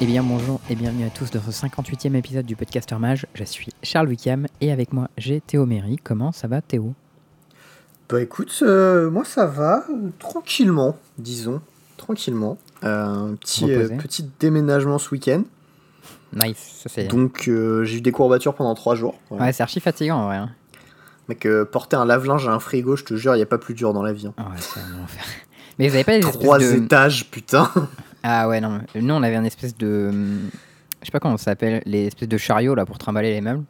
Eh bien bonjour et bienvenue à tous dans ce 58e épisode du Podcaster Mage. Je suis Charles Wickham et avec moi j'ai Théo Méry. Comment ça va Théo? Bah écoute, euh, moi ça va, euh, tranquillement, disons, tranquillement. Euh, un petit, euh, petit déménagement ce week-end. Nice, ça c'est... Donc j'ai eu des courbatures pendant trois jours. Voilà. Ouais, c'est archi fatigant en vrai. hein. Mec, porter un lave-linge à un frigo, je te jure, il n'y a pas plus dur dans la vie. hein. Ouais, c'est un enfer. Mais vous avez pas des Trois de... étages, putain. Ah ouais, non. Nous on avait une espèce de... hum, Je sais pas comment ça s'appelle, les espèces de chariots là pour trimballer les meubles.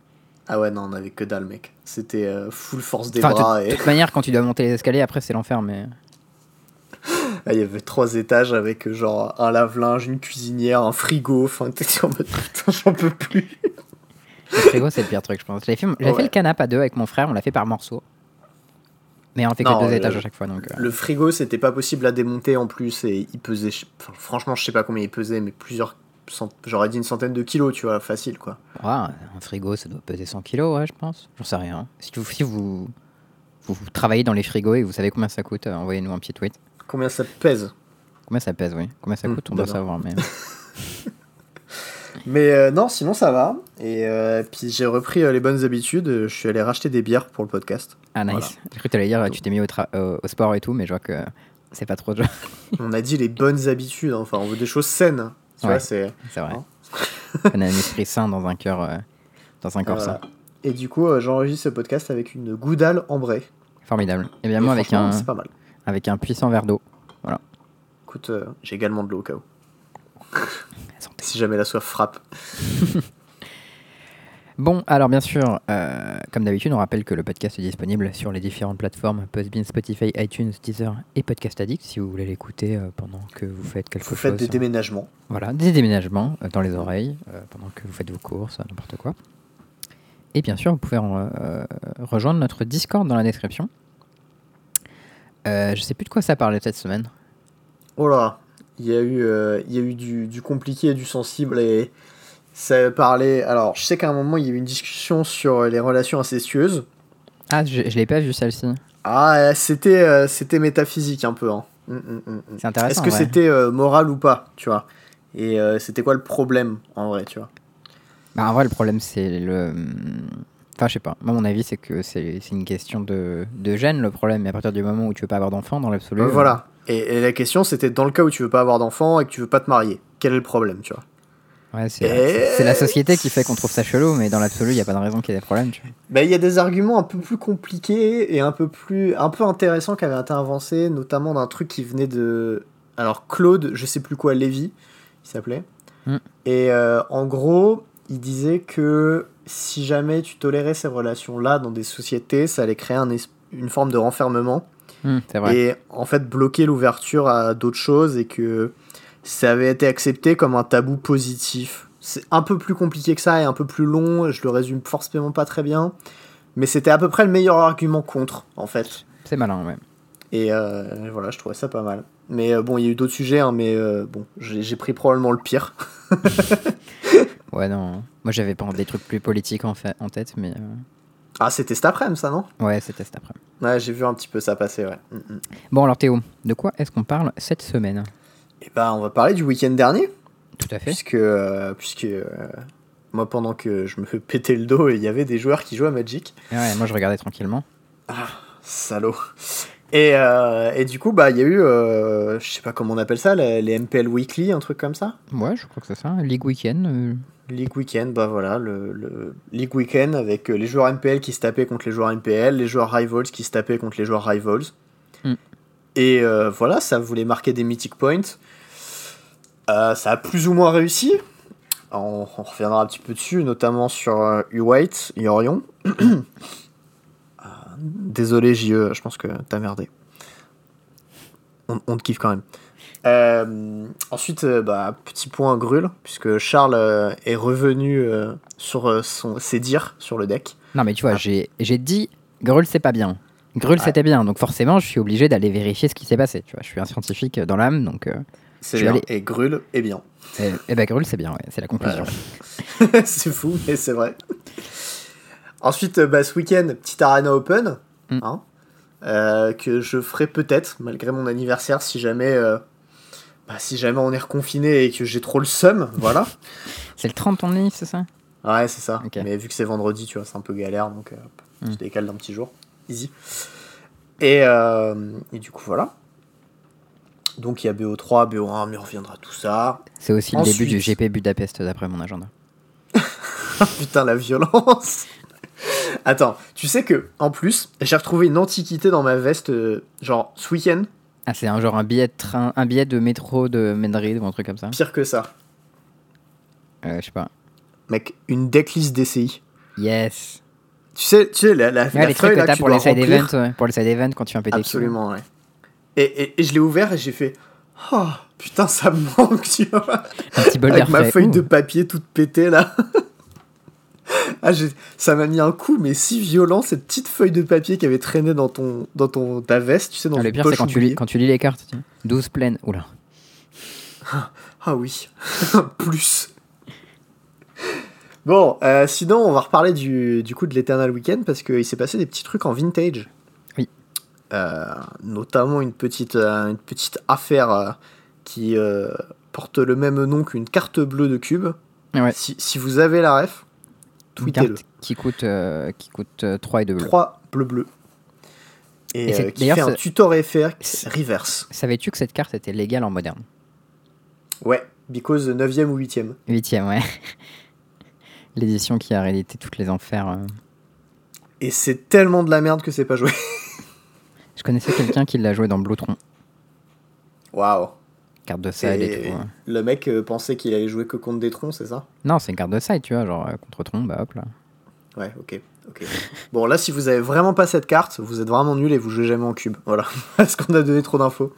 ah ouais, non, on avait que dalle, mec. C'était euh, full force des Enfin, de bras. et- toute manière, quand tu dois monter les escaliers, après c'est l'enfer, mais... Ah, Il y avait trois étages avec euh, genre un lave-linge, une cuisinière, un frigo. Enfin, t'es en mode putain, j'en peux plus. Le frigo, c'est le pire truc, je pense. J'avais fait, fait le canapé à deux avec mon frère, on l'a fait par morceaux. Mais on fait que Non, deux le- étages à chaque fois, donc... euh, Le frigo, c'était pas possible à démonter en plus et il pesait, enfin, franchement, je sais pas combien il pesait, mais plusieurs, cent- j'aurais dit une centaine de kilos, tu vois, facile quoi. ouais, un frigo, ça doit peser 100 kilos, ouais, je pense. J'en sais rien. Si vous, si vous, vous, vous travaillez dans les frigos et vous savez combien ça coûte, euh, envoyez-nous un petit tweet. Combien ça pèse? Combien ça pèse, oui. Combien ça Hmm, coûte, on doit savoir. Mais... Mais euh, non, sinon ça va. Et euh, puis j'ai repris euh, les bonnes habitudes. Je suis allé racheter des bières pour le podcast. Ah, nice. Voilà. J'ai cru que t'allais dire, tu t'es mis au, tra- au- au sport et tout, mais je vois que c'est pas trop de On a dit les bonnes habitudes. hein. Enfin, on veut des choses saines. Tu Ouais. vois, c'est. Vrai. Hein On a un esprit sain dans un cœur, euh, dans un corps Voilà. sain. Et du coup, euh, j'enregistre ce podcast avec une goudale ambrée. Formidable. Et bien Et moi, avec un, C'est pas mal. avec un puissant verre d'eau. Écoute, euh, j'ai également de l'eau au cas où. Si jamais la soif frappe. Bon, alors bien sûr, euh, comme d'habitude, on rappelle que le podcast est disponible sur les différentes plateformes Postbean, Spotify, iTunes, Deezer et Podcast Addict si vous voulez l'écouter euh, pendant que vous faites quelque Vous chose. faites des déménagements. Voilà, des déménagements euh, dans les oreilles pendant que vous faites vos courses, n'importe quoi. Et bien sûr, vous pouvez en, rejoindre notre Discord dans la description. Je sais plus de quoi ça parlait cette semaine. Oh là, il y a eu, euh, il y a eu du, du compliqué et du sensible et ça parlait. Alors, je sais qu'à un moment, il y a eu une discussion sur les relations incestueuses. Ah, je, je l'ai pas vu celle-ci. Ah, c'était, euh, c'était métaphysique un peu. Hein. Mm, mm, mm. C'est intéressant. Est-ce que ouais. c'était euh, moral ou pas, tu vois? Et c'était quoi le problème en vrai, tu vois? Bah, en vrai, le problème, c'est le. Enfin, je sais pas. Moi, mon avis, c'est que c'est c'est une question de, de gêne, le problème. Mais à partir du moment où tu veux pas avoir d'enfant, dans l'absolu. Euh, Voilà. Et, et la question, c'était dans le cas où tu veux pas avoir d'enfant et que tu veux pas te marier, quel est le problème, tu vois Ouais, c'est Et- la société qui fait qu'on trouve ça chelou, mais dans l'absolu, il n'y a pas de raison qu'il y ait des problèmes. Tu vois. Ben, il y a des arguments un peu plus compliqués et un peu plus un peu intéressants qui avaient été avancés, notamment d'un truc qui venait de alors Claude, je sais plus quoi, Lévy, il s'appelait. Mm. Et euh, en gros, il disait que si jamais tu tolérais ces relations-là dans des sociétés, ça allait créer un une forme de renfermement Vrai. et en fait bloquer l'ouverture à d'autres choses et que ça avait été accepté comme un tabou positif. C'est un peu plus compliqué que ça et un peu plus long, je le résume forcément pas très bien, mais c'était à peu près le meilleur argument contre en fait. C'est malin, ouais. Et euh, voilà, je trouvais ça pas mal. Mais euh, bon, il y a eu d'autres sujets, hein, mais euh, bon, j'ai j'ai pris probablement le pire. Ouais, non. Moi, j'avais pas des trucs plus politiques en, fait, en tête, mais. Ah, c'était cet après-midi, ça, non? Ouais, c'était cet après. Ouais, j'ai vu un petit peu ça passer, ouais. Mm, mm. Bon, alors Théo, de quoi est-ce qu'on parle cette semaine? Et bah, on va parler du week-end dernier. Tout à fait. Puisque, euh, puisque euh, moi, pendant que je me fais péter le dos, il y avait des joueurs qui jouaient à Magic. Ouais, moi, je regardais tranquillement. Salaud. Et, euh, et du coup, bah, il y a eu, euh, je sais pas comment on appelle ça, les, les MPL Weekly, un truc comme ça. Ouais, je crois que c'est ça. League Weekend. euh, League Weekend, bah voilà, le, le League Weekend avec euh, les joueurs MPL qui se tapaient contre les joueurs MPL, les joueurs Rivals qui se tapaient contre les joueurs Rivals. Mm. Et voilà, ça voulait marquer des Mythic Points. Ça a plus ou moins réussi. On, on reviendra un petit peu dessus, notamment sur U-White, Yorion. Ah, Désolé JE, je pense que t'as merdé. On, on te kiffe quand même. Euh, ensuite, euh, bah, petit point Grul, puisque Charles euh, est revenu sur son, ses dires sur le deck. Non, mais tu vois, Ah. j'ai dit Grul, c'est pas bien. Grul, Ouais. c'était bien. Donc, forcément, je suis obligé d'aller vérifier ce qui s'est passé. Tu vois, je suis un scientifique dans l'âme, donc. euh, C'est Je bien. vais Et Grul est bien. et, et ben, Grul, c'est bien, ouais, c'est la conclusion. c'est fou, mais c'est vrai. Ensuite, euh, bah, ce week-end, petite Arena Open. Mm. hein, euh, que je ferai peut-être, malgré mon anniversaire, si jamais euh, bah, si jamais on est reconfiné et que j'ai trop le seum, voilà. C'est le 30 ton livre, c'est ça? Ouais, c'est ça. Mais vu que c'est vendredi, tu vois, c'est un peu galère, donc Hmm. je décale d'un petit jour. Easy. Et, et du coup, voilà. Donc il y a BO3, BO1, mais on reviendra tout ça. C'est aussi le début du. GP Budapest d'après mon agenda. Putain, la violence. Attends, tu sais que, en plus, j'ai retrouvé une antiquité dans ma veste, euh, genre ce week-end, Ah, c'est un genre un billet de train, un billet de métro de Madrid ou un truc comme ça. pire que ça. Euh, je sais pas. Mec, une decklist DCI. Yes. Tu sais, tu sais la, la, Ouais, la les feuille trucs que là, tu pour les side ouais. pour les side quand tu fais un PTQ. Absolument, ouais. Et, et, et je l'ai ouvert et j'ai fait Oh putain, ça me manque, tu vois. Un petit bol Avec ma feuille Ouh. de papier toute pétée là. ah, ça m'a mis un coup, mais si violent, cette petite feuille de papier qui avait traîné dans, ton, dans ton, ta veste, tu sais, dans Ah, le pire, c'est quand tu, lis, quand tu lis les cartes. tu sais. 12 pleines. Oula. Ah oui, plus. Bon, euh, sinon, on va reparler du, du coup de l'Eternal Weekend parce qu'il s'est passé des petits trucs en vintage. Oui. Euh, notamment une petite, euh, une petite affaire qui porte le même nom qu'une carte bleue de cube. Ouais. Si, si vous avez la ref, tweetez-le. carte qui coûte, euh, qui coûte euh, 3 et 2 bleus. 3 bleu bleu. Et, Et euh, qui fait un tutor FR reverse. Savais-tu que cette carte était légale en moderne? Ouais, because 9ème ou 8ème. Huitième, ouais. L'édition qui a réédité toutes les enfers. euh. Et c'est tellement de la merde que c'est pas joué. Je connaissais quelqu'un qui l'a joué dans Bloutron. Waouh. Carte de side et, Et tout. ouais. le mec euh, pensait qu'il allait jouer que contre des troncs, c'est ça? Non, c'est une carte de side, tu vois, genre euh, contre Tron, bah hop là. Ouais, ok. ok. bon, là, si vous avez vraiment pas cette carte, vous êtes vraiment nul et vous jouez jamais en cube. Voilà, parce qu'on a donné trop d'infos.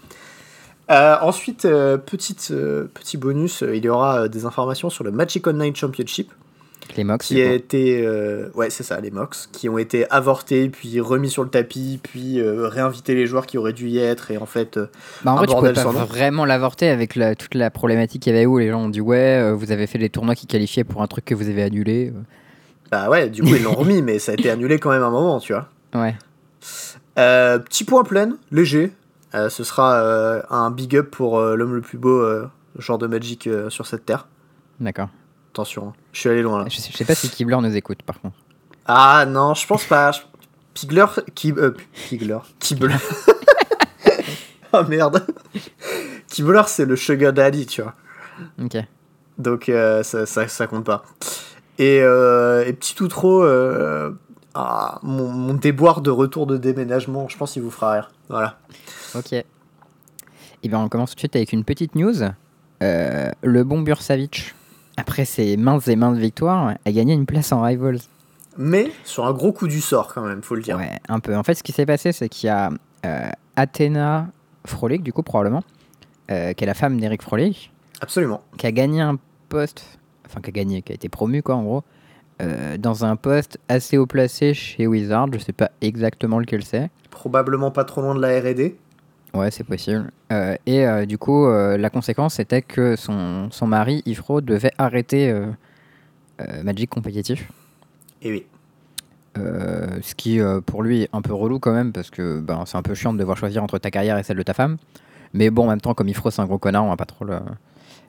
Euh, ensuite, euh, petite, euh, petit bonus, il y aura des informations sur le Magic Online Championship Les Mox, qui a été, euh, ouais, c'est ça, les MOX, qui ont été avortés, puis remis sur le tapis, puis euh, réinviter les joueurs qui auraient dû y être, et en fait, euh, Bah en un vrai, tu pouvais bordel pas vraiment l'avorter avec la- toute la problématique qu'il y avait où les gens ont dit ouais, euh, vous avez fait des tournois qui qualifiaient pour un truc que vous avez annulé. bah ouais, du coup, ils l'ont remis, mais ça a été annulé quand même un moment, tu vois. Ouais. Euh, petit point plein, léger. Euh, ce sera euh, un big up pour l'homme le plus beau, genre de Magic sur cette terre. D'accord. Attention, hein. je suis allé loin là. Je, sais- je sais pas si Kibler nous écoute par contre. Ah non, je pense pas. Pigler, Kib, euh, Pigler, Kibler. oh merde. Kibler, c'est le sugar daddy, tu vois. Ok. Donc euh, ça, ça, ça compte pas. Et, euh, et petit outro, euh, ah, mon, mon déboire de retour de déménagement, je pense qu'il vous fera rire. Voilà. Ok. Et ben on commence tout de suite avec une petite news. Le bon Bursavic, après ses maintes et maintes victoires, a gagné une place en Rivals. Mais sur un gros coup du sort quand même, faut le dire. Ouais, un peu. En fait, ce qui s'est passé, c'est qu'il y a euh, Athéna Frolik, du coup, probablement, euh, qui est la femme d'Eric Frolik, Absolument. qui a gagné un poste, enfin, qui a gagné, qui a été promu, quoi, en gros, euh, dans un poste assez haut placé chez Wizard. Je sais pas exactement lequel c'est. Probablement pas trop loin de la R&D. Ouais, c'est possible. Euh, et euh, du coup, euh, la conséquence, c'était que son, son mari, Ifro, devait arrêter Magic compétitif. Et oui. Euh, ce qui, pour lui, est un peu relou quand même, parce que ben, c'est un peu chiant de devoir choisir entre ta carrière et celle de ta femme. Mais bon, en même temps, comme Ifro, c'est un gros connard, on va pas trop le,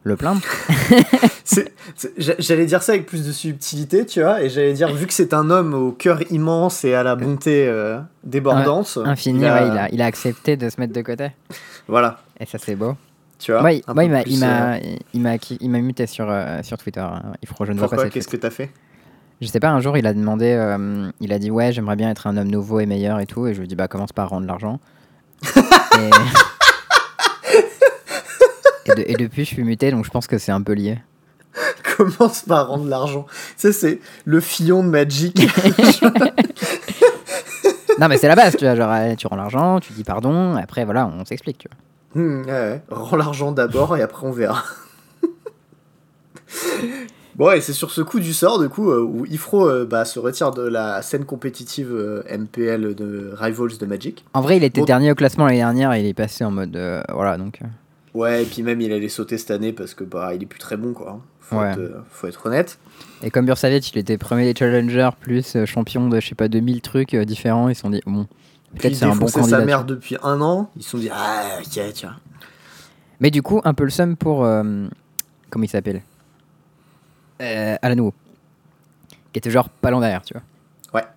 le plaindre. J'allais dire ça avec plus de subtilité, tu vois, et j'allais dire, vu que c'est un homme au cœur immense et à la bonté euh, débordante, Infini, il a- ouais, il, a, il a accepté de se mettre de côté. Voilà, Et ça, c'est beau. tu vois. Moi, il- il m'a- il euh, il m'a qui- il m'a muté sur, euh, sur Twitter. hein. Ifro, je ne vois pas Pourquoi Qu'est-ce que t'as fait? Je sais pas, un jour il a demandé, euh, il a dit ouais j'aimerais bien être un homme nouveau et meilleur et tout, et je lui ai dit bah commence par rendre l'argent. et... et, de- et depuis je suis muté donc je pense que c'est un peu lié. Commence par rendre l'argent. Ça, c'est le fillon de Magic. Non mais c'est la base tu vois, genre tu rends l'argent, tu dis pardon, après voilà on s'explique tu vois. Hmm, ouais. Rends l'argent d'abord et après on verra. bon, et c'est sur ce coup du sort, du coup, euh, où Ifro euh, bah, se retire de la scène compétitive euh, MPL de Rivals de Magic. En vrai il était Bon. dernier au classement l'année dernière et il est passé en mode euh, voilà donc. Ouais, et puis même il allait sauter cette année parce que bah il est plus très bon quoi. hein. Faut, Ouais. être, euh, faut être honnête. Et comme Bursavic il était premier des challengers plus euh, champion de je sais pas 2000 trucs euh, différents, ils se sont dit bon peut-être c'est un bon candidat. sa mère depuis un an. Ils se sont dit ah ok tiens. Mais du coup, un peu le seum pour. euh, comment il s'appelle? Euh, Alano. Qui était genre pas loin derrière, tu vois. Ouais.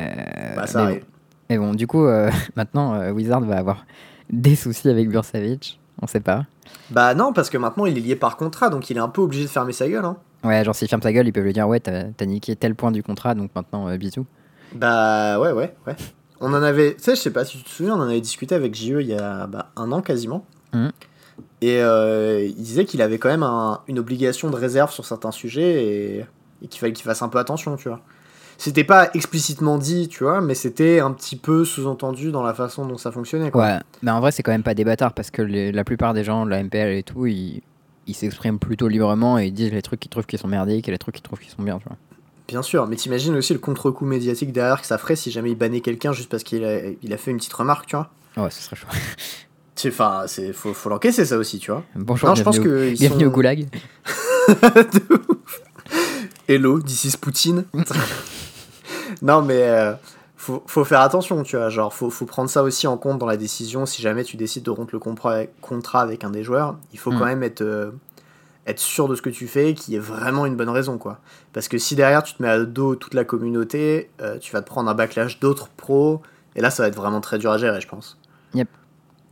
Euh, Bah, ça mais, arrive. bon. Mais bon, du coup, maintenant, Wizard va avoir des soucis avec Bursavic. On sait pas. Bah non, parce que maintenant il est lié par contrat, donc il est un peu obligé de fermer sa gueule. Hein. Ouais, genre s'il ferme sa gueule, ils peuvent lui dire Ouais, t'as niqué tel point du contrat, donc maintenant, euh, bisous. Bah ouais, ouais, ouais. On en avait, tu sais, je sais pas si tu te souviens, on en avait discuté avec JE il y a bah, un an quasiment. Mhm. Et euh, il disait qu'il avait quand même un- une obligation de réserve sur certains sujets et, et qu'il fallait qu'il fasse un peu attention, tu vois. C'était pas explicitement dit, tu vois, mais c'était un petit peu sous-entendu dans la façon dont ça fonctionnait, quoi. Ouais, mais en vrai, c'est quand même pas des bâtards parce que les- la plupart des gens la MPL et tout, ils ils s'expriment plutôt librement et ils disent les trucs qu'ils trouvent qui sont merdiques et les trucs qu'ils trouvent qui sont bien, tu vois. Bien sûr, mais t'imagines aussi le contre-coup médiatique derrière que ça ferait si jamais il bannait quelqu'un juste parce qu'il a, il a fait une petite remarque, tu vois. Ouais, ce serait chaud. Enfin, c'est faut, faut l'encaisser ça aussi, tu vois. Bonjour, non, je pense bienvenue, au- que ils bienvenue sont... au goulag. Hello, this is Poutine. non, mais euh, faut, faut faire attention, tu vois. Genre, faut, faut prendre ça aussi en compte dans la décision. Si jamais tu décides de rompre le contrat avec un des joueurs, il faut Mm. quand même être, euh, être sûr de ce que tu fais, qu'il y ait vraiment une bonne raison, quoi. Parce que si derrière tu te mets à dos toute la communauté, euh, tu vas te prendre un backlash d'autres pros, et là ça va être vraiment très dur à gérer, je pense. Yep.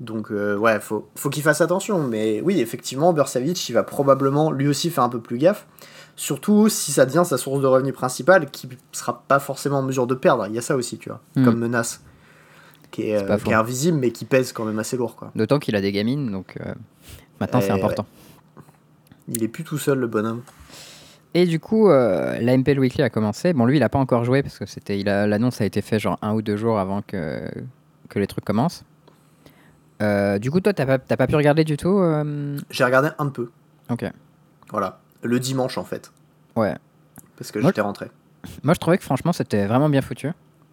Donc euh, ouais, faut, faut qu'il fasse attention. Mais oui, effectivement, Bursavic, il va probablement lui aussi faire un peu plus gaffe. Surtout si ça devient sa source de revenus principale, qui sera pas forcément en mesure de perdre. Il y a ça aussi, tu vois, Hmm. comme menace. Qui est, euh, qui invisible, mais qui pèse quand même assez lourd. D'autant qu'il a des gamines, donc euh, maintenant c'est Eh important. Il est plus tout seul, le bonhomme. Et du coup, euh, la MPL Weekly a commencé. Bon, lui, il a pas encore joué parce que c'était, l'annonce a été faite genre un ou deux jours avant que, que les trucs commencent. Euh, du coup, toi, t'as pas, pas pu regarder du tout euh, J'ai regardé un peu, Ok. voilà. Le dimanche, en fait. Ouais. Parce que j'étais rentré. Moi, je trouvais que franchement, c'était vraiment bien foutu.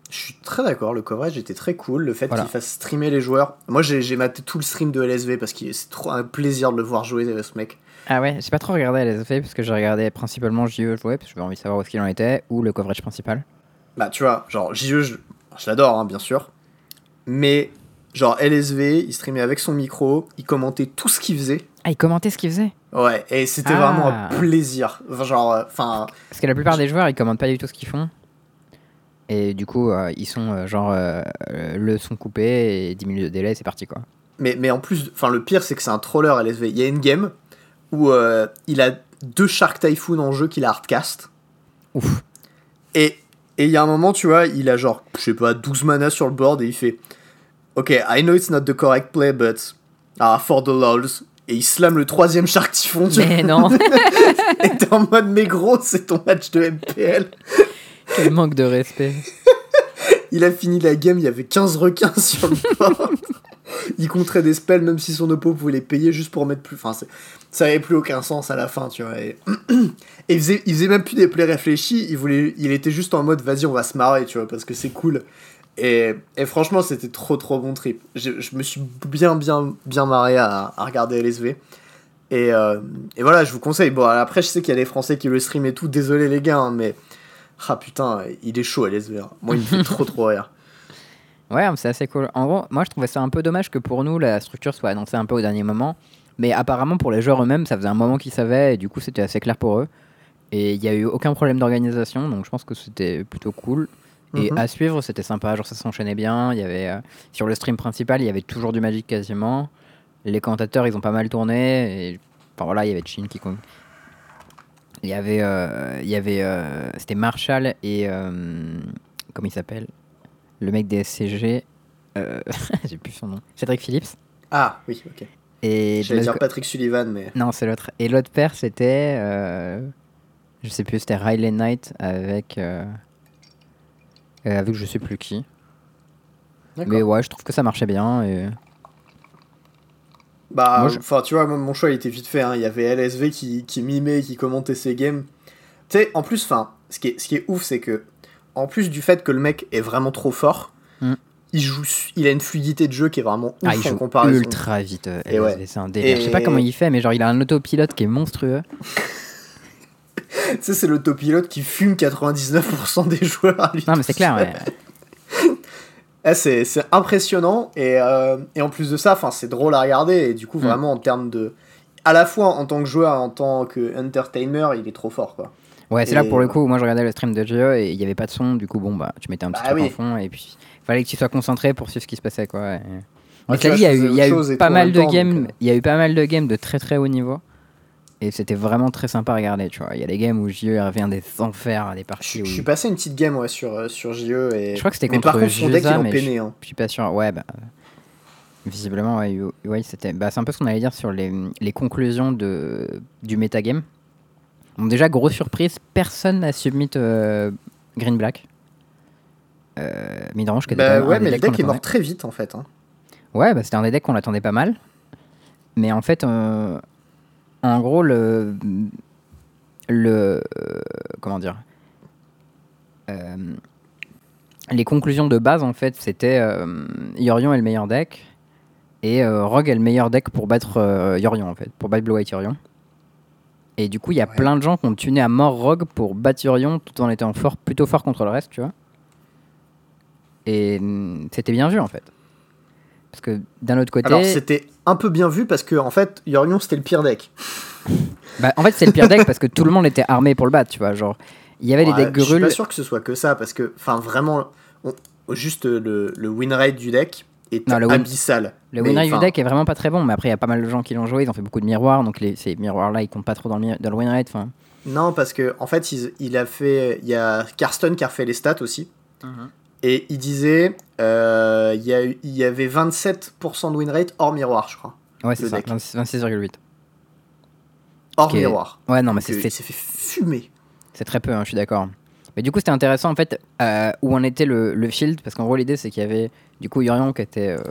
Je suis très d'accord, le coverage était très cool. Le fait Voilà. qu'il fasse streamer les joueurs. Moi, j'ai maté tout le stream de LSV parce que c'est trop un plaisir de le voir jouer, euh, ce mec. Ah ouais, j'ai pas trop regardé effets parce que j'ai regardé principalement JE jouer parce que j'avais envie de savoir où est-ce qu'il en était ou le coverage principal. Bah, tu vois, genre, JE, je, je l'adore, hein, bien sûr. Mais, genre, LSV, il streamait avec son micro, il commentait tout ce qu'il faisait. Ah, il commentait ce qu'il faisait? Ouais, et c'était Ah. vraiment un plaisir. Enfin, genre, euh, enfin, Parce que la plupart des joueurs, ils commentent pas du tout ce qu'ils font. Et du coup, euh, ils sont euh, genre le son coupé et 10 minutes de délai, c'est parti quoi. mais, mais en plus, enfin, le pire, c'est que c'est un troller LSV. Il y a une game où il a deux Shark Typhoon en jeu qu'il a hardcast. Ouf. Et et il y a un moment, tu vois, il a genre, je sais pas, 12 mana sur le board et il fait Ok, I know it's not the correct play, but ah, for the lols. Et il slam le troisième Shark Typhon. Mais non. Et t'es en mode, mais gros, c'est ton match de MPL. quel manque de respect. Il a fini la game, il y avait 15 requins sur le board. il compterait des spells, même si son oppo pouvait les payer juste pour mettre plus. Enfin, ça avait plus aucun sens à la fin, tu vois. Et, et il, faisait, il faisait même plus des plays réfléchis, il, voulait, il était juste en mode, vas-y, on va se marrer, tu vois, parce que c'est cool. Et, franchement, c'était trop trop bon trip. Je, me suis bien bien bien marré à, regarder LSV. Et, euh, et voilà, je vous conseille. Bon, après, je sais qu'il y a des Français qui le stream et tout. Désolé les gars, hein, mais ah putain, il est chaud LSV. hein. Moi, il me fait trop trop rire. Ouais, c'est assez cool. En gros, moi je trouvais ça un peu dommage que pour nous la structure soit annoncée un peu au dernier moment. Mais apparemment pour les joueurs eux-mêmes, ça faisait un moment qu'ils savaient et du coup c'était assez clair pour eux. Et il n'y a eu aucun problème d'organisation, donc je pense que c'était plutôt cool. Et Mhm. à suivre, c'était sympa, genre ça s'enchaînait bien. Il y avait, euh, sur le stream principal, il y avait toujours du Magic quasiment. Les commentateurs, ils ont pas mal tourné. Et, enfin voilà, il y avait Chin qui. Il y avait. euh, il y avait euh, c'était Marshall et. comment il s'appelle? Le mec des SCG. J'ai plus son nom. Cédric Phillips. Ah oui, ok. Et J'allais dire Patrick Sullivan, mais. Non, c'est l'autre. Et l'autre père, c'était. je sais plus, c'était Riley Knight avec. Avec je sais plus qui. Mais ouais, je trouve que ça marchait bien. Et... Bah, je- enfin, tu vois, mon choix il était vite fait. hein. Il y avait LSV qui, qui mimait, qui commentait ses games. Tu sais, en plus, enfin, ce qui est, ce qui est ouf, c'est que, en plus du fait que le mec est vraiment trop fort, Mm. il joue, il a une fluidité de jeu qui est vraiment ouf Ah, il en joue comparaison. ultra vite. euh, LSV, ouais. C'est un délire. Je sais pas comment il fait, mais genre il a un autopilote qui est monstrueux. Tu sais, c'est l'autopilote qui fume 99% des joueurs à lui Non, mais c'est clair, ouais. Eh, c'est c'est impressionnant et, euh, et en plus de ça, c'est drôle à regarder et du coup, Mm. vraiment en termes de. À la fois en tant que joueur, en tant que entertainer, il est trop fort quoi. Ouais, c'est là Et pour le coup moi je regardais le stream de GE et il n'y avait pas de son, du coup, bon, bah, tu mettais un petit Bah truc en oui. fond et puis il fallait que tu sois concentré pour suivre ce qui se passait, quoi. et- Mais il y a eu, y a et pas en mal de games, euh. il y a eu pas mal de games de très très haut niveau et c'était vraiment très sympa à regarder, tu vois. Il y a des games où JE revient des enfers, des Je, parties où je suis passé une petite game ouais, sur, euh, sur JE et. Je crois que c'était contre par contre, son deck, Jusa, il en mais peinait. Hein. je suis pas sûr. Ouais, bah. Visiblement, ouais, c'était. Bah, c'est un peu ce qu'on allait dire sur les, les conclusions de, du metagame. Bon, déjà, grosse surprise, personne n'a submit euh, Green Black. Euh, Midrange, qui était Bah ouais, des mais le deck est mort très vite en fait. hein. Ouais, bah, c'était un des decks qu'on attendait pas mal. Mais en fait, euh, en gros, le. Le. comment dire Euh, Les conclusions de base, en fait, c'était euh, Yorion est le meilleur deck. Et euh, Rogue est le meilleur deck pour battre Yorion, en fait. Pour battre Blue White Yorion. Et du coup, il y a Ouais. plein de gens qui ont tuné à mort Rogue pour battre Yorion tout en étant fort, plutôt fort contre le reste, tu vois. Et mm, c'était bien vu, en fait. Parce que d'un autre côté. Alors c'était un peu bien vu parce que en fait, Yorion c'était le pire deck. Bah, en fait, c'est le pire deck parce que tout le monde était armé pour le battre, tu vois. Genre, il y avait Ouais, des decks Je suis grules. pas sûr que ce soit que ça parce que, enfin vraiment, on- juste le, le win rate du deck est Non, le win- abyssal. Le win rate du deck est vraiment pas très bon, mais après, il y a pas mal de gens qui l'ont joué. Ils ont fait beaucoup de miroirs, donc les, ces miroirs-là, ils comptent pas trop dans le, dans le win rate. Enfin, Non, parce que en fait, il, il a fait, il y a Karsten qui a refait les stats aussi. Et il disait, euh, il y, a eu- il y avait 27% de win rate hors miroir, je crois. ouais, c'est ça, deck. 26 26,8. Hors Qui est- miroir. Ouais, non, mais c'est euh, c'est- s'est fait fumer. c'est très peu, hein, je suis d'accord. Mais du coup, c'était intéressant en fait euh, où en était le, le field, parce qu'en gros, l'idée c'est qu'il y avait du coup Yorion qui était euh,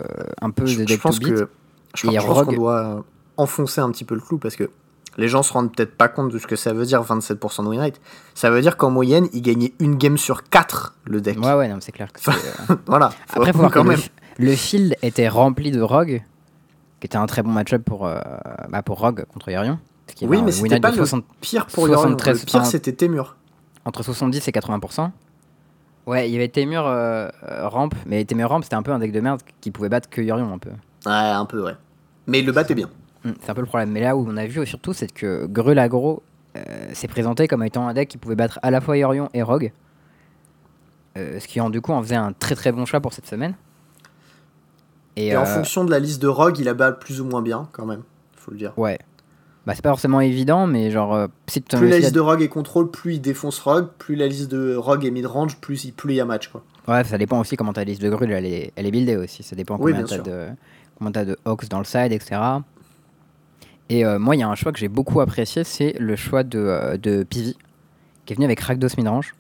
un peu Je, de je pense que je, pense- qu'on doit euh, enfoncer un petit peu le clou parce que les gens se rendent peut-être pas compte de ce que ça veut dire 27% de win rate. Ça veut dire qu'en moyenne, il gagnait une game sur 4 le deck. Ouais, ouais, non, c'est clair que euh, voilà. Après, faut voir quand que le, même. f- le field était rempli de Rogue, qui était un très bon match-up pour, euh, bah, pour Rogue contre Yorion. Oui, mais c'était pas le 60 pire pour Yorion. 73, Le pire, c'était Témur. entre 70 et 80%. Ouais, il y avait Temur euh, Ramp, mais Temur Ramp c'était un peu un deck de merde qui pouvait battre que Yorion un peu. Ouais, un peu, ouais. Mais il le battait bien. Hmm, C'est un peu le problème. Mais là où on a vu surtout, c'est que Grul Agro euh, s'est présenté comme étant un deck qui pouvait battre à la fois Yorion et Rogue. Euh, ce qui en du coup en faisait un très très bon choix pour cette semaine. Et, Et en euh, fonction de la liste de Rogue, il a bat plus ou moins bien, quand même. Faut le dire. Ouais. Bah c'est pas forcément évident, mais genre euh, si Plus la liste de Rogue est contrôle, plus il défonce Rogue. Plus la liste de Rogue est mid-range, plus il, plus il y a match, quoi. Ouais, ça dépend aussi comment ta liste de grul elle est, elle est buildée aussi. Ça dépend Oui, combien bien t'as sûr. de, combien t'as de Hawks dans le side, etc. Et euh, moi, il y a un choix que j'ai beaucoup apprécié, c'est le choix de, euh, de Pivi, qui est venu avec Rakdos Midrange.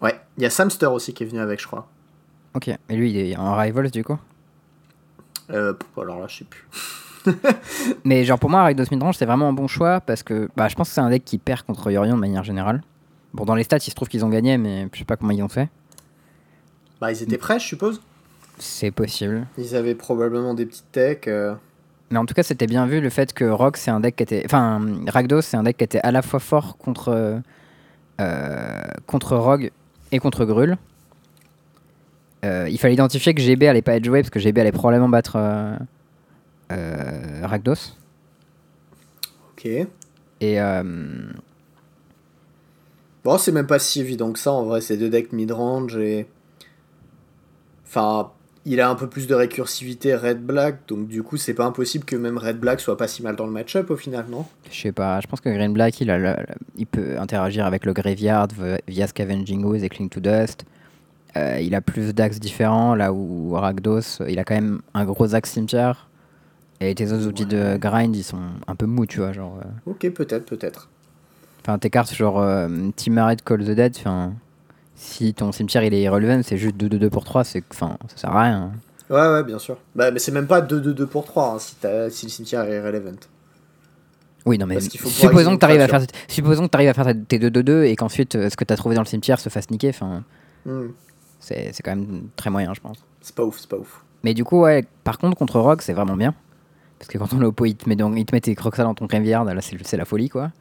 Ouais. Il y a Samster aussi qui est venu avec, je crois. Ok, et lui, il est en Rivals du coup? Euh, alors là, je sais plus. Mais genre pour moi, Rakdos Midrange, c'est vraiment un bon choix parce que bah, je pense que c'est un deck qui perd contre Yorion de manière générale. Bon, dans les stats, il se trouve qu'ils ont gagné, mais je sais pas comment ils ont fait. Bah, ils étaient prêts, je suppose? C'est possible. Ils avaient probablement des petites techs. euh. Mais en tout cas, c'était bien vu le fait que Rock, c'est un deck qui était. Enfin, Rakdos, c'est un deck qui était à la fois fort contre, euh, contre Rogue et contre Grul. Euh, il fallait identifier que GB allait pas être joué parce que GB allait probablement battre euh, euh, Rakdos. Ok. Et Bon, c'est même pas si évident que ça, en vrai, c'est deux decks mid-range et. Enfin, il a un peu plus de récursivité Red-Black, donc du coup, c'est pas impossible que même Red-Black soit pas si mal dans le match-up au final, non? Je sais pas, je pense que Green Black, il, a le- le- il peut interagir avec le Graveyard via Scavenging Ooze et Cling to Dust. Euh, il a plus d'axes différents, là où Rakdos, il a quand même un gros axe cimetière. Et tes autres outils de grind, ils sont un peu mous, tu vois. Genre, euh, Ok, peut-être, peut-être. Enfin, tes cartes, genre euh, Timmaret Call the Dead, enfin, si ton cimetière il est irrelevant, c'est juste 2-2-2 pour 3, c'est, enfin, ça sert à rien. Ouais, ouais, bien sûr. Bah, mais c'est même pas 2-2-2 pour 3 hein, si, si le cimetière est relevant. Oui, non, mais supposons que tu arrives à faire, supposons que t'arrives à faire tes 2-2-2 et qu'ensuite euh, ce que tu as trouvé dans le cimetière se fasse niquer, enfin, Hmm, c'est, c'est quand même très moyen, je pense. C'est pas ouf, c'est pas ouf. Mais du coup, ouais, par contre, contre Rogue, c'est vraiment bien. Parce que quand ton oppo il te met, dans, il te met tes crocs dans ton graveyard, là c'est, c'est la folie quoi.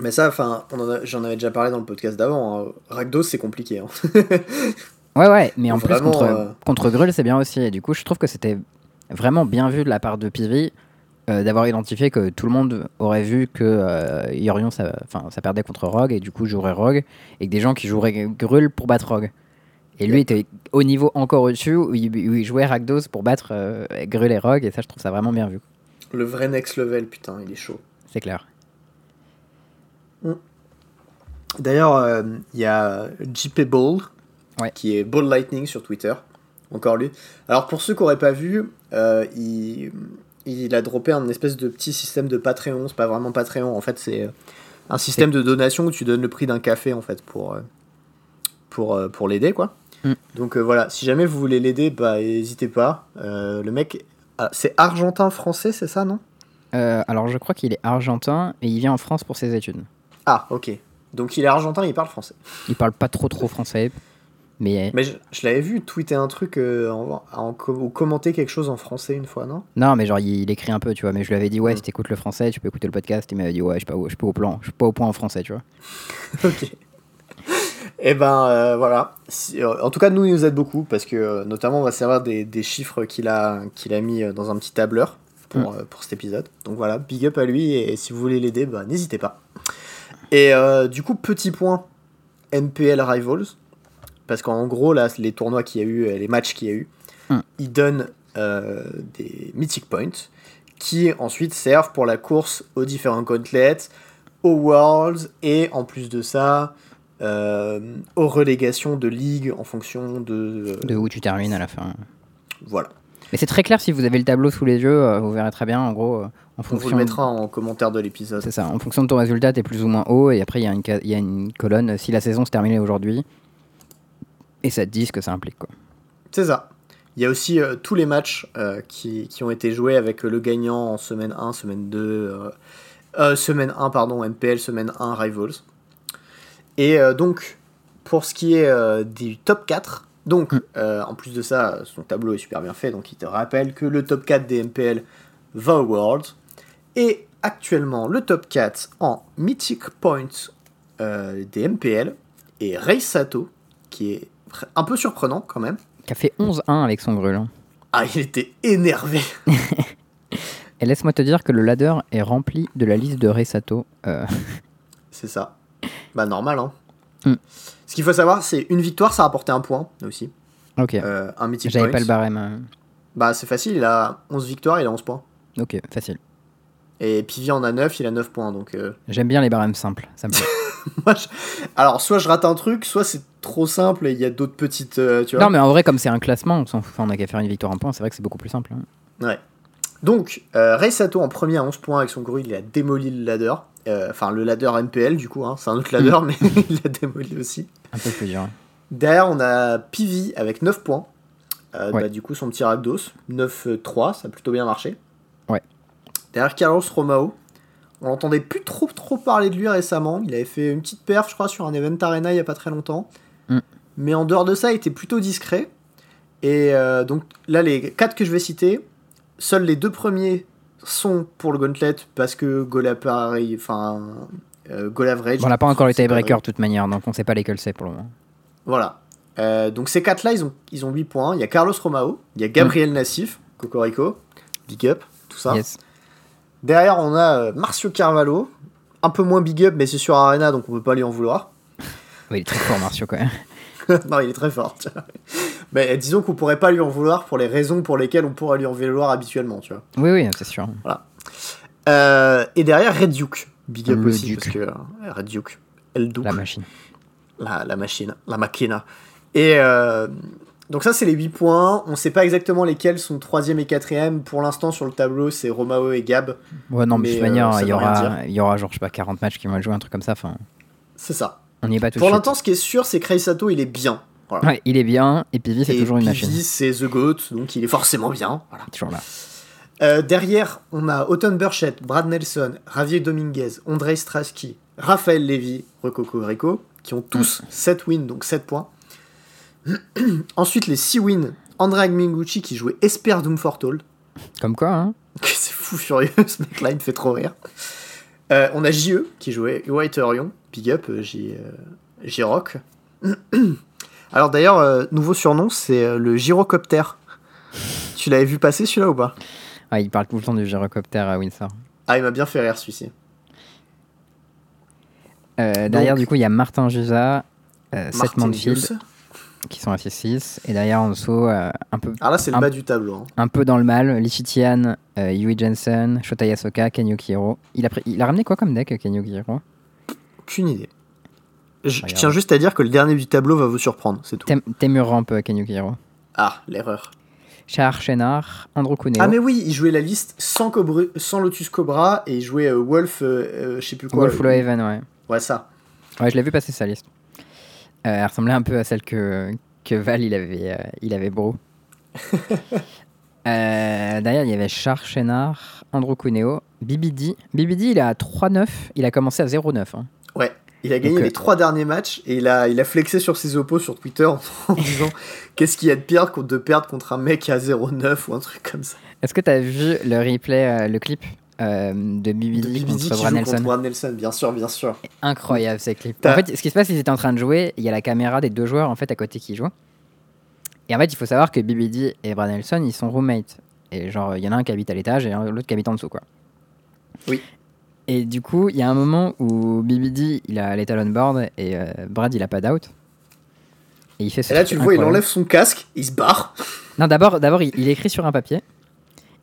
Mais ça, enfin, j'en avais déjà parlé dans le podcast d'avant. hein. Rakdos, c'est compliqué. hein. Ouais, ouais, mais en plus, contre, euh, contre Grul, c'est bien aussi. Et du coup, je trouve que c'était vraiment bien vu de la part de Pivi euh, d'avoir identifié que tout le monde aurait vu que euh, Yorion, ça, enfin, ça perdait contre Rogue et du coup jouerait Rogue, et que des gens qui joueraient Grul pour battre Rogue. Et lui était au niveau encore au-dessus où il, où il jouait Rakdos pour battre euh, Grul et Rogue, et ça, je trouve ça vraiment bien vu. Le vrai next level, putain, il est chaud. C'est clair. D'ailleurs, euh, il y a JP Bold, Ouais. qui est Bold Lightning sur Twitter. Encore lui. Alors, pour ceux qui n'auraient pas vu, euh, il, il a droppé un espèce de petit système de Patreon. C'est pas vraiment Patreon, en fait, c'est euh, un système de donation où tu donnes le prix d'un café, en fait, pour, pour, pour l'aider, quoi. Mm. Donc, euh, voilà, si jamais vous voulez l'aider, bah, n'hésitez pas. Euh, le mec, ah, c'est argentin-français, c'est ça, non? Euh, alors, je crois qu'il est argentin et il vient en France pour ses études. Ah, ok. Donc, il est argentin, il parle français. Il parle pas trop trop français, mais Mais je, je l'avais vu tweeter un truc euh, en, en co- ou commenter quelque chose en français une fois, non? Non, mais genre, il, il écrit un peu, tu vois. Mais je lui avais dit, ouais, Mm. si t'écoutes le français, tu peux écouter le podcast. Il m'avait dit, ouais, je suis pas, je suis pas au plan, je suis pas au point en français, tu vois. Ok. Et ben euh, voilà. Si- euh, en tout cas, nous, il nous aide beaucoup parce que euh, notamment, on va servir des, des chiffres qu'il a, qu'il a mis euh, dans un petit tableur pour, euh, pour cet épisode. Donc voilà, big up à lui et si vous voulez l'aider, bah, n'hésitez pas. Et euh, du coup, petit point NPL Rivals. Parce qu'en gros, là, les tournois qu'il y a eu, euh, les matchs qu'il y a eu, Hmm. ils donnent euh, des Mythic Points qui ensuite servent pour la course aux différents gauntlets, aux Worlds et en plus de ça, euh, aux relégations de ligue en fonction de. De où tu termines à la fin. Voilà. Mais c'est très clair si vous avez le tableau sous les yeux, vous verrez très bien, en gros, en On vous le mettra en commentaire de l'épisode. C'est ça, en fonction de ton résultat, t'es plus ou moins haut, et après, il y, a une ca- il y a une colonne si la saison se terminait aujourd'hui. Et ça te dit ce que ça implique, quoi. C'est ça. Il y a aussi euh, tous les matchs euh, qui, qui ont été joués avec le gagnant en semaine 1, semaine 2, euh, semaine 1, pardon, NPL, semaine 1, Rivals. Et donc, pour ce qui est du top 4, donc, Mm. en plus de ça, son tableau est super bien fait, donc il te rappelle que le top 4 des NPL va au World. Et actuellement, le top 4 en Mythic Points euh, des MPL est Rei Sato, qui est un peu surprenant quand même. Qui a fait 11-1 avec son hein. Ah, il était énervé. Et laisse-moi te dire que le ladder est rempli de la liste de Resato. Euh, C'est ça. Bah, normal, hein. Mm. Ce qu'il faut savoir, c'est une victoire, ça rapportait un point aussi. ok, Euh, un mythic j'avais pas le barème. euh. Bah, c'est facile, il a 11 victoires, il a 11 points. Ok, facile. Et Pivi en a 9, il a 9 points. Donc, euh, J'aime bien les barèmes simples, ça me plaît. moi, je- Alors, soit je rate un truc, soit c'est trop simple et il y a d'autres petites. euh, tu vois non, mais en vrai, comme c'est un classement, on s'en fout, on a qu'à faire une victoire en point, c'est vrai que c'est beaucoup plus simple. hein. Ouais. Donc, euh, Rei Sato en premier à 11 points avec son gorille, il a démoli le ladder. Euh, Enfin, le ladder MPL, du coup, hein. c'est un autre ladder, mais il l'a démoli aussi. Un peu plus dur. hein. Derrière, on a Pivi avec 9 points. Ouais. bah, du coup, son petit Rakdos, 9-3, ça a plutôt bien marché. Derrière Carlos Romao, on n'entendait plus trop trop parler de lui récemment. Il avait fait une petite perf, je crois, sur un event arena il y a pas très longtemps. Mm. Mais en dehors de ça, il était plutôt discret. Et euh, donc là, les 4 que je vais citer, seuls les deux premiers sont pour le gauntlet parce que goal appareil, enfin, euh. Bon, on n'a pas encore pas tiebreakers de toute manière, donc on sait pas lesquels c'est pour le moment. voilà. Euh, donc ces quatre-là, ils ont, ils ont 8 points. Il y a Carlos Romao, il y a Gabriel Nassif, Cocorico, Big Up, tout ça. Yes. Derrière, on a euh, Marcio Carvalho, un peu moins Big Up, mais c'est sur Arena, donc on peut pas lui en vouloir. Ouais, il est très fort, Marcio, quand même. non, il est très fort. tu vois. Mais euh, disons qu'on pourrait pas lui en vouloir pour les raisons pour lesquelles on pourrait lui en vouloir habituellement, tu vois. Oui, oui, c'est sûr. Euh, et derrière, Red Duke. Big Up Le aussi, Duke. parce que euh, Red Duke, El Duke. La machine. la, la machine, la machina. Et euh, donc ça, c'est les 8 points. On sait pas exactement lesquels sont 3 et 4 Pour l'instant, sur le tableau, c'est Romao et Gab. Ouais, non, mais, de toute euh, manière, il y, aura, il y aura genre, je sais pas, 40 matchs qui vont joués, un truc comme ça. Enfin, C'est ça. on n'y est pas tout Pour l'instant, ce qui est sûr, c'est que il est bien. Voilà. Ouais, il est bien, et Pivi, c'est toujours une Pivi, machine. c'est The Goat, donc il est forcément bien. Voilà. Toujours là. Euh, derrière, on a Autumn Burchett, Brad Nelson, Javier Dominguez, Andrei Straski, Raphaël Levy, Rococo Greco, qui ont tous 7 wins, donc 7 points. Ensuite, les 6 wins, Andrei Mingucci qui jouait Esper Doomfortold. Comme quoi, hein C'est fou furieux, ce mec-là, il me fait trop rire. Euh, on a JE qui jouait White Orion, Big Up, euh, euh, J-Rock. Alors d'ailleurs, euh, nouveau surnom, c'est le gyrocoptère. tu l'avais vu passer celui-là ou pas? Ah, il parle tout le temps du gyrocoptère à Windsor. Ah, il m'a bien fait rire celui-ci. Euh, derrière, Donc- du coup, il y a Martin Jusa, Seth Manfield. Qui sont à 6-6. Et derrière, en dessous, euh, un, peu, Alors là, c'est le Un- bas du tableau. hein. un peu dans le mal, Lichitian, euh, Yui Jensen, Shota Yasoka, Ken Yukihiro. Il a, pris- il a ramené quoi comme deck, Ken Yukihiro Aucune idée. Je, je Regarde. tiens juste à dire que le dernier du tableau va vous surprendre, c'est tout. Tem- Temur Ramp, euh, Ken Yukihiro. Ah, l'erreur. Char Chenard, Andrew Cuneo, Ah mais oui, il jouait la liste sans, Cobra- sans Lotus Cobra et il jouait euh, Wolf, euh, euh, je sais plus quoi. Wolf euh, Loeven, ouais. Ouais, ça. Ouais, je l'ai vu passer sa liste. Euh, elle ressemblait un peu à celle que, que Val il avait, euh, il avait bro. Euh, derrière, il y avait Char Chenard, Andrew Cuneo, BBD. BBD, il est à 3-9, il a commencé à 0-9. hein. Ouais. Il a gagné Donc, euh, les trois derniers matchs et il a, il a flexé sur ses oppos sur Twitter en, en disant qu'est-ce qu'il y a de pire de perdre contre un mec à 0,9 ou un truc comme ça. Est-ce que tu as vu le replay, euh, le clip? Euh, de BBD, De BBD contre qui Brad joue Nelson contre Brad Nelson, bien sûr, bien sûr. Incroyable ces clips. En fait, ce qui se passe, ils étaient en train de jouer, il y a la caméra des deux joueurs en fait à côté qui jouent. Et en fait, il faut savoir que BBD et Brad Nelson, ils sont roommates. Et genre, il y en a un qui habite à l'étage et l'autre qui habite en dessous, quoi. Oui. Et du coup, il y a un moment où BBD, il a l'étalon board et euh, Brad, il a pas d'out. Et il fait ce Et là, tu le vois, il enlève son casque, il se barre. Non, d'abord, d'abord il, il écrit sur un papier.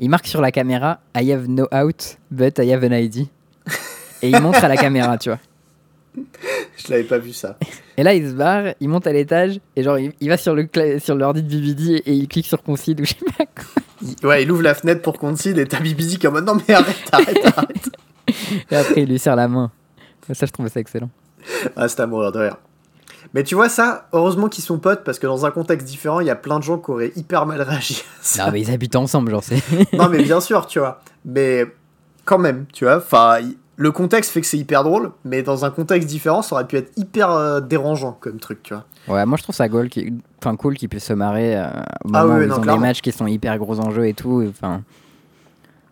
Il marque sur la caméra I have no out, but I have an ID. Et il montre à la caméra, tu vois. Je l'avais pas vu ça. Et là, il se barre, il monte à l'étage, et genre, il, il va sur le sur l'ordi de BBD et il clique sur concede ou je sais pas quoi. Il- ouais, il ouvre la fenêtre pour concede et t'as BBD qui est en mode non mais arrête, arrête, arrête. Et après, il lui serre la main. Ça, je trouve ça excellent. Ah, c'est à mourir de rire. Mais tu vois ça, heureusement qu'ils sont potes parce que dans un contexte différent, il y a plein de gens qui auraient hyper mal réagi à ça. Non, mais ils habitent ensemble, genre, c'est. non mais bien sûr, tu vois. Mais quand même, tu vois. Enfin, le contexte fait que c'est hyper drôle, mais dans un contexte différent, ça aurait pu être hyper euh, dérangeant comme truc, tu vois. Ouais, moi, je trouve ça cool qui... enfin, cool qu'ils puissent se marrer euh, au Ah moment oui, où non, ils ont clairement. des matchs qui sont hyper gros enjeux et tout. Enfin.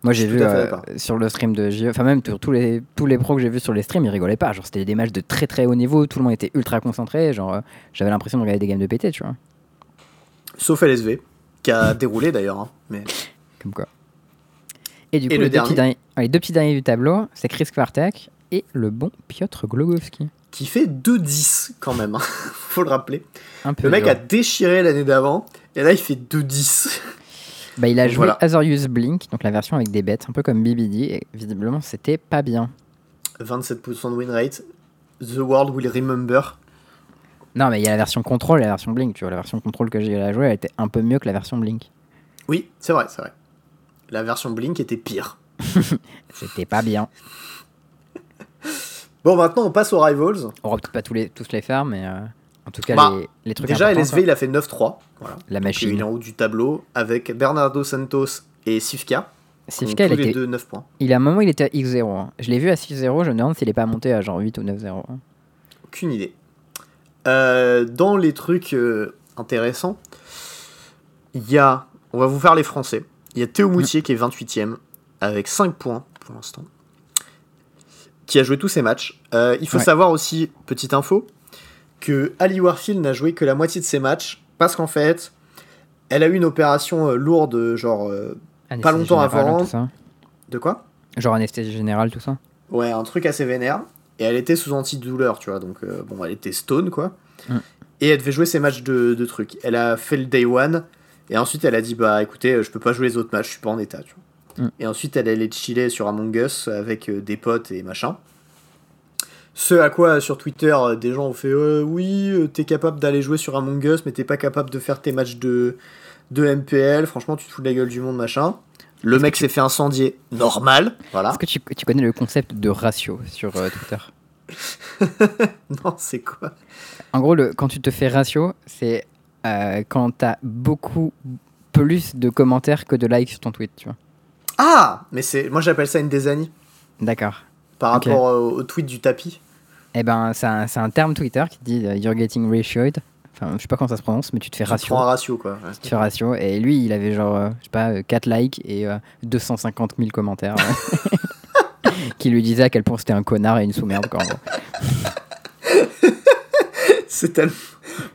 Moi, j'ai vu euh, sur le stream de JE, enfin, même tous les, tous les pros que j'ai vus sur les streams, ils rigolaient pas. Genre, c'était des matchs de très très haut niveau, tout le monde était ultra concentré. Genre, euh, j'avais l'impression de regarder des games de PT, tu vois. Sauf LSV, qui a déroulé d'ailleurs. hein. Mais Comme quoi. Et du coup, Et le les, deux petits dernier derniers, les deux petits derniers du tableau, c'est Chris Kwartek et le bon Piotr Glogowski. qui fait 2-10 quand même, hein. faut le rappeler. Un peu Le mec dur. a déchiré l'année d'avant, et là il fait 2-10. Bah, il a Donc joué voilà. Azorius Blink, donc la version avec des bêtes, un peu comme BBD, et visiblement c'était pas bien. 27% de win rate. The world will remember. Non, mais il y a la version contrôle et la version Blink, tu vois. La version contrôle que j'ai à jouer, elle était un peu mieux que la version Blink. Oui, c'est vrai, c'est vrai. La version Blink était pire. C'était pas bien. Bon, maintenant on passe aux Rivals. On va peut-être pas tous les, tous les faire, mais euh, en tout cas, Bah, les, les trucs Déjà, LSV il a fait 9-3. Voilà. la Donc, machine. Il est en haut du tableau avec Bernardo Santos et Sivka. Sivka, il, tous les était, deux 9 points. il a un moment, il était à X0. hein. Je l'ai vu à 6-0, je me demande s'il est pas monté à genre 8 ou 9-0. hein. Aucune idée. Euh, dans les trucs euh, intéressants, il y a. On va vous faire les Français. Il y a Théo Moutier qui est 28ème avec 5 points pour l'instant. Qui a joué tous ses matchs. Euh, il faut Ouais. savoir aussi, petite info, que Ali Warfield n'a joué que la moitié de ses matchs parce qu'en fait, elle a eu une opération euh, lourde, genre. euh, Anesthésie longtemps avant. tout ça. de quoi? Genre anesthésie générale, tout ça. Ouais, un truc assez vénère. Et elle était sous antidouleur, tu vois. Donc, euh, bon, elle était stone, quoi. Mm. Et elle devait jouer ses matchs de, de trucs. Elle a fait le day one. Et ensuite, elle a dit Bah écoutez, je peux pas jouer les autres matchs, je suis pas en état, tu vois. Mm. Et ensuite, elle allait chiller sur Among Us avec des potes et machin. Ce à quoi, sur Twitter, euh, des gens ont fait Euh, Oui, euh, t'es capable d'aller jouer sur Among Us, mais t'es pas capable de faire tes matchs de, de MPL. Franchement, tu te fous de la gueule du monde, machin. Le mec s'est fait incendier normal, voilà. Est-ce que tu, tu connais le concept de ratio sur euh, Twitter? Non, c'est quoi? En gros, le, quand tu te fais ratio, c'est euh, quand t'as beaucoup plus de commentaires que de likes sur ton tweet, tu vois. Ah Mais c'est moi j'appelle ça une désanie D'accord. Par rapport au, au tweet du tapis. Eh ben, c'est un, c'est un terme Twitter qui dit euh, You're getting ratioed. Enfin, je sais pas comment ça se prononce, mais tu te fais Tu ratio. prends un ratio quoi. Ouais. Tu fais ratio. Et lui, il avait genre, euh, je sais pas, euh, 4 likes et euh, 250 000 commentaires. euh, qui lui disaient à quel point c'était un connard et une sous-merde, quoi. C'est tellement.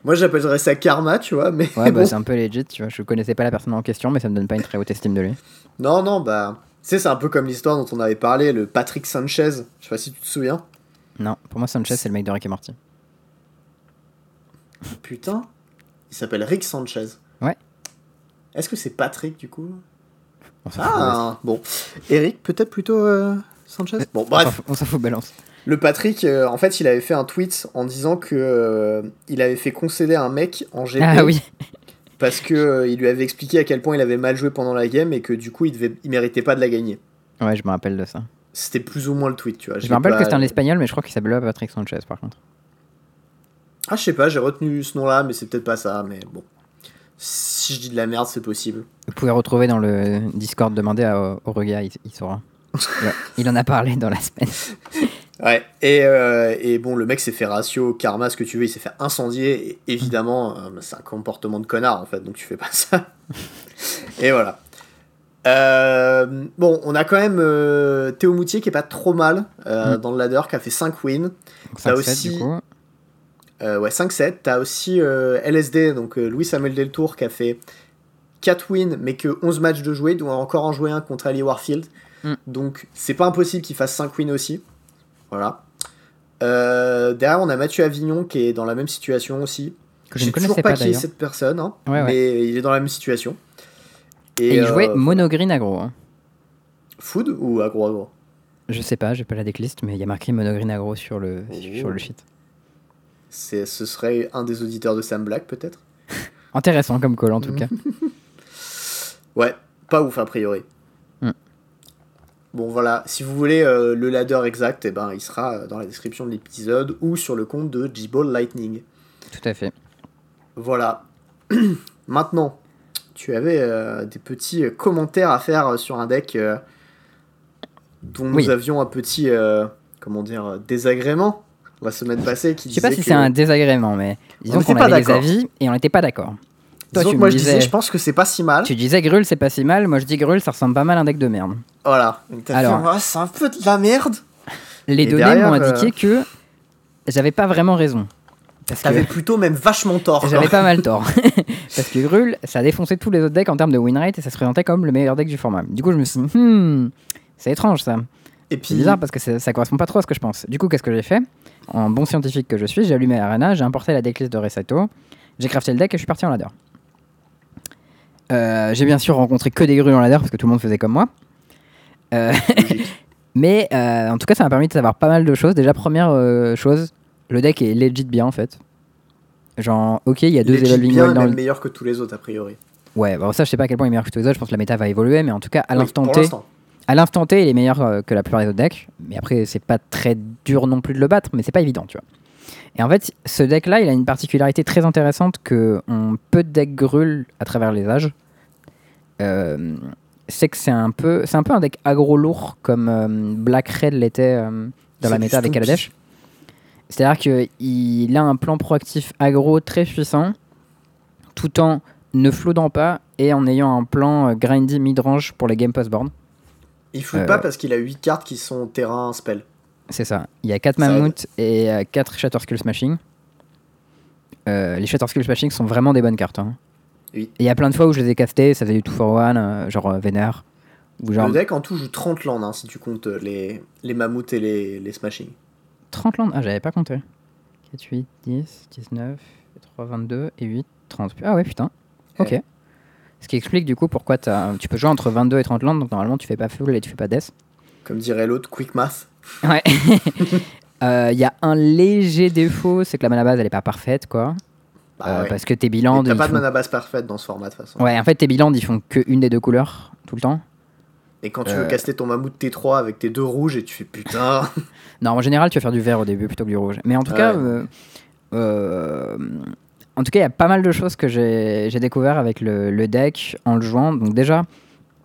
Moi, j'appellerais ça karma, tu vois, mais Ouais, bah, c'est un peu legit, tu vois. Je connaissais pas la personne en question, mais ça me donne pas une très haute estime de lui. Non, non, bah. Tu sais, c'est un peu comme l'histoire dont on avait parlé, le Patrick Sanchez. Je sais pas si tu te souviens. Non, pour moi, Sanchez, c'est le mec de Rick et Morty. Putain. Il s'appelle Rick Sanchez. Ouais. Est-ce que c'est Patrick, du coup? On. Ah, bon. Eric, peut-être plutôt euh, Sanchez? Bon, On s'en bref. on s'en fout, balance. Le Patrick, euh, en fait, il avait fait un tweet en disant que euh, il avait fait concéder un mec en GP Ah oui, parce que euh, il lui avait expliqué à quel point il avait mal joué pendant la game et que du coup, il, devait, il méritait pas de la gagner. ouais, je me rappelle de ça. C'était plus ou moins le tweet, tu vois. Je me rappelle pas- que c'était un espagnol, mais je crois qu'il s'appelait Patrick Sanchez par contre. Ah, je sais pas, j'ai retenu ce nom-là, mais c'est peut-être pas ça, mais bon. Si je dis de la merde, c'est possible. Vous pouvez retrouver dans le Discord, demander à Aurelia, il, il saura. Il en a parlé dans la semaine. Ouais, et, euh, et bon, le mec s'est fait ratio, karma, ce que tu veux, il s'est fait incendier, et évidemment, euh, c'est un comportement de connard en fait, donc tu fais pas ça. et voilà. Euh, bon, on a quand même Théo Moutier qui est pas trop mal Mm. dans le ladder, qui a fait 5 wins. Donc, T'as 5-7, aussi- du coup. Ouais, 5-7. T'as aussi LSD, donc Louis Samuel Deltour, qui a fait 4 wins, mais que 11 matchs de jouer, doit encore en jouer un contre Ali Warfield. Mm. Donc c'est pas impossible qu'il fasse 5 wins aussi. Voilà. Euh, derrière, on a Mathieu Avignon qui est dans la même situation aussi. Que je ne connaissais toujours pas pas qui est cette personne, hein, Ouais, ouais. mais il est dans la même situation. Et il euh, jouait monogreen agro. hein. Food ou agro agro? Je sais pas, j'ai pas la decklist, mais il y a marqué monogreen agro sur le, Oh. sur le sheet. C'est, Ce serait un des auditeurs de Sam Black peut-être? Intéressant comme call en tout cas. Ouais, pas ouf a priori. Bon voilà, si vous voulez euh, le ladder exact, eh ben, il sera euh, dans la description de l'épisode ou sur le compte de G-Ball Lightning. Tout à fait. Voilà. Maintenant, tu avais euh, des petits commentaires à faire sur un deck euh, dont Oui. nous avions un petit, comment dire, désagrément la semaine passée qui Je sais pas si que- c'est un désagrément, mais disons qu'on pas avait des avis et on n'était pas d'accord. Toi, Disons tu que moi me je disais, je pense que c'est pas si mal. Tu disais Grul, c'est pas si mal. Moi, je dis Grul, ça ressemble pas mal à un deck de merde. Voilà. Donc, Alors. Ah, c'est un peu de la merde. Les Et données m'ont euh, indiqué que j'avais pas vraiment raison. Parce que T'avais plutôt même vachement tort. j'avais pas mal tort. Parce que Grul, ça a défoncé tous les autres decks en termes de win rate et ça se présentait comme le meilleur deck du format. Du coup, je me suis dit, hmm, c'est étrange ça. Et C'est bizarre parce que ça, ça correspond pas trop à ce que je pense. Du coup, qu'est-ce que j'ai fait? En bon scientifique que je suis, j'ai allumé Arena, j'ai importé la decklist de Resato, j'ai crafté le deck et je suis parti en ladder. Euh, j'ai bien sûr rencontré que des grues en ladder parce que tout le monde faisait comme moi. Euh, mais euh, en tout cas, ça m'a permis de savoir pas mal de choses. Déjà, première chose, le deck est legit bien en fait. Genre, ok, il y a deux Il est evolving bien dans le. meilleur que tous les autres a priori. Ouais, bon, ça, je sais pas à quel point il est meilleur que tous les autres. Je pense que la méta va évoluer, mais en tout cas, à Oui, l'instant T, à l'instant T, il est meilleur que la plupart des autres decks. Mais après, c'est pas très dur non plus de le battre, mais c'est pas évident, tu vois. Et en fait, ce deck-là, il a une particularité très intéressante que on peu de decks grul à travers les âges. Euh, c'est que c'est un peu, c'est un peu un deck aggro lourd comme euh, Black Red l'était euh, dans la méta avec. Kaladesh. C'est-à-dire qu'il a un plan proactif aggro très puissant, tout en ne floodant pas et en ayant un plan grindy mid-range pour les game post-board. Il floute pas parce qu'il a 8 cartes qui sont terrain spell. C'est ça. Il y a 4 Ça mammouths et 4 Shatter Skull Smashing. Euh, les Shatter Skull Smashing sont vraiment des bonnes cartes. hein. Oui. Et Il y a plein de fois où je les ai castés, ça faisait du 2 for 1, genre euh, Vénère. Ou genre Le deck en tout joue 30 landes hein, si tu comptes euh, les, les mammouths et les, les smashing. 30 landes? Ah, j'avais pas compté. 4, 8, 10, 19, 3, 22 et 8, 30. Ah ouais, putain. Ok. Ouais. Ce qui explique du coup pourquoi t'as- tu peux jouer entre 22 et 30 landes, donc normalement tu fais pas full et tu fais pas death. Comme dirait l'autre, quick math. Ouais. Euh, Il y a un léger défaut, c'est que la mana base elle est pas parfaite quoi. Bah Euh, ouais. Parce que tes bilans. T'as pas de font- mana base parfaite dans ce format de toute façon. Ouais, en fait, tes bilans, ils font que une des deux couleurs tout le temps. Et quand tu veux Euh. caster ton mammouth T3 avec tes deux rouges et tu fais putain. Non, en général, tu vas faire du vert au début plutôt que du rouge. Mais en tout Ouais. cas, euh, euh, en tout cas, il y a pas mal de choses que j'ai découvert avec le, le deck en le jouant. Donc déjà,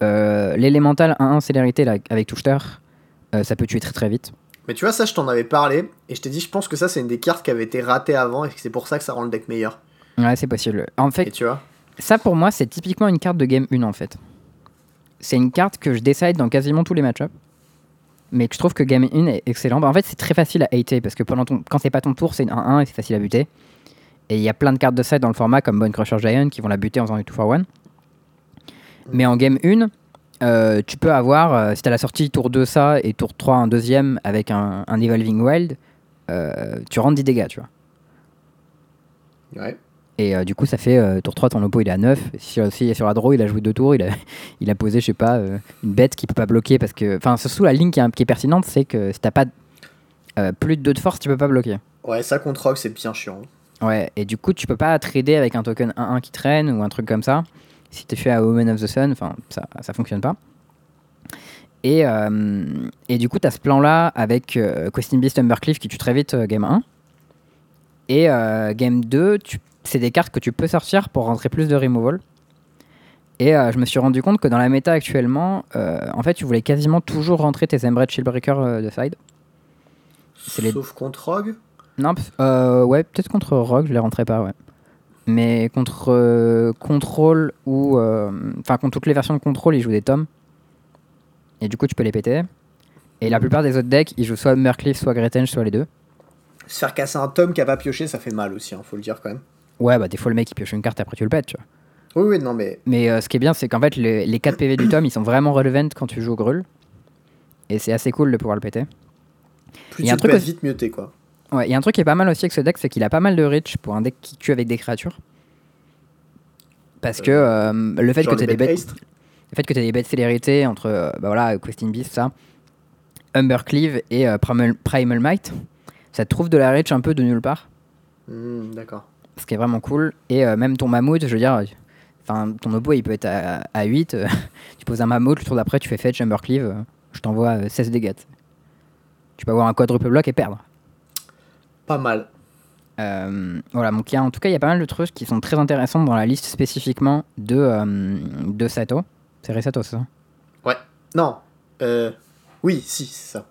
euh, l'élémental 1-1 célérité là, avec touche-terre, euh, ça peut tuer très très vite. Mais tu vois, ça, je t'en avais parlé. Et je t'ai dit, je pense que ça, c'est une des cartes qui avait été ratée avant et que c'est pour ça que ça rend le deck meilleur. Ouais, c'est possible. En Et fait, tu vois ça pour moi, c'est typiquement une carte de game 1 en fait. C'est une carte que je décide dans quasiment tous les match mais que je trouve que game 1 est excellent. Bah, en fait, c'est très facile à hater parce que pendant ton, quand c'est pas ton tour, c'est un 1 et c'est facile à buter. Et il y a plein de cartes de side dans le format comme Bone Crusher Giant qui vont la buter en faisant du 2 for 1. Mais en game 1, euh, tu peux avoir, euh, si tu as la sortie tour 2 ça et tour 3 un deuxième avec un, un Evolving Wild, euh, tu rentres 10 dégâts, tu vois. Ouais. Et du coup, ça fait tour 3, ton oppo il est à 9. Si, si sur la draw, il a joué deux tours, il a, il a posé, je sais pas, une bête qui peut pas bloquer parce que. Enfin, surtout la ligne qui est, qui est pertinente, c'est que si t'as pas plus de 2 de force, tu peux pas bloquer. Ouais, ça contre c'est bien chiant. Ouais, et du coup, tu peux pas trader avec un token 1-1 qui traîne ou un truc comme ça. Si t'es fait à Woman of the Sun, ça, ça fonctionne pas. Et, euh, et du coup, t'as ce plan-là avec euh, Questing Beast Humbercliff qui tue très vite euh, game 1. Et euh, game 2, tu- c'est des cartes que tu peux sortir pour rentrer plus de removal. Et je me suis rendu compte que dans la méta actuellement, en fait, tu voulais quasiment toujours rentrer tes Embred Shieldbreaker de side. C'est les- Sauf contre Rogue? Non, ouais, peut-être contre Rogue, je les rentrais pas, ouais. Mais contre euh, Control ou. euh, Enfin, contre toutes les versions de Control, ils jouent des tomes. Et du coup, tu peux les péter. Et la plupart des autres decks, ils jouent soit Mercliffe, soit Gretenge, soit les deux. Se faire casser un tome qui a pas pioché, ça fait mal aussi, hein, faut le dire quand même. Ouais, bah des fois, le mec il pioche une carte, après tu le pètes, tu vois. Oui, oui, non, mais Mais euh, ce qui est bien, c'est qu'en fait, les, les 4 PV du tome, ils sont vraiment relevant quand tu joues au Grul. Et c'est assez cool de pouvoir le péter. plus Il y a tu un truc aussi- vite mieux t'es, quoi. Ouais, il y a un truc qui est pas mal aussi avec ce deck, c'est qu'il a pas mal de reach pour un deck qui tue avec des créatures. Parce que euh, le fait que tu des bêtes. Le fait que tu des bêtes célérité entre euh, bah voilà, Questing Beast, ça, Humbercleave et euh, Primal, Primal Might, ça te trouve de la reach un peu de nulle part, Hmm, D'accord. ce qui est vraiment cool. Et euh, même ton mammouth, je veux dire, enfin ton obo il peut être à, à 8, euh, tu poses un mammouth, le tour d'après tu fais fetch Humbercleave, euh, je t'envoie euh, 16 dégâts. Tu peux avoir un quadruple bloc et perdre. Pas mal. Euh, voilà, donc il y a- en tout cas, il y a pas mal de trucs qui sont très intéressants dans la liste spécifiquement de, euh, de Sato. C'est Resato, c'est ça Ouais. Non. Euh... Oui, si, c'est ça.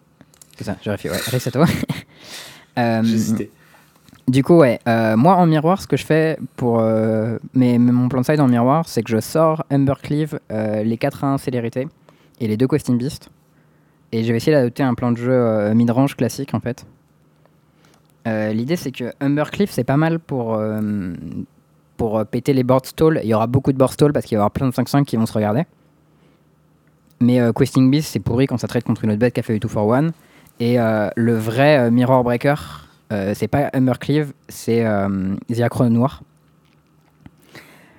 C'est ça, j'ai ouais, Resato. Cité. Du coup, ouais, moi en miroir, ce que je fais pour mais, mon plan de side en miroir, c'est que je sors Humbercleave, les 4 1 célérité et les deux Questing Beast. Et je vais essayer d'adopter un plan de jeu mid-range classique en fait. Euh, L'idée c'est que Humbercleave c'est pas mal pour, euh, pour euh, péter les board stall. Il y aura beaucoup de board stall parce qu'il va y avoir plein de 5-5 qui vont se regarder. Mais euh, Questing Beast c'est pourri quand ça traite contre une autre bête qui a fait du 2 for 1. Et le vrai Mirror Breaker, c'est pas Humbercleave, c'est Ziacron Noir.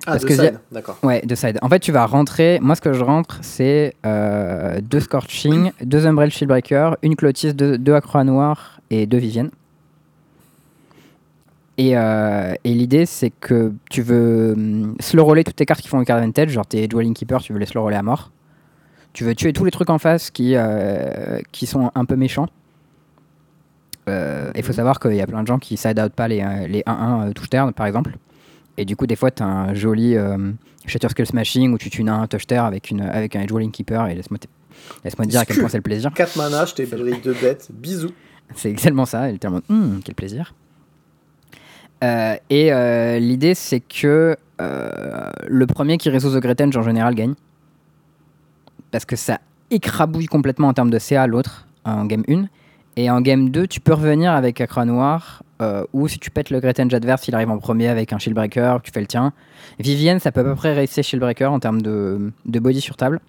Ah, parce de que side, d'accord. Ouais, de side. En fait, tu vas rentrer. Moi, ce que je rentre, c'est deux Scorching, deux Umbrella Shieldbreaker, une Clotis, deux, deux Noir et deux Vivienne. Et, euh, et l'idée, c'est que tu veux hum, slow roller toutes tes cartes qui font le card advantage, genre tes Dwelling Keeper, tu veux les slow roller à mort. Tu veux tuer tous les trucs en face qui, euh, qui sont un peu méchants. Euh, Il faut Mhm. savoir qu'il y a plein de gens qui side out pas les, euh, les 1-1 euh, touche terre, par exemple. Et du coup, des fois, tu as un joli Shatter Skull Smashing où tu tues un touch terre avec, une, avec un Edge Walling Keeper. Et laisse-moi te dire à quel point c'est le plaisir. 4 mana, je t'ai brillé deux bêtes. Bisous. C'est exactement ça. Était en mode, Hum, quel plaisir. Euh, et euh, l'idée, c'est que euh, le premier qui résout The Great en général gagne. Parce que ça écrabouille complètement en termes de CA l'autre en game 1. Et en game 2, tu peux revenir avec Accra Noir. ou si tu pètes le Great adverse, il arrive en premier avec un Shieldbreaker, tu fais le tien. Vivienne, ça peut à peu près réussir Shieldbreaker en termes de, de body sur table.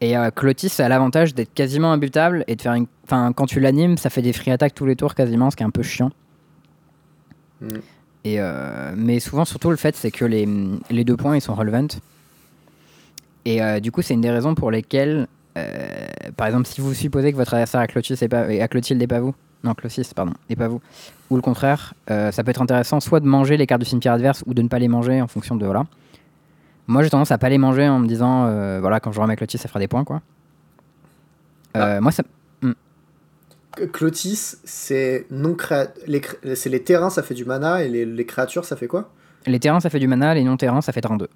Et Clotis a l'avantage d'être quasiment imbutable et de faire une. Enfin, quand tu l'animes, ça fait des free attack tous les tours quasiment, ce qui est un peu chiant. Mm. Et euh, mais souvent, surtout, le fait, c'est que les, les deux points, ils sont relevant. Et euh, du coup, c'est une des raisons pour lesquelles, euh, par exemple, si vous supposez que votre adversaire a Clotis et pas, Clotilde pas vous, non, Clotis, pardon, et pas vous, ou le contraire, ça peut être intéressant soit de manger les cartes du cimetière adverse ou de ne pas les manger en fonction de. Voilà. Moi, j'ai tendance à pas les manger en me disant, voilà, quand je remets Clotis, ça fera des points, quoi. Euh, Moi, ça. Clotis, c'est non créa... les, c'est les terrains, ça fait du mana, et les, les créatures, ça fait quoi? Les terrains, ça fait du mana, les non-terrains, ça fait 32.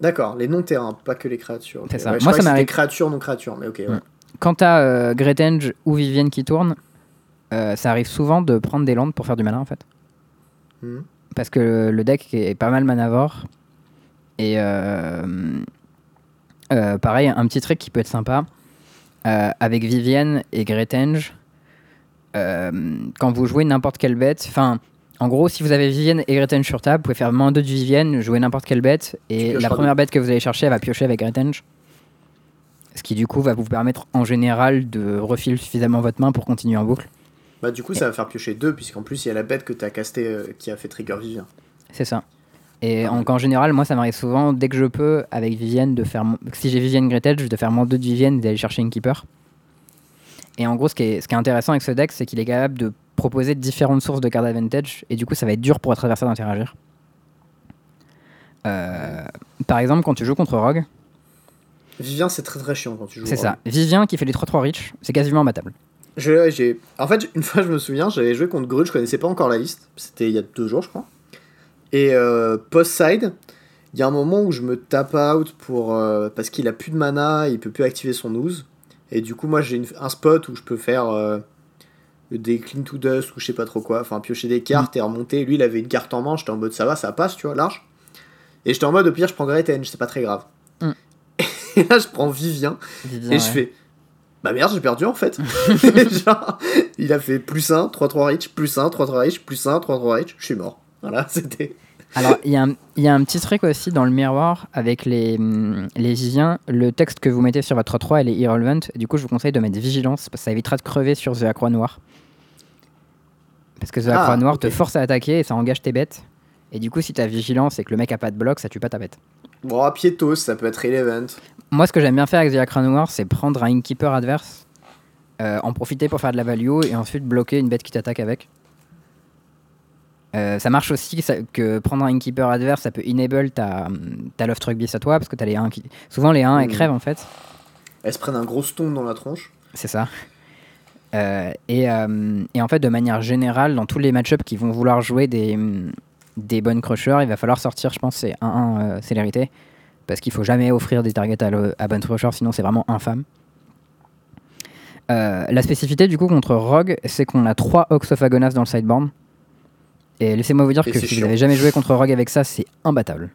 D'accord, les non-terrains, pas que les créatures. ok. C'est ça. Ouais, Moi, ça m'arrive- créatures, non-créatures, mais ok, ouais. Mm. Quand t'as euh, Gretenge ou Vivienne qui tournent, euh, ça arrive souvent de prendre des landes pour faire du mana en fait. Hmm. Parce que le deck est pas mal manavore. Et euh, euh, pareil, un petit trick qui peut être sympa. Euh, avec Vivienne et Gretenge, euh, quand vous jouez n'importe quelle bête, enfin, en gros, si vous avez Vivienne et Gretenge sur table, vous pouvez faire moins 2 de Vivienne, jouer n'importe quelle bête, et la première bête que vous allez chercher, elle va piocher avec Gretenge. Ce qui du coup va vous permettre en général de refiler suffisamment votre main pour continuer en boucle. Bah, du coup, ça va faire piocher deux, puisqu'en plus, il y a la bête que tu as casté euh, qui a fait trigger Vivien. C'est ça. Et Ah en, en général, moi ça m'arrive souvent, dès que je peux, avec Vivienne, de faire. mon- Si j'ai Vivienne Gretenge, de faire moins 2 de Vivienne et d'aller chercher une keeper. Et en gros, ce qui est, ce qui est intéressant avec ce deck, c'est qu'il est capable de proposer différentes sources de cartes advantage, et du coup, ça va être dur pour votre adversaire d'interagir. Euh, par exemple, quand tu joues contre Rogue, Vivien, c'est très très chiant quand tu joues. c'est ça. Vivien qui fait les 3-3 reach, c'est quasiment imbattable. Je- j'ai... En fait, une fois, je me souviens, j'avais joué contre Grud, je connaissais pas encore la liste. C'était il y a deux jours, je crois. Et euh, post-side, il y a un moment où je me tape out pour, euh, parce qu'il a plus de mana, il peut plus activer son ooze. Et du coup, moi, j'ai un spot où je peux faire euh, des clean to dust ou je sais pas trop quoi, enfin piocher des cartes et remonter. Lui, il avait une carte en main, j'étais en mode ça va, ça passe, tu vois, large. Et j'étais en mode au pire, je prends Gretenge, c'est pas très grave. Mm. Et là, je prends Vivien. Vivien, Et je ouais. fais Bah merde, j'ai perdu en fait. Genre, il a fait plus 1, 3-3 reach, plus 1, 3-3 reach, plus 1, 3-3 reach, je suis mort. Voilà, c'était. Alors, il y, a un- il y a un petit trick aussi dans le miroir avec les, hum, les. Le texte que vous mettez sur votre 3, elle est irrelevant. Du coup, je vous conseille de mettre vigilance parce que ça évitera de crever sur The Croix Noire. Parce que The Ah, Croix Noire ok. te force à attaquer et ça engage tes bêtes. Et du coup, si t'as vigilance et que le mec a pas de bloc, ça tue pas ta bête. Bon, à piétos, ça peut être relevant. Moi, ce que j'aime bien faire avec The Croix Noire, c'est prendre un Innkeeper adverse, euh, en profiter pour faire de la value et ensuite bloquer une bête qui t'attaque avec. Euh, ça marche aussi ça- que prendre un Innkeeper adverse, ça peut enable ta, ta Love Truck Beast à toi, parce que t'as les 1 qui. Souvent, les 1 elles Mhm. crèvent en fait. Elles se prennent un gros stone dans la tronche. C'est ça. Euh, et, euh, et en fait, de manière générale, dans tous les match-ups qui vont vouloir jouer des, des bonnes crushers, il va falloir sortir, je pense, c'est 1-1 euh, célérité. Parce qu'il faut jamais offrir des targets à, le- à bonne crusher, sinon c'est vraiment infâme. La spécificité du coup contre Rogue, c'est qu'on a 3 Ox of Agonas dans le sideboard. Et laissez-moi vous dire Et que si vous n'avez jamais joué contre Rogue avec ça, c'est imbattable.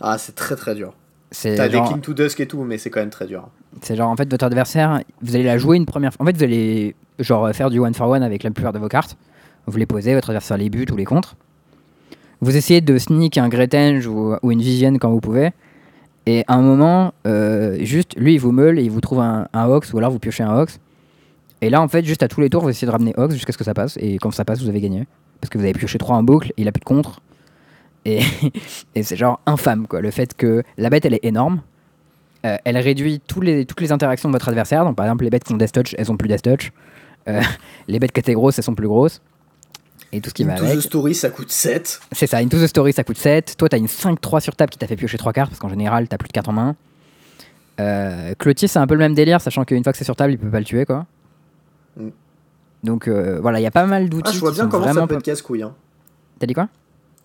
Ah, c'est très très dur. C'est T'as des genre- clean to dusk et tout, mais c'est quand même très dur. C'est genre en fait votre adversaire, vous allez la jouer une première fois. En fait, vous allez genre faire du one for one avec la plupart de vos cartes. Vous les posez, votre adversaire les bute ou les contre. Vous essayez de sneak un Gretenge ou, ou une Vivienne quand vous pouvez. Et à un moment, euh, juste lui il vous meule et il vous trouve un, un Ox ou alors vous piochez un Ox. Et là en fait, juste à tous les tours, vous essayez de ramener Ox jusqu'à ce que ça passe. Et quand ça passe, vous avez gagné. Parce que vous avez pioché 3 en boucle il a plus de contre. Et, et c'est genre infâme quoi. Le fait que la bête elle est énorme. Euh, elle réduit tous les, toutes les interactions de votre adversaire. Donc, par exemple, les bêtes qui ont Death Touch, elles ont plus Death Touch. Euh, les bêtes qui étaient grosses, elles sont plus grosses. Et tout ce qui va Into avec. the story, ça coûte 7. C'est ça, Into the Story, ça coûte 7. Toi, t'as une 5-3 sur table qui t'a fait piocher 3 cartes, parce qu'en général, t'as plus de cartes en main. Euh, Clotis, c'est un peu le même délire, sachant qu'une fois que c'est sur table, il peut pas le tuer, quoi. Mm. Donc, euh, voilà, il y a pas mal d'outils Ah, je vois bien comment ça peut être casse-couille. Hein. T'as dit quoi?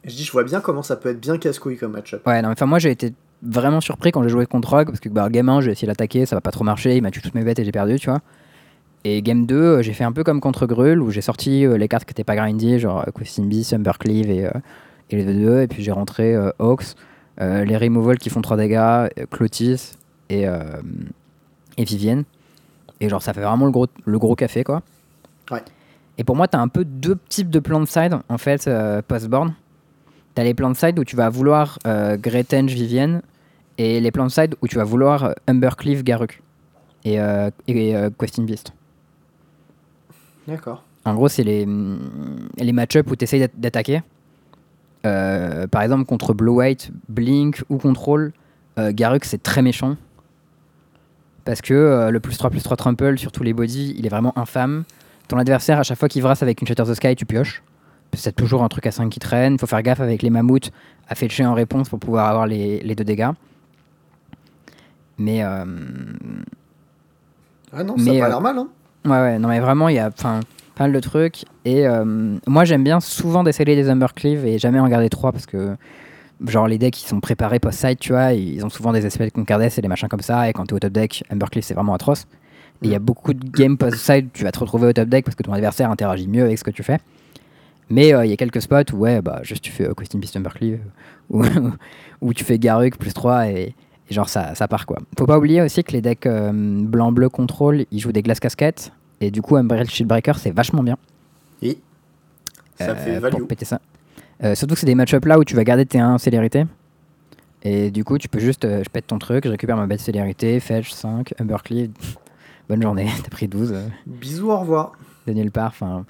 Je dis, je vois bien comment ça peut être bien casse-couille comme match-up. Ouais, non, mais enfin, moi, j'ai été vraiment surpris quand j'ai joué contre Rogue, parce que, bah, game 1, j'ai essayé d'attaquer, ça va pas trop marcher, il m'a tué toutes mes bêtes et j'ai perdu, tu vois. Et game 2, euh, j'ai fait un peu comme contre Grul, où j'ai sorti euh, les cartes qui étaient pas grindy, genre euh, Questing Beast, Umbercleave et, euh, et les 2 et puis j'ai rentré Hawks, euh, les removals qui font 3 dégâts, Clotis et, et Vivienne. Et genre, ça fait vraiment le gros, le gros café, quoi. Ouais. Et pour moi, t'as un peu deux types de plans de side, en fait, euh, post-board. T'as les plans de side où tu vas vouloir euh, Gretenge, Vivienne, et les plans de side où tu vas vouloir euh, Umbercleave, Garuk et, euh, et euh, Questing Beast. D'accord. En gros, c'est les, mm, les match-up où tu essayes d'attaquer. Euh, par exemple, contre Blue White, Blink ou Control, Garruk c'est très méchant. Parce que le plus 3 plus 3 trample sur tous les bodies, il est vraiment infâme. Ton adversaire, à chaque fois qu'il vrasse avec une Shatter the Sky, tu pioches. Parce que C'est toujours un truc à 5 qui traîne. Faut faire gaffe avec les mammouths à fetcher en réponse pour pouvoir avoir les, les deux dégâts. Mais euh, Ah non, ça Mais, a pas euh, l'air mal. Hein. Ouais, ouais, non, mais vraiment, il y a enfin, pas mal de trucs. Et euh, moi, j'aime bien souvent d'essayer des Umbercleave et jamais en garder trois parce que, genre, les decks, ils sont préparés post-side, tu vois, ils ont souvent des espèces de Concardes et des machins comme ça. Et quand t'es au top deck, Umbercleave, c'est vraiment atroce. Il y a beaucoup de games post-side, tu vas te retrouver au top deck parce que ton adversaire interagit mieux avec ce que tu fais. Mais euh, il y a quelques spots où, ouais, bah, juste tu fais euh, Questing Beast Umbercleave ou où tu fais Garruk plus 3 et, et genre ça, ça part quoi. Faut pas oublier aussi que les decks euh, blanc-bleu contrôle, ils jouent des glaces casquettes et du coup Umbrella Shield Breaker c'est vachement bien Et ça euh, fait value. pour péter ça. Euh, surtout que c'est des match-up là où tu vas garder tes 1 célérité. Et du coup, tu peux juste. euh, je pète ton truc, je récupère ma bête célérité, fetch 5, Humbercleave. Bonne journée, t'as pris 12 euh, Bisous, au revoir. de nulle part. Enfin,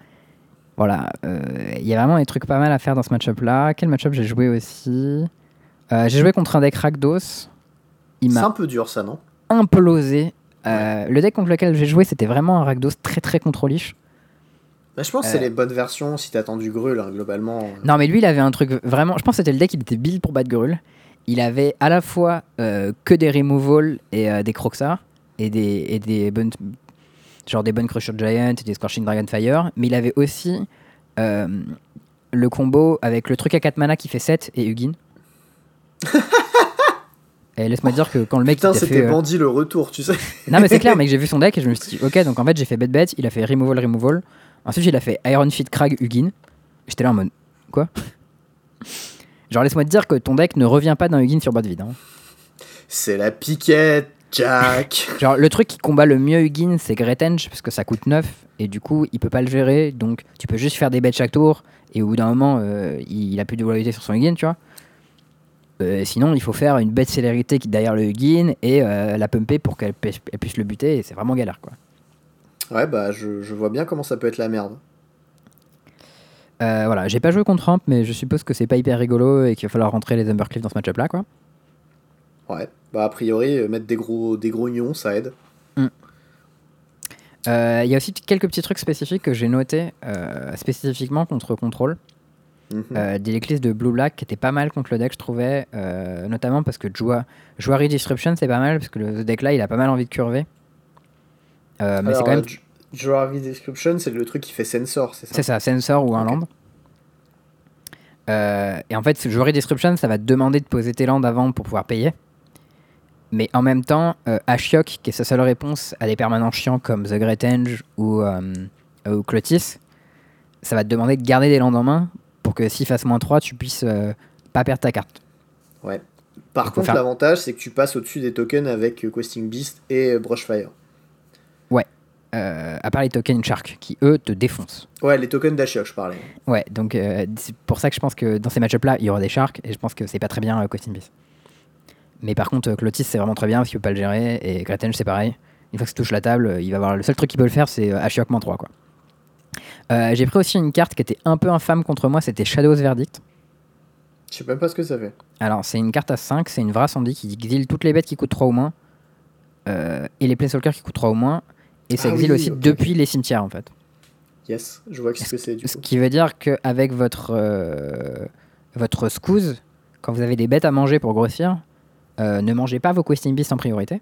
voilà. euh, Il y a vraiment des trucs pas mal à faire dans ce match-up là. Quel match-up j'ai joué aussi? Euh, J'ai joué contre un deck Rakdos. C'est un peu dur, ça, non? implosé. Euh, Le deck contre lequel j'ai joué, c'était vraiment un Rakdos très très contrôlish. Bah, Je pense que c'est Euh. les bonnes versions si t'attends du grul, hein, globalement. Non, mais lui, il avait un truc vraiment. Je pense que c'était le deck, il était build pour battre Grul. Il avait à la fois euh, que des removal et euh, des Croxar et des, et des bonnes. Genre des bonnes Crusher Giant et des Scorching Dragonfire. Mais il avait aussi euh, le combo avec le truc à 4 mana qui fait 7 et Hugin. et laisse-moi dire que quand le mec. Putain, c'était euh, Bandit le retour, tu sais. non, mais c'est clair, mec, j'ai vu son deck et je me suis dit, ok, donc en fait, j'ai fait bet bet, il a fait removal, removal. Ensuite, il a fait Iron Feet, Crag, Hugin. J'étais là en mode, quoi? Genre, laisse-moi te dire que ton deck ne revient pas d'un Hugin sur boîte vide. hein. C'est la piquette, Jack. Genre, le truc qui combat le mieux Hugin, c'est Gretenge, parce que ça coûte 9, et du coup, il peut pas le gérer, donc tu peux juste faire des bêtes chaque tour, et au bout d'un moment, euh, il, il a plus de volatilité sur son Hugin, tu vois. Euh, sinon, il faut faire une bête célérité qui derrière le Hugin et euh, la pumper pour qu'elle pu- elle puisse le buter, et c'est vraiment galère, quoi. Ouais, bah, je, je vois bien comment ça peut être la merde. Voilà, j'ai pas joué contre Ramp, mais je suppose que c'est pas hyper rigolo et qu'il va falloir rentrer les Umbercliff dans ce match-up là, quoi. Ouais. Bah, a priori, euh, mettre des gros, des gros ions, ça aide. Euh, Il y a aussi quelques petits trucs spécifiques que j'ai notés euh, spécifiquement contre Control. Mhm. Euh, des de Blue Black qui étaient pas mal contre le deck, je trouvais, euh, notamment parce que Joa, Joari Disruption c'est pas mal parce que le deck là il a pas mal envie de curver. Euh, mais c'est quand même. euh, Description, c'est le truc qui fait sensor, c'est ça C'est ça, Sensor ou un land. Euh, et en fait, ce Disruption, ça va te demander de poser tes lands avant pour pouvoir payer. Mais en même temps, euh, Ashiok, qui est sa seule réponse à des permanents chiants comme The Great ou, euh, ou Clotis, ça va te demander de garder des lands en main pour que s'il fasse moins 3, tu puisses euh, pas perdre ta carte. Ouais. Par contre, faire- l'avantage, c'est que tu passes au-dessus des tokens avec euh, Questing Beast et Brushfire. Euh, à part les tokens Shark, qui eux te défoncent. Ouais, les tokens d'Ashiok, je parlais. Ouais, donc c'est pour ça que je pense que dans ces match là il y aura des Sharks, et je pense que c'est pas très bien Questing Beast. Mais par contre, Clotis, c'est vraiment très bien parce qu'il peut pas le gérer, et Gretenge, c'est pareil. Une fois que ça touche la table, il va avoir le seul truc qu'il peut le faire, c'est euh, Ashiok moins 3. Quoi. Euh, J'ai pris aussi une carte qui était un peu infâme contre moi, c'était Shadows Verdict. Je sais même pas ce que ça fait. Alors, c'est une carte à 5, c'est une Vrasandi qui exile toutes les bêtes qui coûtent 3 ou moins, euh, et les Planeswalkers qui coûtent 3 ou moins, et ça Ah exile oui, aussi depuis les cimetières en fait. Yes, je vois ce que c'est du Ce coup. qui veut dire qu'avec votre, euh, votre squeeze, quand vous avez des bêtes à manger pour grossir, euh, ne mangez pas vos questing beasts en priorité.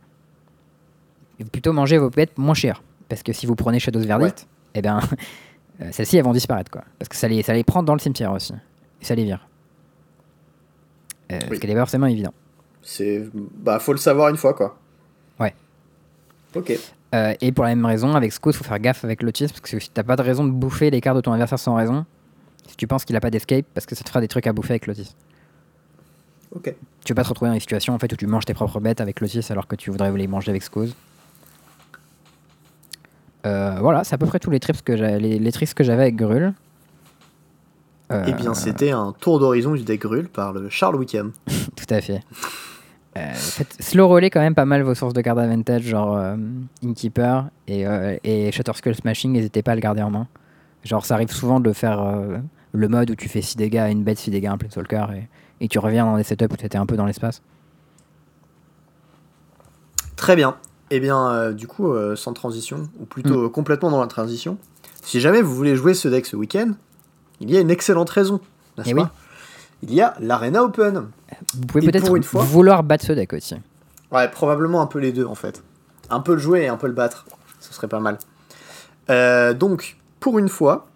Plutôt mangez vos bêtes moins chères. Parce que si vous prenez Shadows Verdict, eh bien, euh, celles-ci elles vont disparaître. Quoi. Parce que ça les, ça les prend dans le cimetière aussi. Et ça les vire. Euh, Ce Oui. qui n'est pas forcément évident. C'est. Bah, faut le savoir une fois, quoi. Ouais. Ok. Euh, et pour la même raison, avec Squeeze, faut faire gaffe avec Lotus. Parce que si t'as pas de raison de bouffer les cartes de ton adversaire sans raison, si tu penses qu'il a pas d'escape, parce que ça te fera des trucs à bouffer avec Lotus. Ok. Tu veux pas te retrouver dans une situation en fait où tu manges tes propres bêtes avec Lotus alors que tu voudrais les manger avec Squeeze. Euh, voilà, c'est à peu près tous les tricks que j'avais, les, les tricks que j'avais avec Grul. Euh, Eh bien, c'était un tour d'horizon du deck Grul par le Charles Wickham. Tout à fait. Euh, faites slow roller quand même pas mal vos sources de cartes advantage, genre euh, Innkeeper et, euh, et Shatterskull Smashing, n'hésitez pas à le garder en main. Genre, ça arrive souvent de faire le mode où tu fais 6 dégâts à une bête, 6 dégâts à un Planeswalker et, et tu reviens dans des setups où tu étais un peu dans l'espace. Très bien. Eh bien, euh, du coup, euh, sans transition, ou plutôt euh, complètement dans la transition, si jamais vous voulez jouer ce deck ce week-end, il y a une excellente raison, n'est-ce Eh pas? Oui. Il y a l'Arena Open. Vous pouvez peut-être fois- vouloir battre ce deck aussi. Ouais, probablement un peu les deux en fait. Un peu le jouer et un peu le battre. Ce serait pas mal. Euh, donc, pour une fois,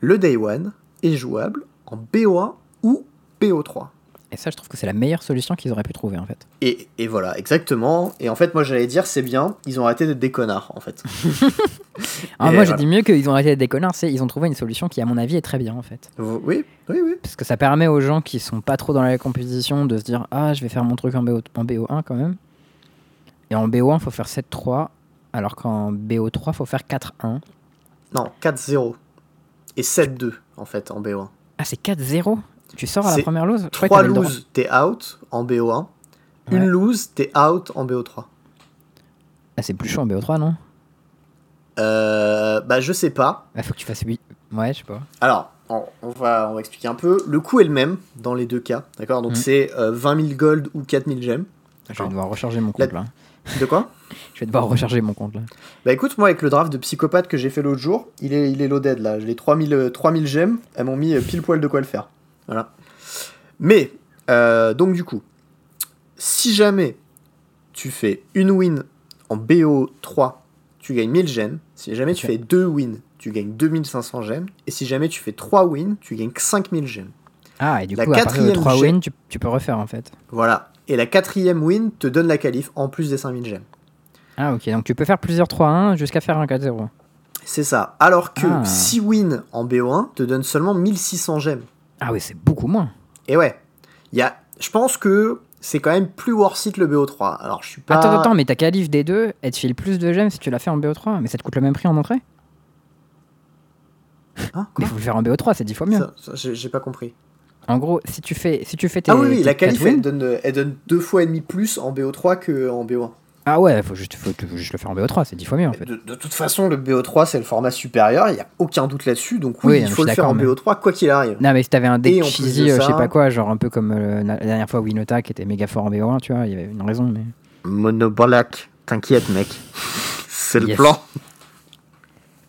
le Day One est jouable en BO1 ou BO3. Et ça, je trouve que c'est la meilleure solution qu'ils auraient pu trouver en fait. Et, et voilà, exactement. Et en fait, moi j'allais dire, c'est bien, ils ont arrêté d'être des connards en fait. Ah, moi, j'ai voilà. dit mieux qu'ils ont arrêté d'être des connards, c'est ils ont trouvé une solution qui, à mon avis, est très bien en fait. Oui, oui, oui. Parce que ça permet aux gens qui sont pas trop dans la compétition de se dire Ah, je vais faire mon truc en, BO, en BO1 quand même. Et en BO1, faut faire 7-3, alors qu'en BO3, faut faire 4-1. Non, 4-0. Et 7-2 en fait en BO1. Ah, c'est 4-0 Tu sors à la première lose Je croyais que 3 t'avais le droit. loses, t'es out en BO1. Une lose, t'es out en BO3. Ah, c'est plus chaud en BO3, non? Euh, bah, je sais pas. Ah, faut que tu fasses 8. Ouais, je sais pas. Alors, on, on va, on va expliquer un peu. Le coût est le même dans les deux cas. D'accord? Donc, Mhm. c'est euh, 20 000 gold ou 4 000 gemmes. Je vais devoir recharger mon La- compte là. De quoi? Je vais devoir recharger mon compte là. Bah écoute, moi avec le draft de psychopathe que j'ai fait l'autre jour, il est, il est loaded là. J'ai les 3000, euh, 3000 gemmes, elles m'ont mis euh, pile poil de quoi le faire. Voilà. Mais, euh, donc du coup, si jamais tu fais une win en BO3, tu gagnes 1000 gemmes. Si jamais tu fais deux wins, tu gagnes 2500 gemmes. Et si jamais tu fais 3 wins, tu gagnes que 5000 gemmes. Ah, et du La coup, partir de quatrième 3 jet- wins, tu, tu peux refaire en fait. Voilà. Et la quatrième win te donne la qualif en plus des 5000 gemmes. Ah, ok, donc tu peux faire plusieurs 3-1 jusqu'à faire un 4-0. C'est ça. Alors que Ah. 6 wins en BO1 te donne seulement 1600 gemmes. Ah, oui, c'est beaucoup moins. Et ouais, il y a, je pense que c'est quand même plus worth it le BO3. Alors je suis pas. Attends, attends, mais ta qualif des deux, elle te file plus de gemmes si tu l'as fait en BO3. Mais ça te coûte le même prix en entrée? Hein, Mais faut le faire en BO3, c'est 10 fois mieux. J'ai pas compris. En gros, si tu fais, si tu fais tes. Ah oui, oui, tes la qualif elle donne, elle donne deux fois et demi plus en BO3 que en BO1. Ah ouais, faut juste, faut juste le faire en BO3, c'est 10 fois mieux en fait. De, de toute façon, le BO3 c'est le format supérieur, il y a aucun doute là-dessus. Donc oui, Oui, il faut le faire en d'accord, BO3 quoi qu'il arrive. Non, mais si t'avais un deck cheesy, de euh, je sais pas quoi, genre un peu comme euh, la dernière fois Winota qui était méga fort en BO1, tu vois, il y avait une raison, mais. Monobalac, t'inquiète mec, c'est le plan.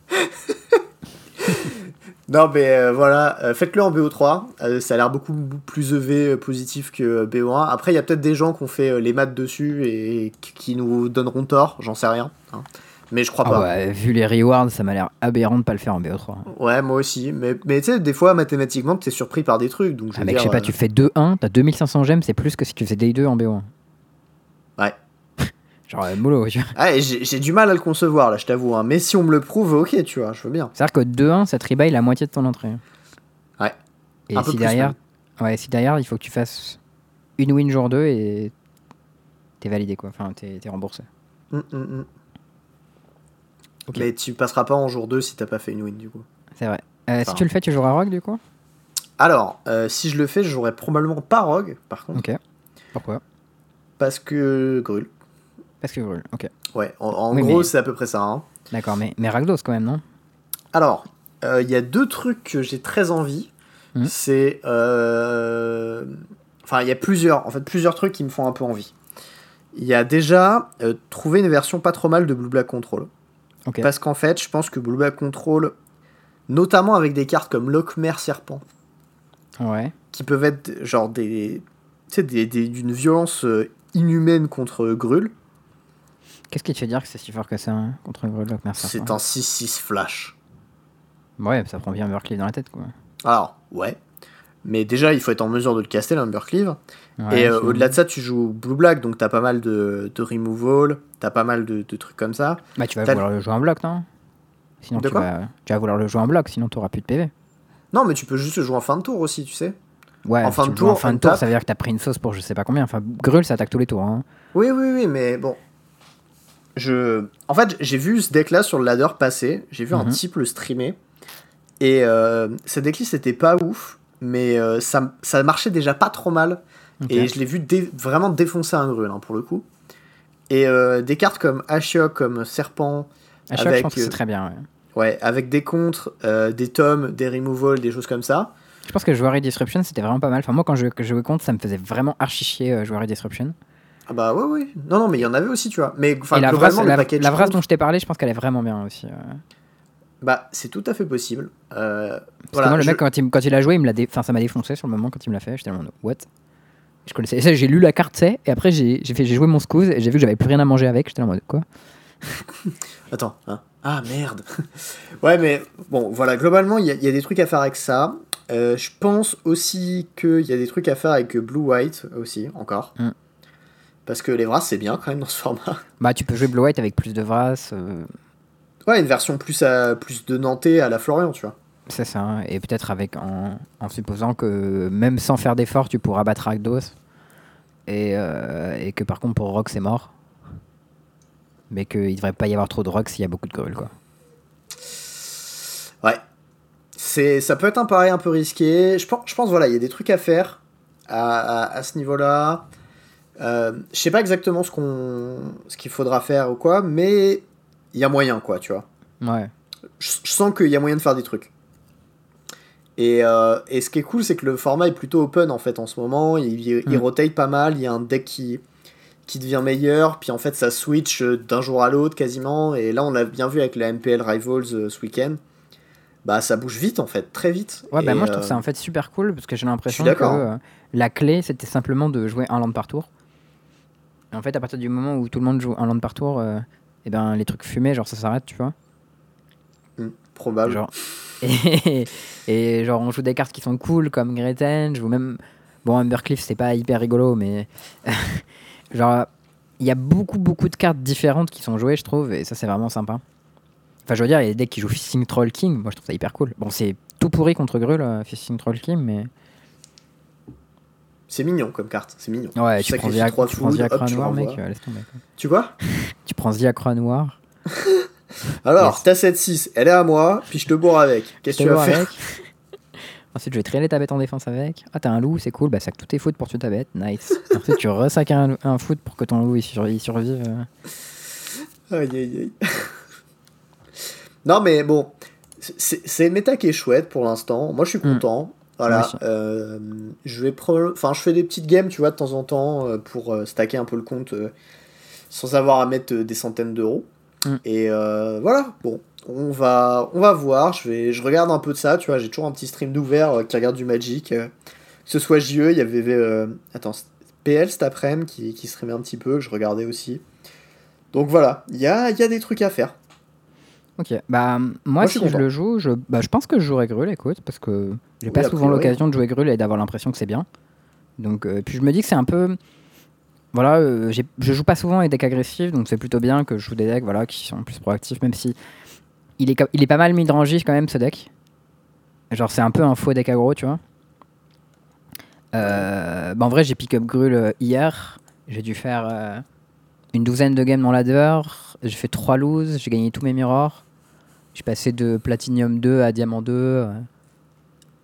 non mais euh, voilà, euh, faites-le en BO3, euh, ça a l'air beaucoup plus EV positif que euh, BO1. Après il y a peut-être des gens qui ont fait les maths dessus et qui- nous donneront tort, j'en sais rien. hein. Mais je crois Ah pas. ouais, vu les rewards, ça m'a l'air aberrant de pas le faire en BO3. Ouais, moi aussi. Mais, mais tu sais, des fois, mathématiquement, t'es surpris par des trucs. Donc, je Ah mec, je sais pas, tu fais 2-1, t'as 2500 gemmes, c'est plus que si tu faisais Day 2 en BO1. Genre, euh, mollo, tu vois. Ah, j'ai du mal à le concevoir, là, je t'avoue. hein. Mais si on me le prouve, ok, tu vois, je veux bien. C'est-à-dire que 2-1, ça te rebuy la moitié de ton entrée. Ouais. Et Un si derrière, ouais, si derrière, il faut que tu fasses une win jour 2 et t'es validé quoi. Enfin, t'es remboursé. Hum, hum, hum. Mais tu passeras pas en jour 2 si t'as pas fait une win, du coup. C'est vrai. Euh, Enfin. Si tu le fais, tu joueras Rogue du coup? Alors, euh, si je le fais, je jouerai probablement pas Rogue, par contre. Ok. Pourquoi? Parce que. Grul. Parce que brûle. Ok. Ouais, en, en Oui, gros, mais- c'est à peu près ça. hein. D'accord, mais, mais Ragdos quand même, non? Alors, euh, il y a deux trucs que j'ai très envie. Mhm. C'est. euh, Enfin, il y a plusieurs, en fait, plusieurs trucs qui me font un peu envie. Il y a déjà euh, trouver une version pas trop mal de Blue Black Control. Ok. Parce qu'en fait, je pense que Blue Black Control, notamment avec des cartes comme Lockmer Serpent, Ouais. qui peuvent être genre des. Tu sais, des- des- d'une violence euh, inhumaine contre Grul, Qu'est-ce qui te fait dire que c'est si fort que ça hein, contre Grudlock Merci. c'est un 6-6 flash. Ouais, ça prend bien Berkeley dans la tête quoi. Alors, ouais. Mais déjà, il faut être en mesure de le caster. Ouais, et euh, au-delà de ça, tu joues Blue Black, donc t'as pas mal de, de removal, t'as pas mal de, de trucs comme ça. Bah, tu vas T'as- vouloir le jouer en bloc, non? Sinon, De tu quoi? vas... tu vas vouloir le jouer en bloc, sinon t'auras plus de PV. Non, mais tu peux juste le jouer en fin de tour aussi, tu sais. Ouais, En fin de le joues en tour, fin de tour, ça veut dire que t'as pris une sauce pour je sais pas combien. Enfin, Grul, ça attaque tous les tours. Hein. Oui, oui, oui, mais bon. Je... En fait, j'ai vu ce deck-là sur le ladder passer, j'ai vu un Mhm. type le streamer, et euh, ce deck-là, c'était pas ouf, mais euh, ça, ça marchait déjà pas trop mal, et je l'ai vu dé- vraiment défoncer un grul, hein, pour le coup. Et euh, des cartes comme Ashiok, comme Serpent, chaque, avec, je pense que c'est très bien. ouais. ouais, avec des contres, des tomes, des removals, des choses comme ça. Je pense que jouer Disruption, c'était vraiment pas mal. Enfin, moi, quand je, jouais contre, ça me faisait vraiment archi chier euh, jouer Disruption. Ah bah ouais, oui. Non, non, mais il y en avait aussi, tu vois. Mais enfin, la globalement, vraie le la, package la vraie contre, dont je t'ai parlé, je pense qu'elle est vraiment bien aussi. euh. bah, c'est tout à fait possible. Euh, Parce voilà, que moi, le je- mec, quand il, quand il a joué, il me l'a dé- enfin, ça m'a défoncé sur le moment quand il me l'a fait. J'étais en mode, what? Je connaissais. ça, J'ai lu la carte, c'est, et après, j'ai joué mon scouse et j'ai vu que j'avais plus rien à manger avec. J'étais en mode, quoi? Attends, hein. Ah merde. ouais, mais bon, voilà, globalement, il y, a- il y a des trucs à faire avec ça. Euh, je pense aussi qu'il y a des trucs à faire avec Blue White aussi, encore. Mm. Parce que les Vras, c'est bien quand même dans ce format. Bah, tu peux jouer Blue White avec plus de Vras. euh, Ouais, une version plus, à, plus de Nantais à la Florian, tu vois. c'est ça. hein. Et peut-être avec en, en supposant que même sans faire d'effort, tu pourras battre Rakdos. Et, euh, et que par contre, pour Rock, c'est mort. Mais qu'il devrait pas y avoir trop de Rock s'il y a beaucoup de grules, quoi. Ouais. C'est ça peut être un pari un peu risqué. Je pense, je pense voilà, il y a des trucs à faire à, à, ce niveau-là. Euh, je sais pas exactement ce, qu'on, ce qu'il faudra faire ou quoi, mais il y a moyen, quoi, tu vois. Ouais. Je, sens qu'il y a moyen de faire des trucs. Et, euh, et, ce qui est cool, c'est que le format est plutôt open en fait en ce moment. Il, il, mm. rotate pas mal. Il y a un deck qui, qui devient meilleur. Puis en fait, ça switch d'un jour à l'autre quasiment. Et là, on l'a bien vu avec la MPL Rivals euh, ce week-end. Bah, ça bouge vite en fait, très vite. Ouais, bah et moi je trouve ça en fait super cool parce que j'ai l'impression que euh, la clé c'était simplement de jouer un land par tour. Et en fait, à partir du moment où tout le monde joue un land par tour, et eh ben les trucs fumés, genre ça s'arrête, tu vois. Hmm, probable. Genre, et, genre, on joue des cartes qui sont cool comme Great ou même. Bon, Ambercliff, c'est pas hyper rigolo, mais. genre, il y a beaucoup, beaucoup de cartes différentes qui sont jouées, je trouve, et ça, c'est vraiment sympa. Enfin, je veux dire, il y a des decks qui jouent Fishing Troll King, moi, je trouve ça hyper cool. Bon, c'est tout pourri contre Grul, Fishing Troll King, mais. C'est mignon comme carte, c'est mignon. Ouais, tu, prends Zia, tu prends Noir, mec, laisse tomber. Tu vois Tu prends Ziacra Noir. Alors, t'as cette 6, elle est à moi, puis je te bourre avec. Qu'est-ce que tu vas faire? Ensuite, je vais traîner ta bête en défense avec. Ah, t'as un loup, c'est cool, bah sac tous tes foot pour tuer ta bête, nice. Ensuite, tu ressacs un, un foot pour que ton loup il, survive. Euh. Aïe aïe aïe. non, mais bon, c'est une méta qui est chouette pour l'instant. Moi, je suis hmm. content. Voilà, euh, je vais enfin je fais des petites games, tu vois, de temps en temps euh, pour stacker un peu le compte sans avoir à mettre des centaines d'euros. Mm. Et euh, voilà, bon, on va, on va voir. Je, vais, je regarde un peu de ça, tu vois. J'ai toujours un petit stream d'ouvert euh, qui regarde du Magic. Euh, que ce soit JE, il y avait. attends, PL cet après-midi qui, qui streamait un petit peu, je regardais aussi. Donc voilà, il y a, y a des trucs à faire. Ok, bah moi, si je le joue, je, bah, je pense que je jouerai Grul, écoute, parce que j'ai pas souvent l'occasion de jouer Grul et d'avoir l'impression que c'est bien. Donc, puis je me dis que c'est un peu voilà, euh, je joue pas souvent avec des decks agressifs, donc c'est plutôt bien que je joue des decks voilà, qui sont plus proactifs, même si il est, il est pas mal midrangif quand même ce deck. Genre c'est un peu un faux deck aggro, tu vois. Euh, bah, en vrai j'ai pick up Grul euh, hier, j'ai dû faire une douzaine de games dans ladder, j'ai fait 3 loses, j'ai gagné tous mes mirrors. J'ai passé de Platinum 2 à Diamant 2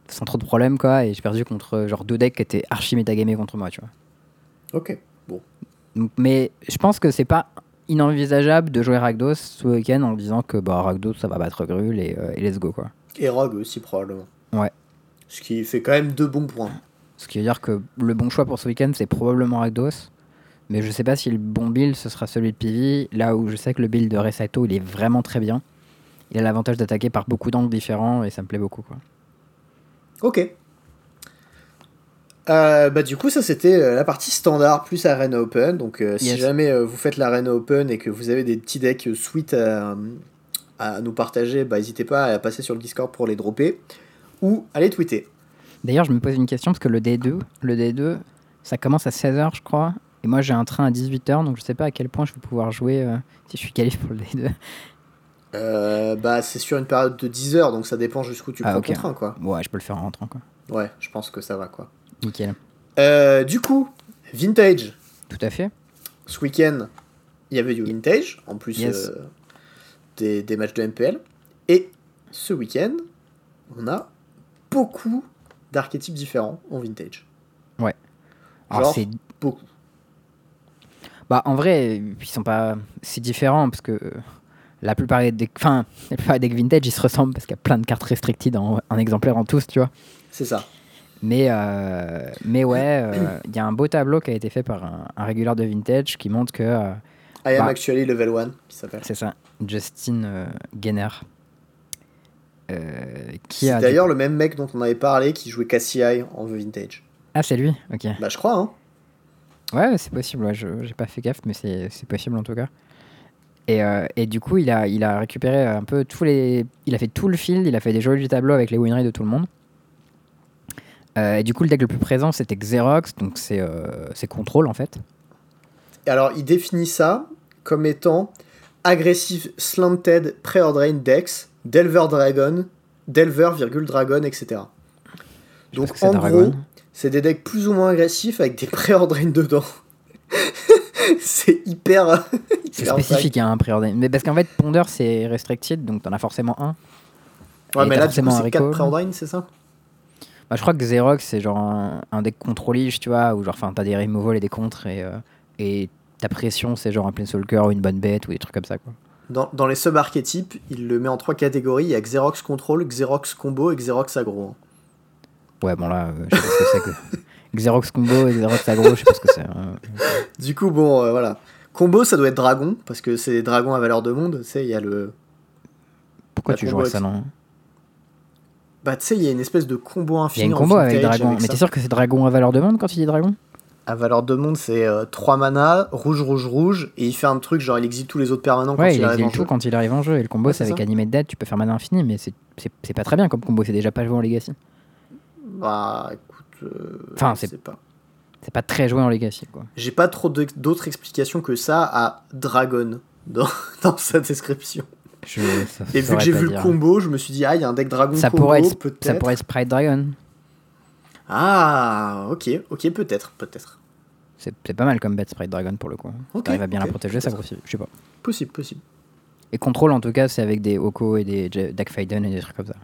sans trop de problèmes quoi, et j'ai perdu contre genre deux decks qui étaient archi métagamés contre moi, tu vois. Ok. Bon. mais je pense que c'est pas inenvisageable de jouer Ragdos ce week-end en disant que bah, Ragdos ça va battre Grul et, euh, et let's go quoi. Et Rogue aussi probablement. Ouais. Ce qui fait quand même deux bons points. Ce qui veut dire que le bon choix pour ce week-end c'est probablement Ragdos. Mais je sais pas si le bon build ce sera celui de PV. Là où je sais que le build de Resato il est vraiment très bien. Il a l'avantage d'attaquer par beaucoup d'angles différents et ça me plaît beaucoup quoi. Ok. Euh, bah du coup ça c'était euh, la partie standard plus Arena Open. Donc euh, si jamais vous faites l'Arena Open et que vous avez des petits decks sweet à, nous partager bah n'hésitez pas à passer sur le Discord pour les dropper ou à les tweeter. D'ailleurs je me pose une question parce que le D2 le D2 ça commence à 16h je crois. Et moi j'ai un train à 18h donc je sais pas à quel point je vais pouvoir jouer si je suis qualifié pour le D2 bah c'est sur une période de 10 h donc ça dépend jusqu'où tu ah, prends ton train quoi ouais je peux le faire en rentrant quoi ouais je pense que ça va quoi Nickel. Euh, du coup, Vintage. Tout à fait. Ce week-end, il y avait du Vintage, en plus euh, des, des, matchs de MPL. Et ce week-end, on a beaucoup d'archétypes différents en Vintage. Ouais. Alors, c'est beaucoup. Bah, en vrai, ils sont pas si différents parce que la plupart des decks, enfin, la plupart des decks vintage, ils se ressemblent parce qu'il y a plein de cartes restricted en un exemplaire en tous, tu vois. C'est ça. Mais, euh, mais ouais, euh, il y a un beau tableau qui a été fait par un, un régulier de vintage qui montre que. Euh, I am bah, actually level 1, qui s'appelle. C'est ça, Justin Genner. qui c'est d'ailleurs le même mec dont on avait parlé qui jouait Cassie en The Vintage. Ah, c'est lui Ok. Bah, je crois, hein. Ouais, c'est possible, ouais, je j'ai pas fait gaffe, mais c'est, c'est possible en tout cas. Et, et, du coup, il a, il a récupéré un peu tous les. Il a fait tout le field, il a fait des jolis tableaux avec les win de tout le monde. Euh, et du coup, le deck le plus présent, c'était Xerox, donc c'est euh, contrôle en fait. Et alors, il définit ça comme étant agressif slanted preordained decks, Delver Dragon, Delver, dragon, etc. Donc en gros, c'est des decks plus ou moins agressifs avec des preordained dedans. c'est hyper. c'est spécifique, hein, un preordained. Mais parce qu'en fait, Ponder, c'est restricted, donc t'en as forcément un. Ouais, Et mais là, c'est 4 recall. pré-ordain, c'est ça? Bah, je crois que Xerox, c'est genre un, un deck contrôlige, tu vois, où genre, enfin, t'as des removals et des contres, et, euh, et ta pression, c'est genre un Planeswalker ou une bonne bête ou des trucs comme ça, quoi. dans, dans les sub-archétypes, il le met en trois catégories. Il y a Xerox Control, Xerox Combo et Xerox Aggro. hein. Ouais, bon, là, euh, je sais pas ce que c'est que. Xerox Combo et Xerox Aggro, je sais pas ce que c'est. hein. Du coup, bon, euh, voilà. Combo, ça doit être dragon, parce que c'est des dragons à valeur de monde. Tu sais, il y a le. Pourquoi La tu combo jouerais ça, non? Bah, tu sais, il y a une espèce de combo Il y a infini. une en combo avec dragon. Mais t'es sûr que c'est dragon à valeur de monde quand il dit dragon? À valeur de monde, c'est 3 mana, rouge, rouge, rouge, et il fait un truc genre il exile tous les autres permanents quand il, il arrive en exile jeu. tout quand il arrive en jeu. Et le combo, Ouais, c'est avec ça. Animate Dead, tu peux faire mana infini, mais c'est- pas très bien comme combo, c'est déjà pas joué en Legacy. Bah, euh, Enfin, je c'est- sais pas. C'est pas très joué en Legacy, quoi. J'ai pas trop d'autres explications que ça à Dragon dans, dans sa description. Je, ça Et vu que j'ai vu le combo, je me suis dit, ah, il y a un deck Dragon ça combo, pourrait, être, ça pourrait être Sprite Dragon. Ah, ok, ok, peut-être, peut-être. C'est pas mal comme bête Sprite Dragon pour le coup. Ok, T'arrives à bien la protéger, ça grossit. Je sais pas. Possible, possible. Et contrôle en tout cas, c'est avec des Oko et des J- Dak Faden et des trucs comme ça.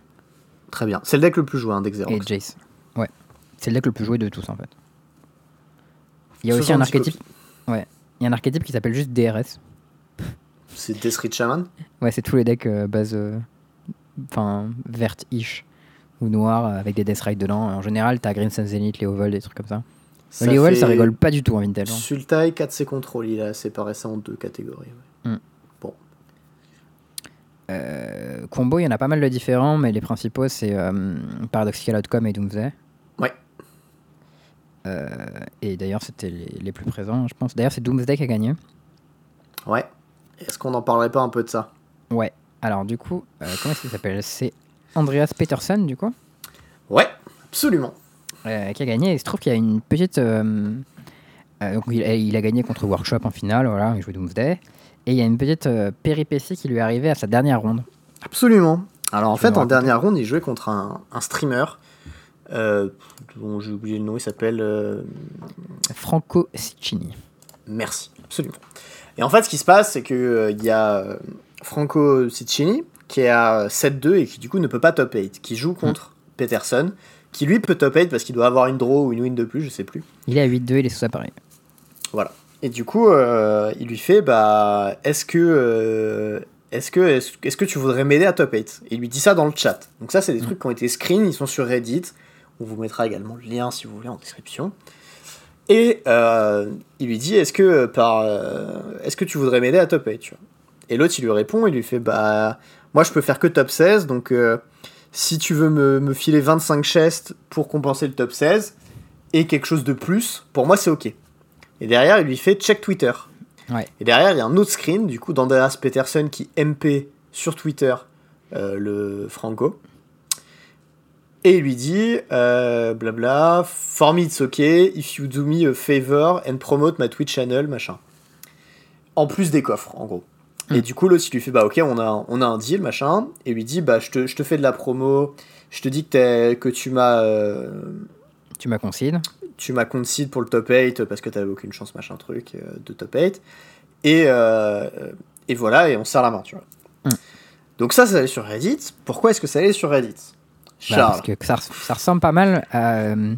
Très bien. C'est le deck le plus joué, un deck Et Xerox. Jace. C'est le deck le plus joué de tous en fait. Il y a aussi un 70 archétype. Ouais. Il y a un archétype qui s'appelle juste DRS. C'est Death Shaman? Ouais, c'est tous les decks euh, base. euh, Enfin, verte-ish ou noir euh, avec des Death Ride dedans. En général, t'as Green Sun Zenith, Léovol, des trucs comme ça. Ça Léovol, ça rigole pas du tout en vintage. hein. Sultai, 4C Control. Il a séparé ça en deux catégories. ouais. Euh, combo, il y en a pas mal de différents, mais les principaux, c'est euh, Paradoxical Outcome et Doomsday. Euh, et d'ailleurs, c'était les, les plus présents, je pense. D'ailleurs, c'est Doomsday qui a gagné. Ouais. Est-ce qu'on en parlerait pas un peu de ça? Ouais. Alors, du coup, euh, comment est-ce qu'il s'appelle? C'est Andreas Peterson, du coup, Ouais, absolument. euh, qui a gagné. Il se trouve qu'il y a une petite. euh, euh, donc, il, il a gagné contre Workshop en finale, voilà, il jouait Doomsday. Et il y a une petite péripétie qui lui est arrivée à sa dernière ronde. Absolument. Alors en fait, en dernière ronde, il jouait contre un, un streamer dont j'ai oublié le nom. Il s'appelle. euh, Franco Ciccini. Merci, absolument. Et en fait, ce qui se passe, c'est que euh, il y a euh, Franco Ciccini qui est à 7-2 et qui du coup ne peut pas top 8, qui joue contre Peterson, qui lui peut top 8 parce qu'il doit avoir une draw ou une win de plus, je sais plus. Il est à 8-2, il est sous appareil. Voilà. Et du coup, euh, il lui fait bah, est-ce que, euh, est-ce que, est-ce, est-ce que tu voudrais m'aider à top 8 Et il lui dit ça dans le chat. Donc ça, c'est des trucs qui ont été screen, ils sont sur Reddit. On vous mettra également le lien si vous voulez en description. Et euh, il lui dit est-ce que par, euh, est-ce que tu voudrais m'aider à top 8 tu vois? Et l'autre, il lui répond, il lui fait bah, moi, je peux faire que top 16, donc euh, si tu veux me, me filer 25 chests pour compenser le top 16 et quelque chose de plus, pour moi, c'est ok. Et derrière, il lui fait check Twitter. Ouais. Et derrière, il y a un autre screen, du coup, d'Andreas Peterson qui MP sur Twitter euh, le Franco. Et il lui dit, euh, blabla, for me it's okay, if you do me a favor and promote my Twitch channel, machin. En plus des coffres, en gros. Mm. Et du coup, l'autre, il lui fait, bah ok, on a, on a un deal, machin. Et lui dit, bah je te, je te fais de la promo, je te dis que, que tu m'as... euh, Tu m'as concide. tu m'as concede pour le top 8 parce que t'avais aucune chance, machin truc, euh, de top 8. Et, euh, et voilà, et on serre la main, tu vois. Mm. Donc ça, ça allait sur Reddit. Pourquoi est-ce que ça allait sur Reddit? Bah, parce que ça ressemble pas mal à euh,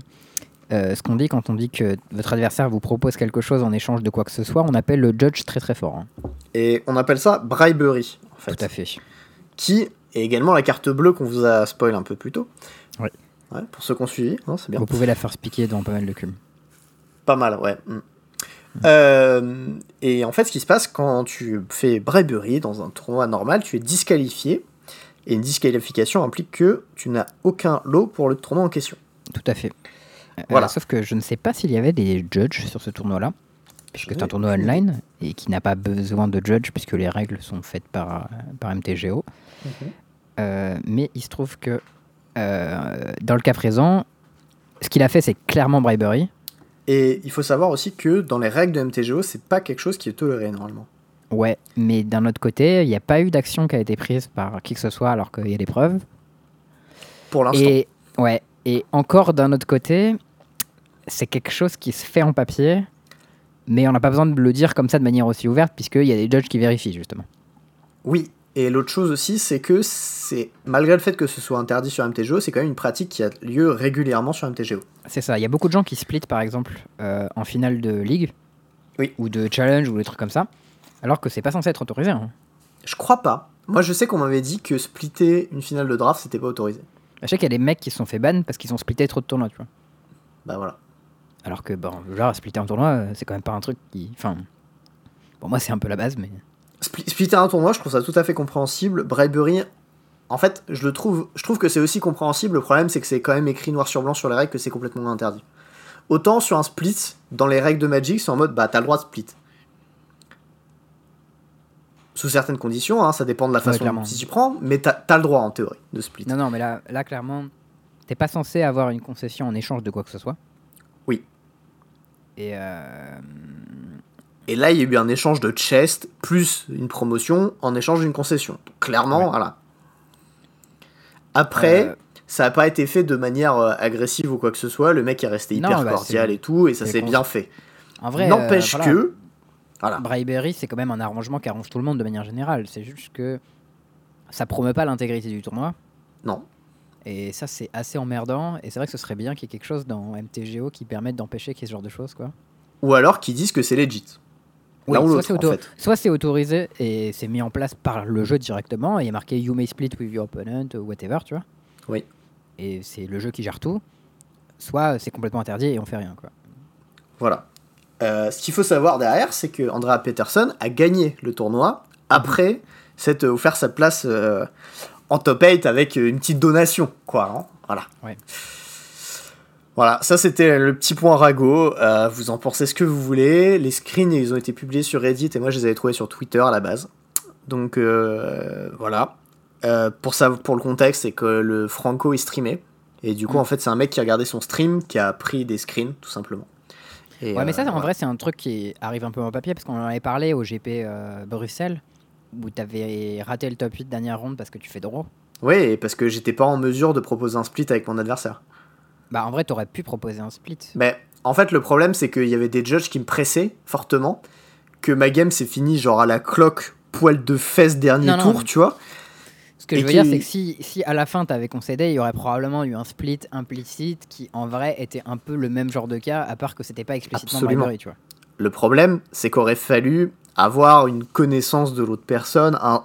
euh, ce qu'on dit quand on dit que votre adversaire vous propose quelque chose en échange de quoi que ce soit. On appelle le judge très très fort. hein. Et on appelle ça bribery, en fait. Tout à fait. Qui est également la carte bleue qu'on vous a spoil un peu plus tôt. Oui. Ouais, pour ceux qui ont suivi, hein, c'est bien. Vous pouvez la faire piquer dans pas mal de cum. Pas mal, ouais. Mm. Euh, et en fait, ce qui se passe quand tu fais bribery dans un tournoi normal, tu es disqualifié. Et une disqualification implique que tu n'as aucun lot pour le tournoi en question. Tout à fait. Euh, Voilà. sauf que je ne sais pas s'il y avait des judges sur ce tournoi-là, puisque c'est un tournoi online et qui n'a pas besoin de judge puisque les règles sont faites par, par MTGO. Euh, mais il se trouve que euh, dans le cas présent, ce qu'il a fait, c'est clairement bribery. Et il faut savoir aussi que dans les règles de MTGO, c'est pas quelque chose qui est toléré normalement. Ouais, mais d'un autre côté, il n'y a pas eu d'action qui a été prise par qui que ce soit alors qu'il y a des preuves. Pour l'instant. Et ouais, et encore d'un autre côté, c'est quelque chose qui se fait en papier, mais on n'a pas besoin de le dire comme ça de manière aussi ouverte puisqu'il y a des judges qui vérifient justement. Oui, Et l'autre chose aussi, c'est que c'est malgré le fait que ce soit interdit sur MTGO, c'est quand même une pratique qui a lieu régulièrement sur MTGO. C'est ça. Il y a beaucoup de gens qui split, par exemple, euh, en finale de ligue, Oui. ou de challenge, ou des trucs comme ça, alors que c'est pas censé être autorisé. hein. Je crois pas. Moi, je sais qu'on m'avait dit que splitter une finale de draft, c'était pas autorisé. Je sais qu'il y a des mecs qui se sont fait ban parce qu'ils ont splitté trop de tournois, tu vois. Bah voilà. Alors que, bon, genre, splitter un tournoi, euh, c'est quand même pas un truc qui. Enfin. Bon, moi, c'est un peu la base, mais. Spli- Splitter un tournoi, je trouve ça tout à fait compréhensible. Bribery, en fait, je le trouve, je trouve que c'est aussi compréhensible. Le problème, c'est que c'est quand même écrit noir sur blanc sur les règles que c'est complètement interdit. Autant sur un split, dans les règles de Magic, c'est en mode bah t'as le droit de split. Sous certaines conditions, hein, ça dépend de la façon dont tu t'y prends, mais t'as as le droit en théorie de split. Non, non, mais là, là clairement, t'es pas censé avoir une concession en échange de quoi que ce soit. Oui. Et. Euh... Et là, il y a eu un échange de chest plus une promotion en échange d'une concession. Donc, clairement, Ouais. voilà. Après, euh, ça n'a pas été fait de manière euh, agressive ou quoi que ce soit. Le mec est resté Non, hyper bah, cordial et tout, et ça s'est bien fait. En vrai. N'empêche euh, voilà. que. Voilà. Bribery, c'est quand même un arrangement qui arrange tout le monde de manière générale. C'est juste que ça promeut pas l'intégrité du tournoi. Non. Et ça, c'est assez emmerdant. Et c'est vrai que ce serait bien qu'il y ait quelque chose dans MTGO qui permette d'empêcher qu'il y ait ce genre de choses, quoi. Ou alors qu'ils disent que c'est legit. Oui, soit c'est en auto- fait. soit c'est autorisé et c'est mis en place par le jeu directement. Et il y a marqué You may split with your opponent, ou whatever, tu vois. Oui. Et c'est le jeu qui gère tout. Soit c'est complètement interdit et on fait rien, quoi. Voilà. Euh, ce qu'il faut savoir derrière, c'est que Andrea Peterson a gagné le tournoi après s'être offert sa place euh, en top 8 avec une petite donation, quoi. hein. voilà. Ouais. Voilà, ça c'était le petit point ragot. Euh, vous en pensez ce que vous voulez. Les screens, ils ont été publiés sur Reddit et moi je les avais trouvés sur Twitter à la base. Donc euh, voilà. Pour, ça, pour le contexte, c'est que le Franco est streamé. Et du coup, Mm. en fait, c'est un mec qui a regardé son stream, qui a pris des screens, tout simplement. Et, Ouais, mais ça, euh, en vrai, c'est un truc qui arrive un peu en papier parce qu'on en avait parlé au GP euh, Bruxelles où t'avais raté le top 8 dernière ronde parce que tu fais draw. Oui, et parce que j'étais pas en mesure de proposer un split avec mon adversaire. Bah, en vrai, t'aurais pu proposer un split. Mais en fait, le problème, c'est qu'il y avait des judges qui me pressaient fortement, que ma game s'est finie genre à la cloque, poil de fesses, dernier Non, non, tour, tu vois. Ce que Et je veux qui- dire, c'est que si, si à la fin t'avais concédé, il y aurait probablement eu un split implicite qui en vrai était un peu le même genre de cas, à part que c'était pas explicitement Absolument. bribery, tu vois. Le problème, c'est qu'aurait fallu avoir une connaissance de l'autre personne, un,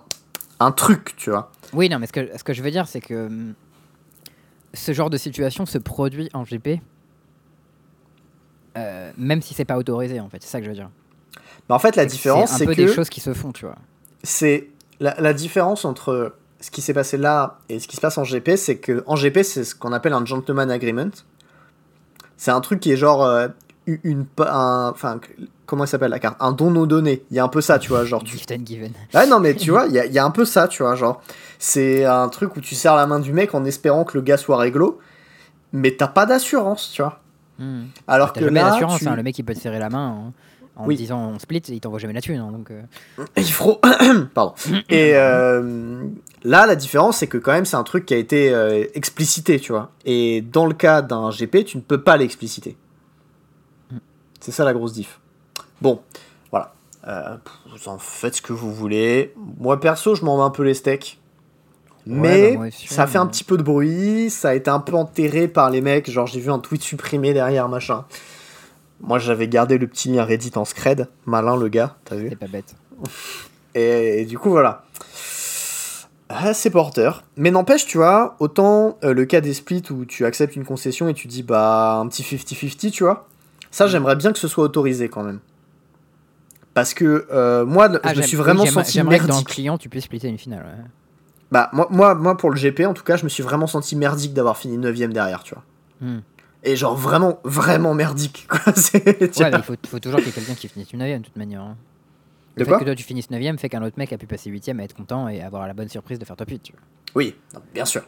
un truc, tu vois. Oui, non, mais ce que, ce que je veux dire, c'est que hum, ce genre de situation se produit en GP, euh, même si c'est pas autorisé, en fait. C'est ça que je veux dire. Mais en fait, la C'est que différence, c'est un peu des choses qui se font, tu vois. c'est la, la différence entre ce qui s'est passé là et ce qui se passe en GP, c'est que en GP, c'est ce qu'on appelle un gentleman agreement. C'est un truc qui est genre euh, une, pa- un- enfin, comment il s'appelle la carte, un don non donné. Il y a un peu ça, tu vois, genre tu Gift and given. Ouais, non, mais tu vois, il y a, il y a un peu ça, tu vois, genre, c'est un truc où tu serres la main du mec en espérant que le gars soit réglo, mais t'as pas d'assurance, tu vois. Hmm. Alors que là, tu- hein, le mec il peut te serrer la main en, en Oui. disant on split, il t'envoie jamais la thune. hein, donc, euh, il faut... Pardon. Et euh, là, la différence, c'est que quand même, c'est un truc qui a été euh, explicité, tu vois. Et dans le cas d'un GP, tu ne peux pas l'expliciter. C'est ça la grosse diff. Bon, voilà. Euh, vous en faites ce que vous voulez. Moi, perso, je m'en vais un peu les steaks. Mais bah, ça fait un petit peu de bruit, ça a été un peu enterré par les mecs, genre j'ai vu un tweet supprimé derrière, machin. Moi j'avais gardé le petit lien Reddit en scred, malin le gars, t'as vu c'est pas bête. et, et du coup voilà. Ah, c'est porteur. Mais n'empêche, tu vois, autant euh, le cas des splits où tu acceptes une concession et tu dis bah un petit 50-50, tu vois, ça Mm. j'aimerais bien que ce soit autorisé quand même. Parce que euh, moi, Ah, je me suis oui, vraiment j'aime- senti J'aimerais que dans le merdique. client tu puisses splitter une finale. ouais. Bah, moi, moi, moi, pour le GP, en tout cas, je me suis vraiment senti merdique d'avoir fini 9ème derrière, tu vois. Hmm. Et genre vraiment, vraiment merdique, quoi. Ouais, il faut, faut toujours qu'il y ait quelqu'un qui finisse une 9 de toute manière. hein. De Le fait quoi que toi tu finisses 9 fait qu'un autre mec a pu passer 8 et être content et avoir la bonne surprise de faire top 8. Tu vois. Oui, non, bien sûr.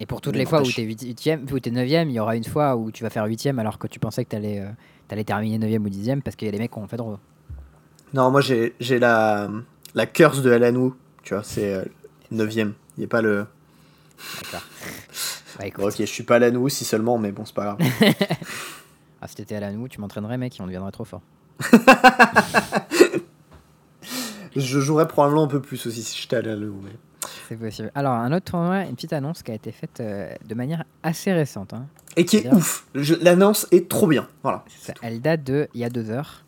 Et pour toutes Mais les fois où t'es 8ème, où t'es 9ème, il y aura une fois où tu vas faire 8ème alors que tu pensais que t'allais euh, t'allais terminer 9ème ou 10ème parce qu'il y a des mecs qui ont fait drôle. Non, moi, j'ai la, la curse de Alanou, tu vois, c'est euh, 9ème. Il n'y a pas le. D'accord. Bah écoute, Bon, ok, je suis pas Alanou, si seulement, mais bon, c'est pas grave. ah, si t'étais à la nous, tu m'entraînerais mec et on deviendrait trop fort. je jouerais probablement un peu plus aussi si j'étais à Alanou, mais. C'est possible. Alors, un autre tournoi, une petite annonce qui a été faite euh, de manière assez récente. hein. Et qui est ouf. L'annonce est trop bien. Voilà. Ça- Elle date de il y a deux heures.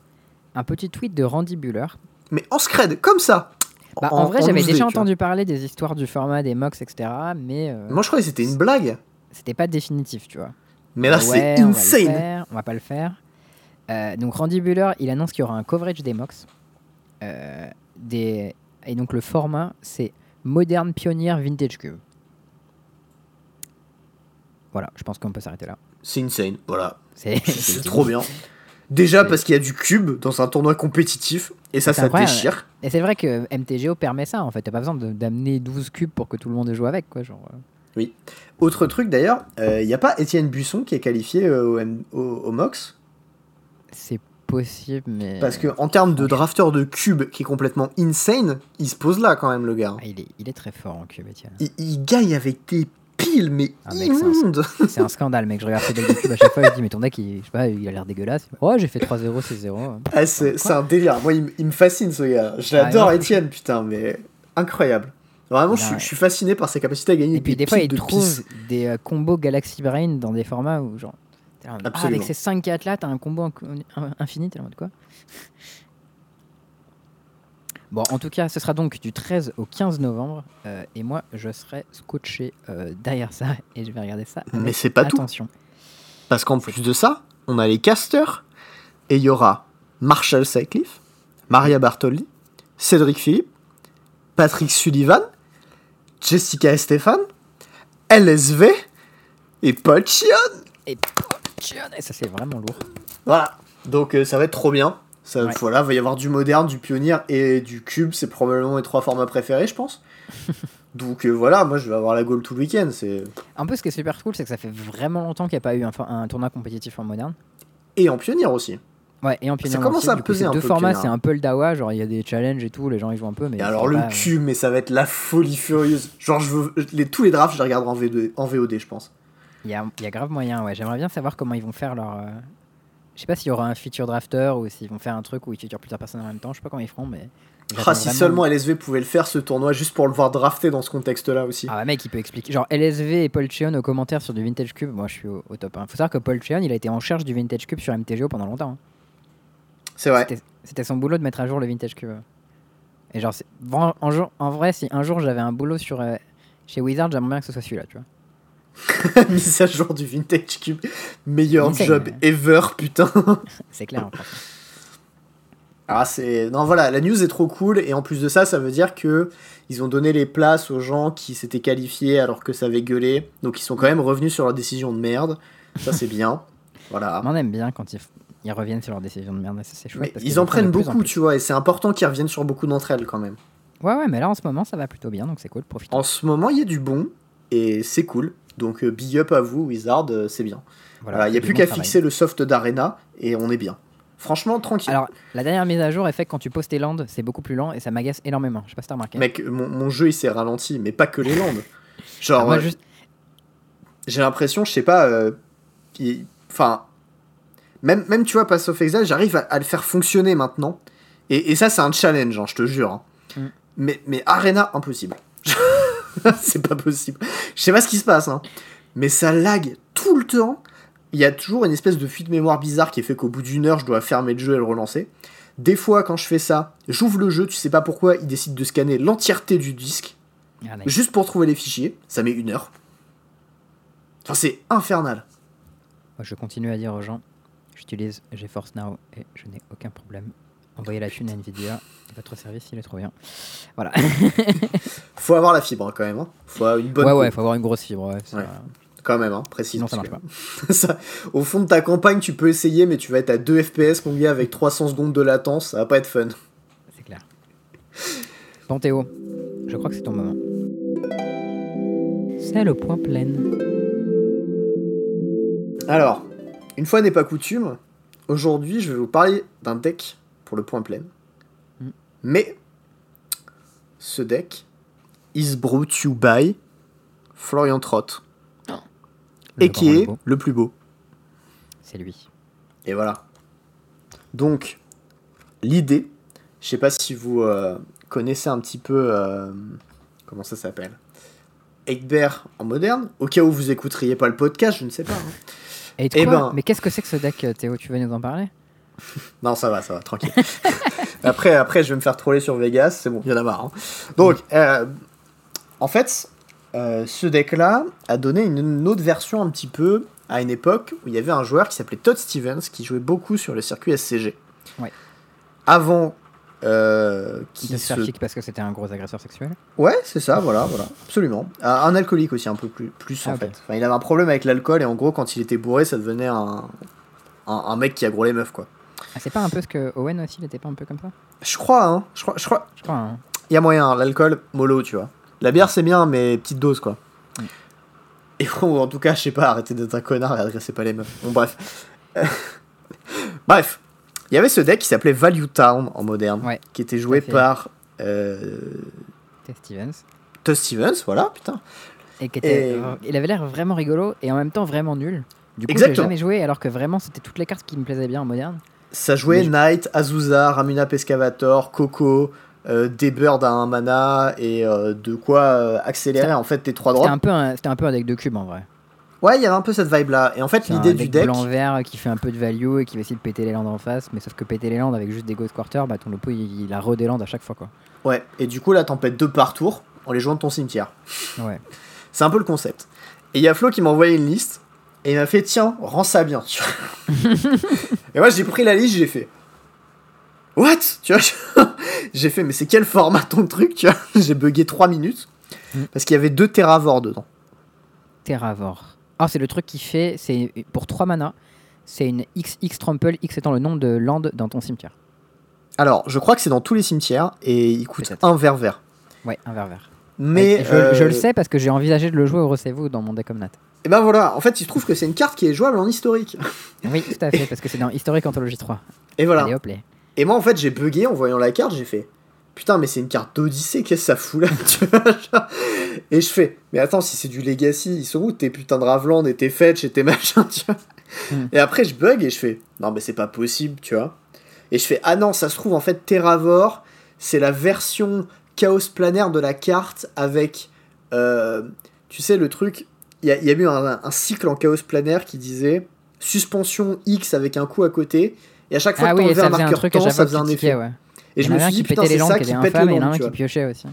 Un petit tweet de Randy Buller. Mais en scred, comme ça. Bah, en, vrai, j'avais déjà entendu parler des histoires du format, des mocks, etc. Mais euh, Moi, je croyais que c'était une blague. c'était pas définitif, tu vois. Mais là, Ouais, c'est on va le insane. faire, On va pas le faire. Euh, donc Randy Buller, il annonce qu'il y aura un coverage des mocks. Euh, des... Et donc le format, c'est Modern Pioneer Vintage Cube. Voilà, je pense qu'on peut s'arrêter là. C'est insane. Voilà. C'est trop bien. Déjà parce qu'il y a du cube dans un tournoi compétitif. Et ça, ça incroyable. déchire. Et c'est vrai que MTGO permet ça en fait. T'as pas besoin d'amener 12 cubes pour que tout le monde joue avec quoi. Genre, euh. Autre truc d'ailleurs, il n'y a pas Étienne Buisson qui est qualifié euh, au, M- au- au MOX? C'est possible, mais. Parce que en termes de drafter de cube qui est complètement insane, il se pose là quand même le gars. Ah, il, est, il est très fort en cube, Etienne. Il, il gagne avec des piles mais Ah, mec, c'est un- scandale, mec. Je regarde ces decks de cube à chaque fois. Je dis, mais ton deck, il, je sais pas, il a l'air dégueulasse. Oh, j'ai fait 3-0, 6-0. Ah, c'est c'est un délire. Moi, il, me fascine ce gars. Je l'adore, Ah, ouais. Étienne, putain, mais incroyable. Vraiment, je, suis- je suis fasciné par ses capacités à gagner Et puis des des fois, il de trouve pisse. des euh, combos Galaxy Brain dans des formats où, genre, ah, avec ces 5 4 là, t'as un combo infini, t'es en mode quoi? Bon, en tout cas, ce sera donc du 13 au 15 novembre. euh, et moi, je serai scotché euh, derrière ça et je vais regarder ça. Mais avec c'est pas tout. attention. Parce qu'en plus de ça, on a les casters. Et il y aura Marshall Seycliffe, Maria Bartoli, Cédric Philippe, Patrick Sullivan, Jessica Estefan, LSV et Paul Chion. Et et ça, c'est vraiment lourd. Voilà. Donc euh, ça va être trop bien. Ça, Ouais. Voilà, va y avoir du moderne, du pionnier et du cube. C'est probablement mes trois formats préférés, je pense. Donc euh, voilà, moi je vais avoir la goal tout le week-end. C'est Un peu ce qui est super cool, c'est que ça fait vraiment longtemps qu'il n'y a pas eu un, tournoi compétitif en moderne. et en pionnier aussi. Ouais, et en pionnier commence aussi, à coup, peser ces un deux peu le formats, c'est un peu le dawa, genre il y a des challenges et tout, les gens ils jouent un peu, mais Et alors le pas- cube, mais ça va être la folie furieuse. Genre je veux les, tous les drafts, je les regarderai en, V2 en VOD, je pense. Il y a, il y a grave moyen, ouais. J'aimerais bien savoir comment ils vont faire leur. Je sais pas s'il y aura un feature drafter ou s'ils vont faire un truc où ils featurent plusieurs personnes en même temps. Je sais pas comment ils feront, mais. Ah, si vraiment- seulement LSV pouvait le faire ce tournoi juste pour le voir drafter dans ce contexte-là aussi. Ah ouais, mec, il peut expliquer. Genre LSV et Paul Cheon aux commentaires sur du Vintage Cube, moi je suis au, au top. Hein. Faut savoir que Paul Cheon, il a été en charge du Vintage Cube sur MTGO pendant longtemps. hein. C'est vrai. C'était- son boulot de mettre à jour le Vintage Cube. Et genre, en vrai, si un jour j'avais un boulot sur. euh, chez Wizard, j'aimerais bien que ce soit celui-là, tu vois. Mise à jour du Vintage Cube. Meilleur Insane, job ever, putain. C'est clair, hein, franchement. Ah, c'est. Non, voilà, la news est trop cool. Et en plus de ça, ça veut dire que ils ont donné les places aux gens qui s'étaient qualifiés alors que ça avait gueulé. Donc ils sont quand même revenus sur leur décision de merde. Ça, c'est bien. Voilà. On aime bien quand ils, ils reviennent sur leur décision de merde, ça c'est chouette. Parce ils en prennent en beaucoup, tu vois. Et c'est important qu'ils reviennent sur beaucoup d'entre elles quand même. Ouais, ouais, mais là en ce moment ça va plutôt bien, donc c'est cool, profitons. En ce moment, il y a du bon. Et c'est cool. Donc euh, big up à vous, Wizard. euh, c'est bien. Voilà, il n'y a plus qu'à fixer le soft d'Arena. Et on est bien. Franchement, tranquille. Alors, la dernière mise à jour est faite quand tu poses tes landes, c'est beaucoup plus lent et ça m'agace énormément. Je sais pas si t'as remarqué. Mec, mon, mon jeu il s'est ralenti, mais pas que les landes. Genre, Ah, moi, euh, juste- j'ai l'impression, je sais pas, euh, enfin, même, même tu vois, Pass of Exile, j'arrive à, à le faire fonctionner maintenant. Et, et ça, c'est un challenge, hein, je te jure. hein. Mm. Mais, mais Arena, impossible. c'est pas possible. Je sais pas ce qui se passe, hein. mais ça lag tout le temps. Il y a toujours une espèce de fuite mémoire bizarre qui fait qu'au bout d'une heure, je dois fermer le jeu et le relancer. Des fois, quand je fais ça, j'ouvre le jeu, tu sais pas pourquoi, il décide de scanner l'entièreté du disque, Ah, nice. juste pour trouver les fichiers. Ça met une heure. Enfin, c'est infernal. Je continue à dire aux gens j'utilise GeForce Now et je n'ai aucun problème. Envoyez la thune à Nvidia, votre service il est trop bien. Voilà. Faut avoir la fibre quand même. Hein. Faut avoir une bonne. ouais, coupe, ouais, faut avoir une grosse fibre. Ouais, ça- Ouais. Quand même, hein, précis. Sinon, ça marche ça, au fond de ta campagne, tu peux essayer, mais tu vas être à 2 FPS, mon gars, avec 300 secondes de latence. Ça va pas être fun. C'est clair. Bon, Théo, je crois que c'est ton moment. C'est le point plein. Alors, une fois n'est pas coutume, aujourd'hui je vais vous parler d'un deck pour le point plein. Mm. Mais ce deck is brought to you by Florian Trott, et qui est beau, le plus beau. C'est lui. Et voilà. Donc, l'idée, je sais pas si vous euh, connaissez un petit peu, euh, comment ça s'appelle Egbert en moderne. Au cas où vous écouteriez pas le podcast, je ne sais pas. hein. Et Eh ben- Mais qu'est-ce que c'est que ce deck, Théo? Tu veux nous en parler? Non, ça va, ça va, tranquille. après, après, je vais me faire troller sur Vegas, c'est bon, il y en a marre. hein. Donc, euh, en fait, euh, ce deck-là a donné une, une autre version un petit peu à une époque où il y avait un joueur qui s'appelait Todd Stevens qui jouait beaucoup sur le circuit SCG. Ouais. Avant euh, De qu'il se faire kick parce que c'était un gros agresseur sexuel Ouais, c'est ça, voilà, voilà, absolument. Un, alcoolique aussi, un peu plus, plus en Ah, fait. Enfin, il avait un problème avec l'alcool et en gros, quand il était bourré, ça devenait un, un, un mec qui a gros les meufs, quoi. Ah, C'est pas un peu ce que Owen aussi, il était pas un peu comme ça Je crois, hein, je crois, je crois. Je crois, hein. Il y a moyen, hein, l'alcool, mollo, tu vois. La bière, c'est bien, mais petite dose, quoi. Mm. Et bon, en tout cas, je sais pas, arrêtez d'être un connard et agressez pas les meufs. Bon, bref. bref, il y avait ce deck qui s'appelait Value Town en moderne, Ouais, qui était joué par euh, Stevens. Todd Stevens, voilà, putain. Et qui était, Et- euh, il avait l'air vraiment rigolo et en même temps vraiment nul. Du coup, j'ai jamais joué alors que vraiment c'était toutes les cartes qui me plaisaient bien en moderne. Ça jouait Knight, Azusa, Ramuna Pescavator, Coco, euh, des birds à un mana et euh, de quoi euh, accélérer en fait tes trois drops. un, c'était un peu un deck de cube en vrai. Ouais, il y avait un peu cette vibe là. Et en fait, l'idée du deck. blanc-vert qui fait un peu de value et qui va essayer de péter les landes en face, mais sauf que péter les landes avec juste des Ghost Quarter, bah ton oppo il, il a re des landes à chaque fois quoi. Ouais, et du coup là, t'en pètes deux par tour en les jouant de ton cimetière. Ouais. C'est un peu le concept. Et il y a Flo qui m'a envoyé une liste et il m'a fait tiens, rends ça bien. tu vois. et moi j'ai pris la liste, j'ai fait What Tu vois J'ai fait mais c'est quel format ton truc Tu vois J'ai bugué 3 minutes Mm. parce qu'il y avait deux Terravor dedans. Terravor. Ah, c'est le truc qui fait, c'est pour 3 mana, c'est une XX trample, X étant le nombre de landes dans ton cimetière. Alors, je crois que c'est dans tous les cimetières et il coûte un vert vert. Ouais, un vert vert. Mais Et je, je euh, le sais parce que j'ai envisagé de le jouer au Recevez-vous dans mon deck Omnat. Et ben voilà, en fait, il se trouve que c'est une carte qui est jouable en historique. Oui, tout à fait, parce que c'est dans Historic Anthologie 3. Et voilà. Allez hop, les. Et moi, en fait, j'ai bugué en voyant la carte, j'ai fait Putain, mais c'est une carte d'Odyssée, qu'est-ce que ça fout là tu vois, genre. Et je fais Mais attends, si c'est du Legacy, ils sont où tes putains de Ravland et tes fetch et tes machins, tu vois Hmm. Et après, je bug et je fais Non, mais c'est pas possible, tu vois. Et je fais Ah non, ça se trouve, en fait, Terravor, c'est la version chaos planaire de la carte avec. euh, tu sais, le truc. Il y, a- il y a eu un, un cycle en chaos planaire qui disait suspension X avec un coup à côté. Et à chaque fois Ah que oui, ça un marqueur temps, ça faisait un effet. tiquait, ouais. Et je me suis dit, putain, c'est les ça qui pète le infâme et il y en long, a un tu qui vois. piochait aussi. Et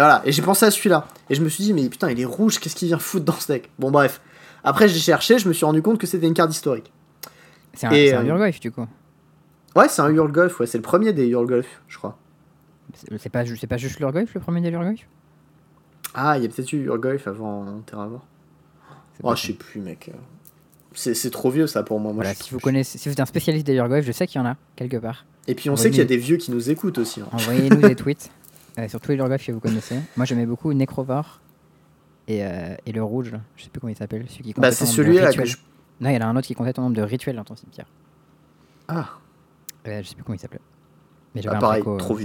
voilà, et j'ai pensé à celui-là. Et je me suis dit, mais putain, il est rouge, qu'est-ce qu'il vient foutre dans ce deck? Bon, bref. Après, j'ai cherché, je me suis rendu compte que c'était une carte historique. C'est un, euh, Urgoyf du coup. Ouais, c'est un Urgolf, ouais, c'est le premier des Urgolf, je crois. C'est pas, pas juste l'Urgoyf le premier des Urgoyf Ah, il y a peut-être eu Urgolf avant Terravor. Oh, je sais plus, mec. C'est trop vieux ça pour moi. moi Voilà, si vous connaissez, si vous êtes un spécialiste des Urgoyf, je sais qu'il y en a quelque part. Et puis on Envoyez- sait qu'il y a des vieux qui nous écoutent aussi. hein. Envoyez-nous des tweets euh, sur tous les Urgoyf que vous connaissez. Moi j'aimais beaucoup Necrovore et, euh, et le rouge, là. je sais plus comment il s'appelle. Celui qui Bah, c'est celui-là que je. Non, il y en a un autre qui comptait ton nombre de rituels dans ton cimetière. Ah, Euh, je sais plus comment il s'appelait. Mais un pareil, préco, trop ça.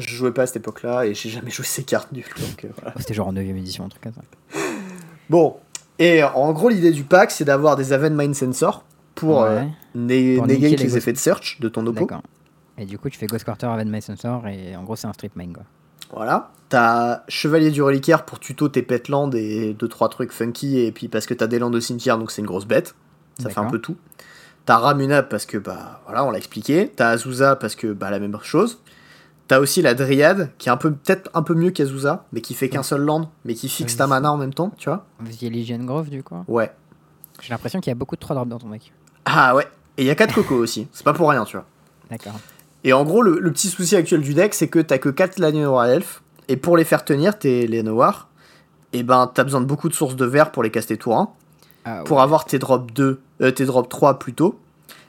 Je jouais pas à cette époque-là et j'ai jamais joué ces cartes nulles. Donc, euh, voilà. C'était genre en 9ème édition, un truc comme ça. Bon, et en gros, l'idée du pack, c'est d'avoir des Aven Mind Sensor pour euh, Ouais, né- Pour néguer les, les effets de search de ton oppo. Et du coup, tu fais Ghost Quarter avec My Sensor et en gros, c'est un strip main quoi. Voilà. T'as Chevalier du Reliquaire pour tuto tes petlands et 2-3 trucs funky, et puis parce que t'as des landes de cimetière, donc c'est une grosse bête. Ça fait un peu tout. T'as Ramuna parce que, bah, voilà, on l'a expliqué. T'as Azusa parce que, bah, la même chose. T'as aussi la Dryade, qui est un peu, peut-être un peu mieux qu'Azusa, mais qui fait qu'un seul land, mais qui fixe ta mana en même temps, tu vois. Vous Legion Grove du coup Ouais. J'ai l'impression qu'il y a beaucoup de 3 drops dans ton deck. Ah ouais. Et il y a 4 cocos aussi. C'est pas pour rien, tu vois. D'accord. Et en gros, le, le petit souci actuel du deck, c'est que t'as que 4 Llanowar Elf, et pour les faire tenir, tes Llanowar, et ben t'as besoin de beaucoup de sources de verre pour les caster tour 1, Ah, pour avoir tes drop 2, euh, tes drop 3 plutôt.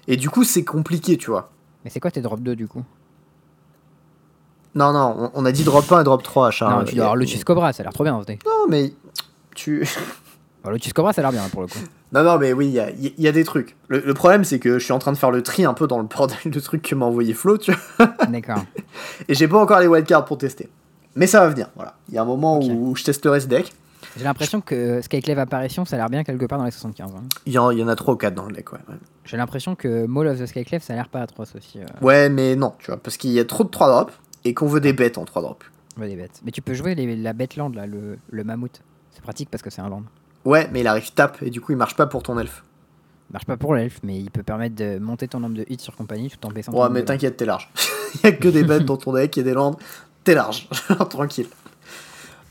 Et du coup, c'est compliqué, tu vois. Mais c'est quoi tes drop 2 du coup? Non, non, on, on a dit drop 1 et drop 3 à Charles. Non, tu dois avoir Lotus Cobra, ça a l'air trop bien ce deck. Non, mais tu. Bah, Lotus Cobra, ça a l'air bien pour le coup. non, non, mais oui, il y a, il y a des trucs. Le, le problème, c'est que je suis en train de faire le tri un peu dans le bordel de trucs que m'a envoyé Flo, tu vois. D'accord. Et j'ai pas encore les wildcards pour tester. Mais ça va venir, voilà. Il y a un moment où je testerai ce deck. J'ai l'impression que Skyclave Apparition, ça a l'air bien quelque part dans les 75. hein. Il y, en, y en a 3 ou 4 dans le deck, ouais. ouais. J'ai l'impression que Maul of the Skyclave, ça a l'air pas atroce aussi. euh. Ouais, mais non, tu vois, parce qu'il y a trop de 3 drops et qu'on veut des bêtes en 3 drops. Ouais, des bêtes. Mais tu peux jouer les- la bête land, là, le, le mammouth. C'est pratique parce que c'est un land. Ouais, mais il arrive tape et du coup il marche pas pour ton elfe. Il marche pas pour l'elfe, mais il peut permettre de monter ton nombre de hits sur compagnie tout en baissant Ouais, mais t'inquiète, t'es large. Il y a que des bêtes dans ton deck, il y a des landes, t'es large. Tranquille.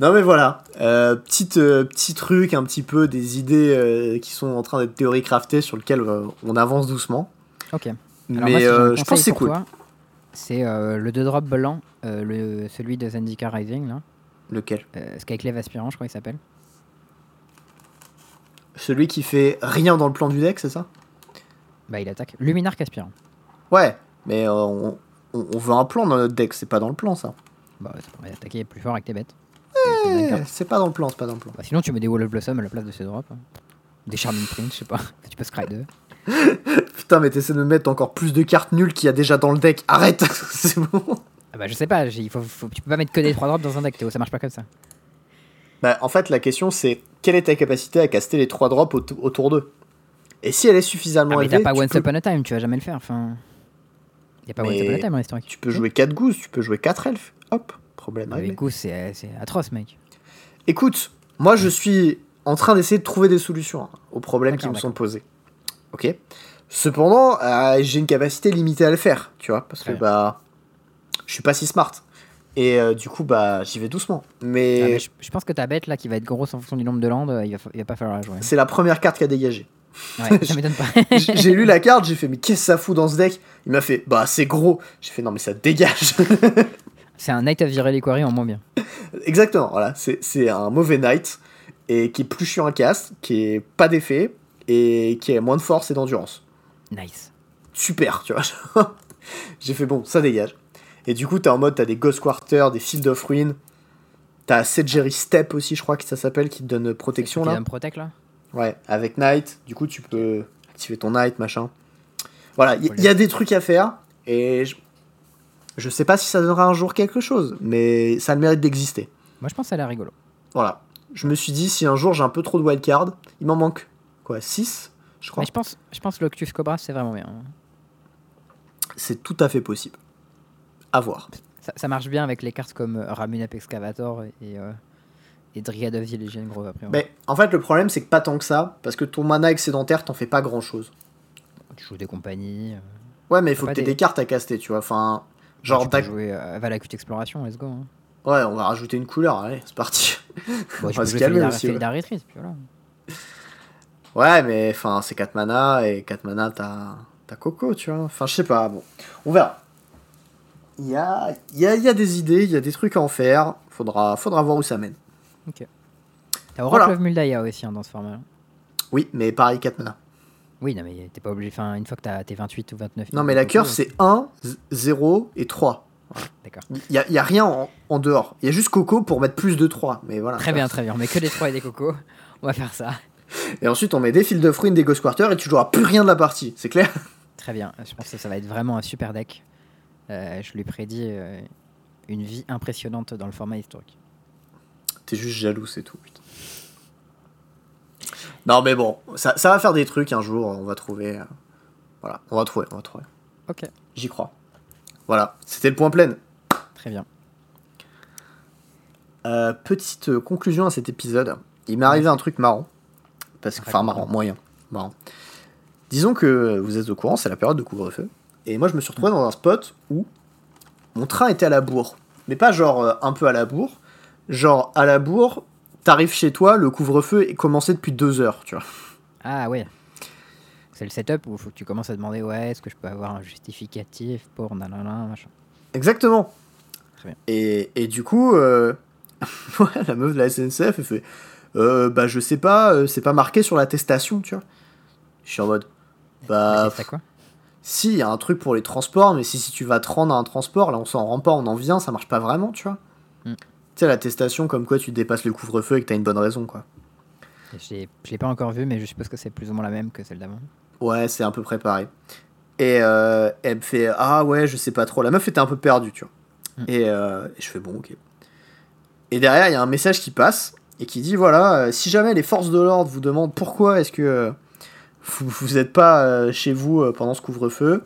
Non mais voilà, euh, petite, euh, petit truc, un petit peu des idées euh, qui sont en train d'être théorie craftées sur lesquelles euh, on avance doucement. Ok. Alors mais moi, si euh, je pense c'est cool. toi, C'est euh, le 2 drop blanc, euh, le, celui de Zendika Rising, là. Lequel? Euh, Skyclave Aspirant, je crois qu'il s'appelle. Celui qui fait rien dans le plan du deck, c'est ça? Bah, il attaque. Luminarque Aspirant. Ouais, mais on, on- on veut un plan dans notre deck, c'est pas dans le plan ça. Bah, ça permet d'attaquer plus fort avec tes bêtes. Eh. C'est pas dans le plan, c'est pas dans le plan. Bah, sinon, tu mets des Wall of Blossom à la place de ces drops. hein. Des Charming Prince, je sais pas. tu peux scry 2. Putain, mais t'essaies de me mettre encore plus de cartes nulles qu'il y a déjà dans le deck. Arrête C'est bon Ah bah, je sais pas, il faut, faut- tu peux pas mettre que des 3 drops dans un deck, Théo, ça marche pas comme ça. Bah, en fait, la question c'est quelle est ta capacité à caster les 3 drops au- autour d'eux? Et si elle est suffisamment Ah, mais élevée, t'as pas Once peux, Upon a Time, tu vas jamais le faire. Enfin. Y a pas Once Mais Upon a Time en historique. tu peux jouer 4 gooses, tu peux jouer 4 elfes. Hop, problème réglé. Avec Goose, c'est c'est atroce, mec. Écoute, moi je suis en train d'essayer de trouver des solutions hein, aux problèmes qui me sont posés. Ok Cependant, euh, j'ai une capacité limitée à le faire, tu vois, parce que bah, je suis pas si smart. Et euh, du coup, bah, j'y vais doucement. Mais, Ah, mais je, je pense que ta bête là qui va être grosse en fonction du nombre de landes, euh, il va, il va pas falloir la jouer. c'est la première carte qui a dégagé. Ouais, ça m'étonne pas. J'ai lu la carte, j'ai fait, mais qu'est-ce que ça fout dans ce deck? Il m'a fait, bah, c'est gros. J'ai fait, non, mais ça dégage. c'est un Knight of Viral Quarry en moins bien. Exactement, voilà. C'est c'est un mauvais knight et qui est plus chiant à cast, qui est pas d'effet et qui a moins de force et d'endurance. Nice. Super, tu vois. J'ai fait bon, ça dégage. Et du coup, t'es en mode, t'as des Ghost Quarter, des Field of Ruin. T'as Sedgery Step aussi, je crois que ça s'appelle, qui te donne protection Qui là. me protect là Ouais, avec Knight, du coup, tu peux activer ton Knight, machin. Voilà, il y, y a des trucs à faire et je, je sais pas si ça donnera un jour quelque chose, mais ça a le mérite d'exister. Moi je pense que ça a l'air rigolo. Voilà. Je me suis dit, si un jour j'ai un peu trop de wildcard, il m'en manque quoi 6 Je crois. Mais je pense, je pense l'Octus Cobra c'est vraiment bien. C'est tout à fait possible. À voir. Ça, ça marche bien avec les cartes comme euh, Ramunap Excavator et, euh, et Dryad of the Legion Grove après. Mais en fait, le problème, c'est que pas tant que ça, parce que ton mana excédentaire, t'en fais pas grand chose. Tu joues des compagnies. euh, Ouais, mais il faut que t'aies des- des cartes à caster, tu vois. Enfin, genre, tu peux jouer euh, Valakut Exploration, let's go. hein. ouais, on va rajouter une couleur, allez, c'est parti. Bon, On va se calmer aussi, ouais. Retreat, puis voilà. Ouais, mais enfin, c'est 4 mana, et 4 mana, t'as t'as Coco, tu vois. Enfin, je sais pas, bon. On verra. Il y a, y, a, y a des idées, il y a des trucs à en faire. Faudra, faudra voir où ça mène. T'as Oracle Voilà. of Muldaya aussi hein, dans ce format. Oui, mais pareil, 4 mana. Oui, non, mais t'es pas obligé. Enfin, une fois que t'as tes 28 ou 29. Non, mais la cœur, c'est 1, 0 et 3. D'accord. Il n'y a, y a rien en, en dehors. Il y a juste Coco pour mettre plus de 3. Mais voilà. Très bien, très bien. On met que des 3 et des cocos. On va faire ça. Et ensuite, on met des fils de fruits, des Ghost Quarter et tu joueras plus rien de la partie. C'est clair Très bien. Je pense que ça va être vraiment un super deck. Euh, je lui prédis euh, une vie impressionnante dans le format historique. T'es juste jaloux, c'est tout. putain. Non, mais bon, ça, ça va faire des trucs un jour. On va trouver. euh, Voilà, on va trouver, on va trouver. Ok. J'y crois. Voilà, c'était le point plein. Très bien. Petite conclusion à cet épisode. Il m'est arrivé un truc marrant. Parce que, enfin, marrant, moyen. Marrant. Disons que vous êtes au courant, c'est la période de couvre-feu. Et moi, je me suis retrouvé dans un spot où mon train était à la bourre. Mais pas genre euh, un peu à la bourre. Genre à la bourre, t'arrives chez toi, le couvre-feu est commencé depuis deux heures, tu vois. Ah ouais. C'est le setup où faut que tu commences à demander ouais, est-ce que je peux avoir un justificatif pour nanana, machin. Exactement. Très bien. Et, et du coup, euh, la meuf de la SNCF, elle fait euh, Bah, je sais pas, euh, c'est pas marqué sur l'attestation, tu vois. Je suis en mode Bah, c'est quoi si, il y a un truc pour les transports, mais si, si tu vas te rendre à un transport, là, on s'en rend pas, on en vient, ça marche pas vraiment, tu vois. Mm. Tu sais, l'attestation comme quoi tu dépasses le couvre-feu et que t'as une bonne raison, quoi. Je l'ai- je l'ai pas encore vu, mais je suppose que c'est plus ou moins la même que celle d'avant. Ouais, c'est un peu préparé. Et euh, elle me fait Ah ouais, je sais pas trop. La meuf était un peu perdue, tu vois. Mm. Et, euh, et je fais Bon, ok. Et derrière, il y a un message qui passe et qui dit Voilà, euh, si jamais les forces de l'ordre vous demandent pourquoi est-ce que euh, vous, vous êtes pas euh, chez vous pendant ce couvre-feu,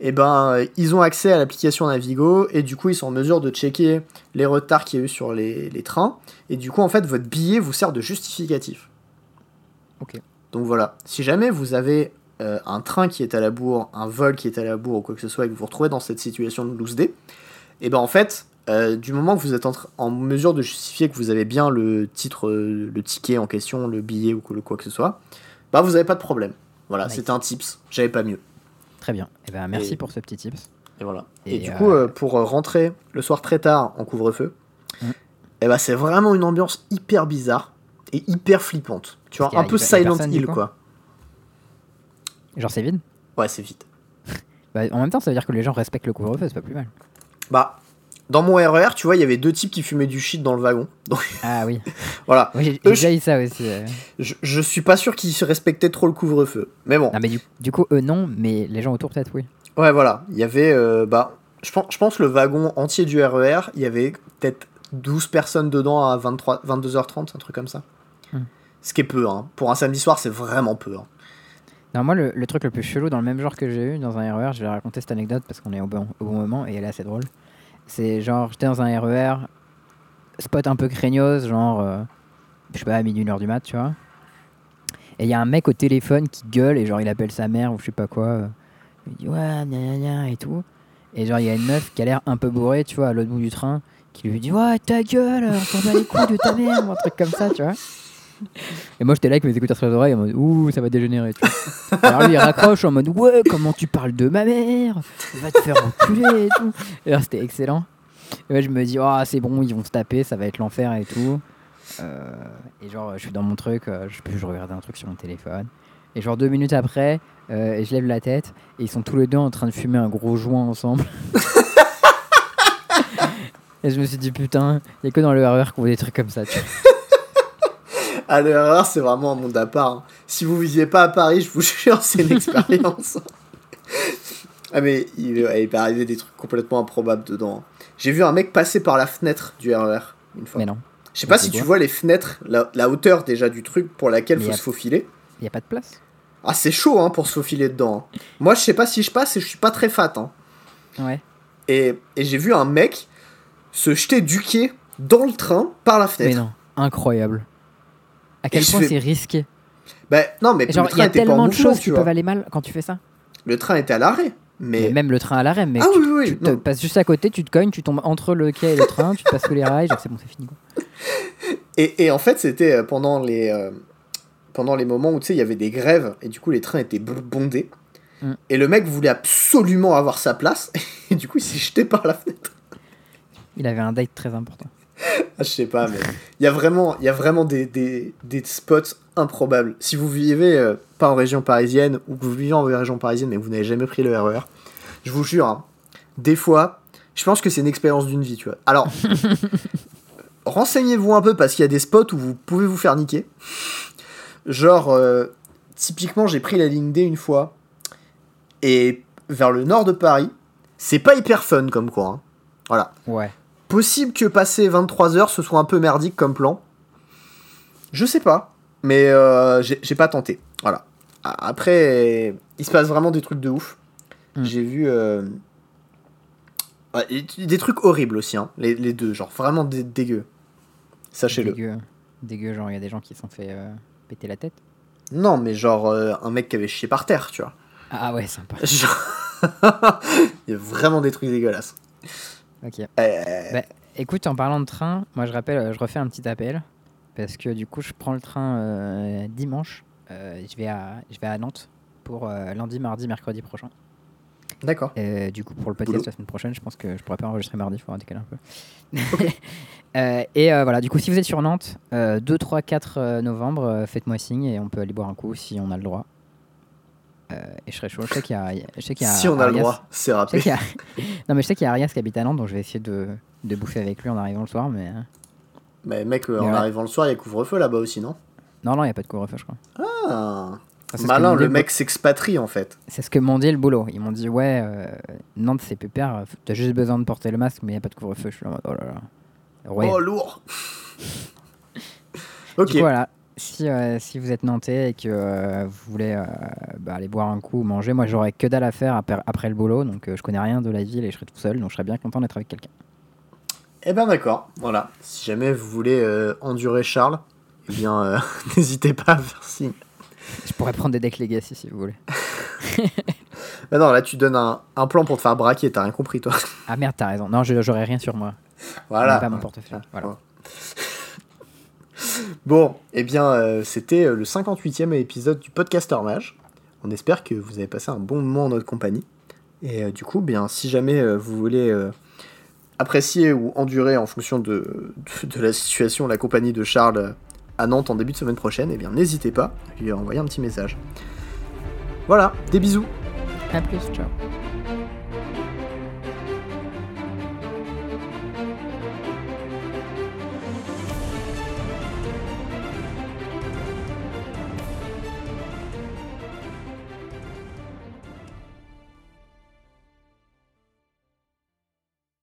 et ben ils ont accès à l'application Navigo et du coup ils sont en mesure de checker les retards qu'il y a eu sur les, les trains et du coup en fait votre billet vous sert de justificatif. Ok. Donc voilà, si jamais vous avez euh, un train qui est à la bourre, un vol qui est à la bourre ou quoi que ce soit et que vous vous retrouvez dans cette situation de loose day, et ben en fait, euh, du moment que vous êtes en, mesure de justifier que vous avez bien le titre, euh, le ticket en question, le billet ou quoi, quoi que ce soit, bah vous n'avez pas de problème. Voilà, Nice. c'était un tips, j'avais pas mieux. Très bien. Et ben merci Et- pour ce petit tips. Et voilà. Et, Et, du euh, coup, pour rentrer le soir très tard en couvre-feu, Mm. et bah c'est vraiment une ambiance hyper bizarre et hyper flippante. Tu vois, un peu Silent Hill quoi. Genre c'est vide? Ouais, c'est vite. Bah, en même temps, ça veut dire que les gens respectent le couvre-feu, c'est pas plus mal. Bah, dans mon RER, tu vois, il y avait deux types qui fumaient du shit dans le wagon. Donc Ah oui. voilà, Oui, j'ai déjà eu ça aussi. euh. je, je suis pas sûr qu'ils se respectaient trop le couvre-feu. Mais bon, Non, mais du, du coup, eux non, mais les gens autour peut-être oui. ouais, voilà. Il y avait, euh, bah, je pense, je pense le wagon entier du RER, il y avait peut-être 12 personnes dedans à 23, 22h30, un truc comme ça. Hmm. Ce qui est peu, hein. Pour un samedi soir, c'est vraiment peu. hein. Non, moi, le, le truc le plus chelou dans le même genre que j'ai eu dans un RER, je vais raconter cette anecdote parce qu'on est au bon, au bon moment et elle est assez drôle. C'est genre, j'étais dans un RER, spot un peu craignos, genre, euh, je sais pas, à minuit, une heure du mat, tu vois. Et il y a un mec au téléphone qui gueule et genre, il appelle sa mère ou je sais pas quoi. euh, il dit ouais, gna gna et tout. Et genre, il y a une meuf qui a l'air un peu bourrée, tu vois, à l'autre bout du train, qui lui dit ouais, ta gueule, on s'en les couilles de ta mère, ou un truc comme ça, tu vois. Et moi j'étais là avec mes écouteurs sur les oreilles en mode ouh ça va dégénérer. Alors lui il raccroche en mode ouais comment tu parles de ma mère? Va te faire enculer et tout. Et alors c'était excellent. Et ouais, je me dis oh c'est bon ils vont se taper ça va être l'enfer et tout. Euh, et genre je suis dans mon truc, euh, je, je regardais un truc sur mon téléphone. Et genre deux minutes après euh, je lève la tête et ils sont tous les deux en train de fumer un gros joint ensemble. et je me suis dit putain il y a que dans le RER qu'on voit des trucs comme ça. Tu vois. À l'erreur, c'est vraiment un monde à part. hein. Si vous visiez pas à Paris, je vous jure, c'est une expérience. ah, mais il, il peut arriver des trucs complètement improbables dedans. J'ai vu un mec passer par la fenêtre du RER une fois. Mais non Je sais pas Mais si tu vois les fenêtres, la, la hauteur déjà du truc pour laquelle Mais faut a- se faufiler. il y a pas de place. Ah, c'est chaud hein, pour se faufiler dedans. hein. Moi, je sais pas si je passe et je suis pas très fat. Hein. Ouais. Et, et j'ai vu un mec se jeter du quai dans le train par la Mais fenêtre. non incroyable. À quel point fais- c'est risqué. Bah, non, mais Genre, le il y train a était pas en tellement de choses qui peuvent aller mal quand tu fais ça. Le train était à l'arrêt. Mais, Mais même le train à l'arrêt, mec. Ah tu, oui, oui, tu te passes juste à côté, tu te cognes, tu tombes entre le quai et le train, tu te passes sous les rails, genre c'est bon, c'est fini. Et, et en fait, c'était euh, pendant les, euh, pendant les moments où tu sais, il y avait des grèves et du coup les trains étaient bondés. Mm. Et le mec voulait absolument avoir sa place et du coup il s'est jeté par la fenêtre. Il avait un date très important. Ah, je sais pas, mais il y a vraiment, il y a vraiment des, des, des spots improbables. Si vous vivez euh, pas en région parisienne ou que vous vivez en région parisienne mais que vous n'avez jamais pris le RER, je vous jure, hein, des fois, je pense que c'est une expérience d'une vie, tu vois. Alors, renseignez-vous un peu parce qu'il y a des spots où vous pouvez vous faire niquer. Genre, euh, typiquement, j'ai pris la ligne D une fois et vers le nord de Paris, c'est pas hyper fun comme quoi. hein. Voilà. Ouais. Possible que passer 23h ce soit un peu merdique comme plan. Je sais pas, mais euh, j'ai pas tenté. Voilà. Après, il se passe vraiment des trucs de ouf. Mm. J'ai vu euh, ouais, des trucs horribles aussi, hein, les, les deux, genre vraiment dé- dégueu. Sachez-le. Dégueu. Dégueu, genre il y a des gens qui se sont fait euh, péter la tête. Non, mais genre un mec qui avait chié par terre, tu vois. Ah ouais, sympa. Genre- il y a vraiment des trucs dégueulasses. Ok. Euh, Bah, écoute, en parlant de train, moi je rappelle, euh, je refais un petit appel. Parce que du coup, je prends le train euh, dimanche. Euh, je, vais à, je vais à Nantes pour lundi, mardi, mercredi prochain. D'accord. Du coup, pour le podcast Boulot. la semaine prochaine, je pense que je pourrais pas enregistrer mardi, il faudra décaler un peu. Et voilà, du coup, si vous êtes sur Nantes, euh, 2, 3, 4 euh, novembre, faites-moi signe et on peut aller boire un coup si on a le droit. Euh, et je serais chaud. Je sais qu'il y a, je sais qu'il y a Si on a le droit, c'est y a- non, mais je sais qu'il y a Arias qui habite à Nantes, donc je vais essayer de, de bouffer avec lui en arrivant le soir. Mais euh, Mais mec, euh, Mais en ouais. arrivant le soir, il y a couvre-feu là-bas aussi, non? Non, non, il n'y a pas de couvre-feu, je crois. Ah, Enfin, que malin, le mec s'expatrie en fait. C'est ce que m'ont dit le boulot. Ils m'ont dit, ouais, euh, Nantes c'est pépère, t'as juste besoin de porter le masque, mais il n'y a pas de couvre-feu. Je suis là en mode, oh là là. Ouais. Oh, lourd Ok. Coup, voilà. Si, euh, si vous êtes nantais et que euh, vous voulez euh, bah, aller boire un coup ou manger, moi j'aurais que dalle à faire après, après le boulot, donc je connais rien de la ville et je serai tout seul, donc je serais bien content d'être avec quelqu'un. Eh ben d'accord, voilà. Si jamais vous voulez endurer Charles, eh bien n'hésitez pas à faire signe. Je pourrais prendre des decks Legacy si vous voulez. Bah non, là tu donnes un, un plan pour te faire braquer, t'as rien compris toi. Ah merde, t'as raison. Non, j'aurais rien sur moi. Voilà. Pas mon portefeuille. Voilà. Bon, eh bien, euh, c'était euh, le 58e épisode du Podcaster Mage. On espère que vous avez passé un bon moment en notre compagnie. Et euh, du coup, bien, si jamais vous voulez apprécier ou endurer en fonction de, la situation la compagnie de Charles à Nantes en début de semaine prochaine, eh bien, n'hésitez pas à lui envoyer un petit message. Voilà, des bisous À plus, ciao.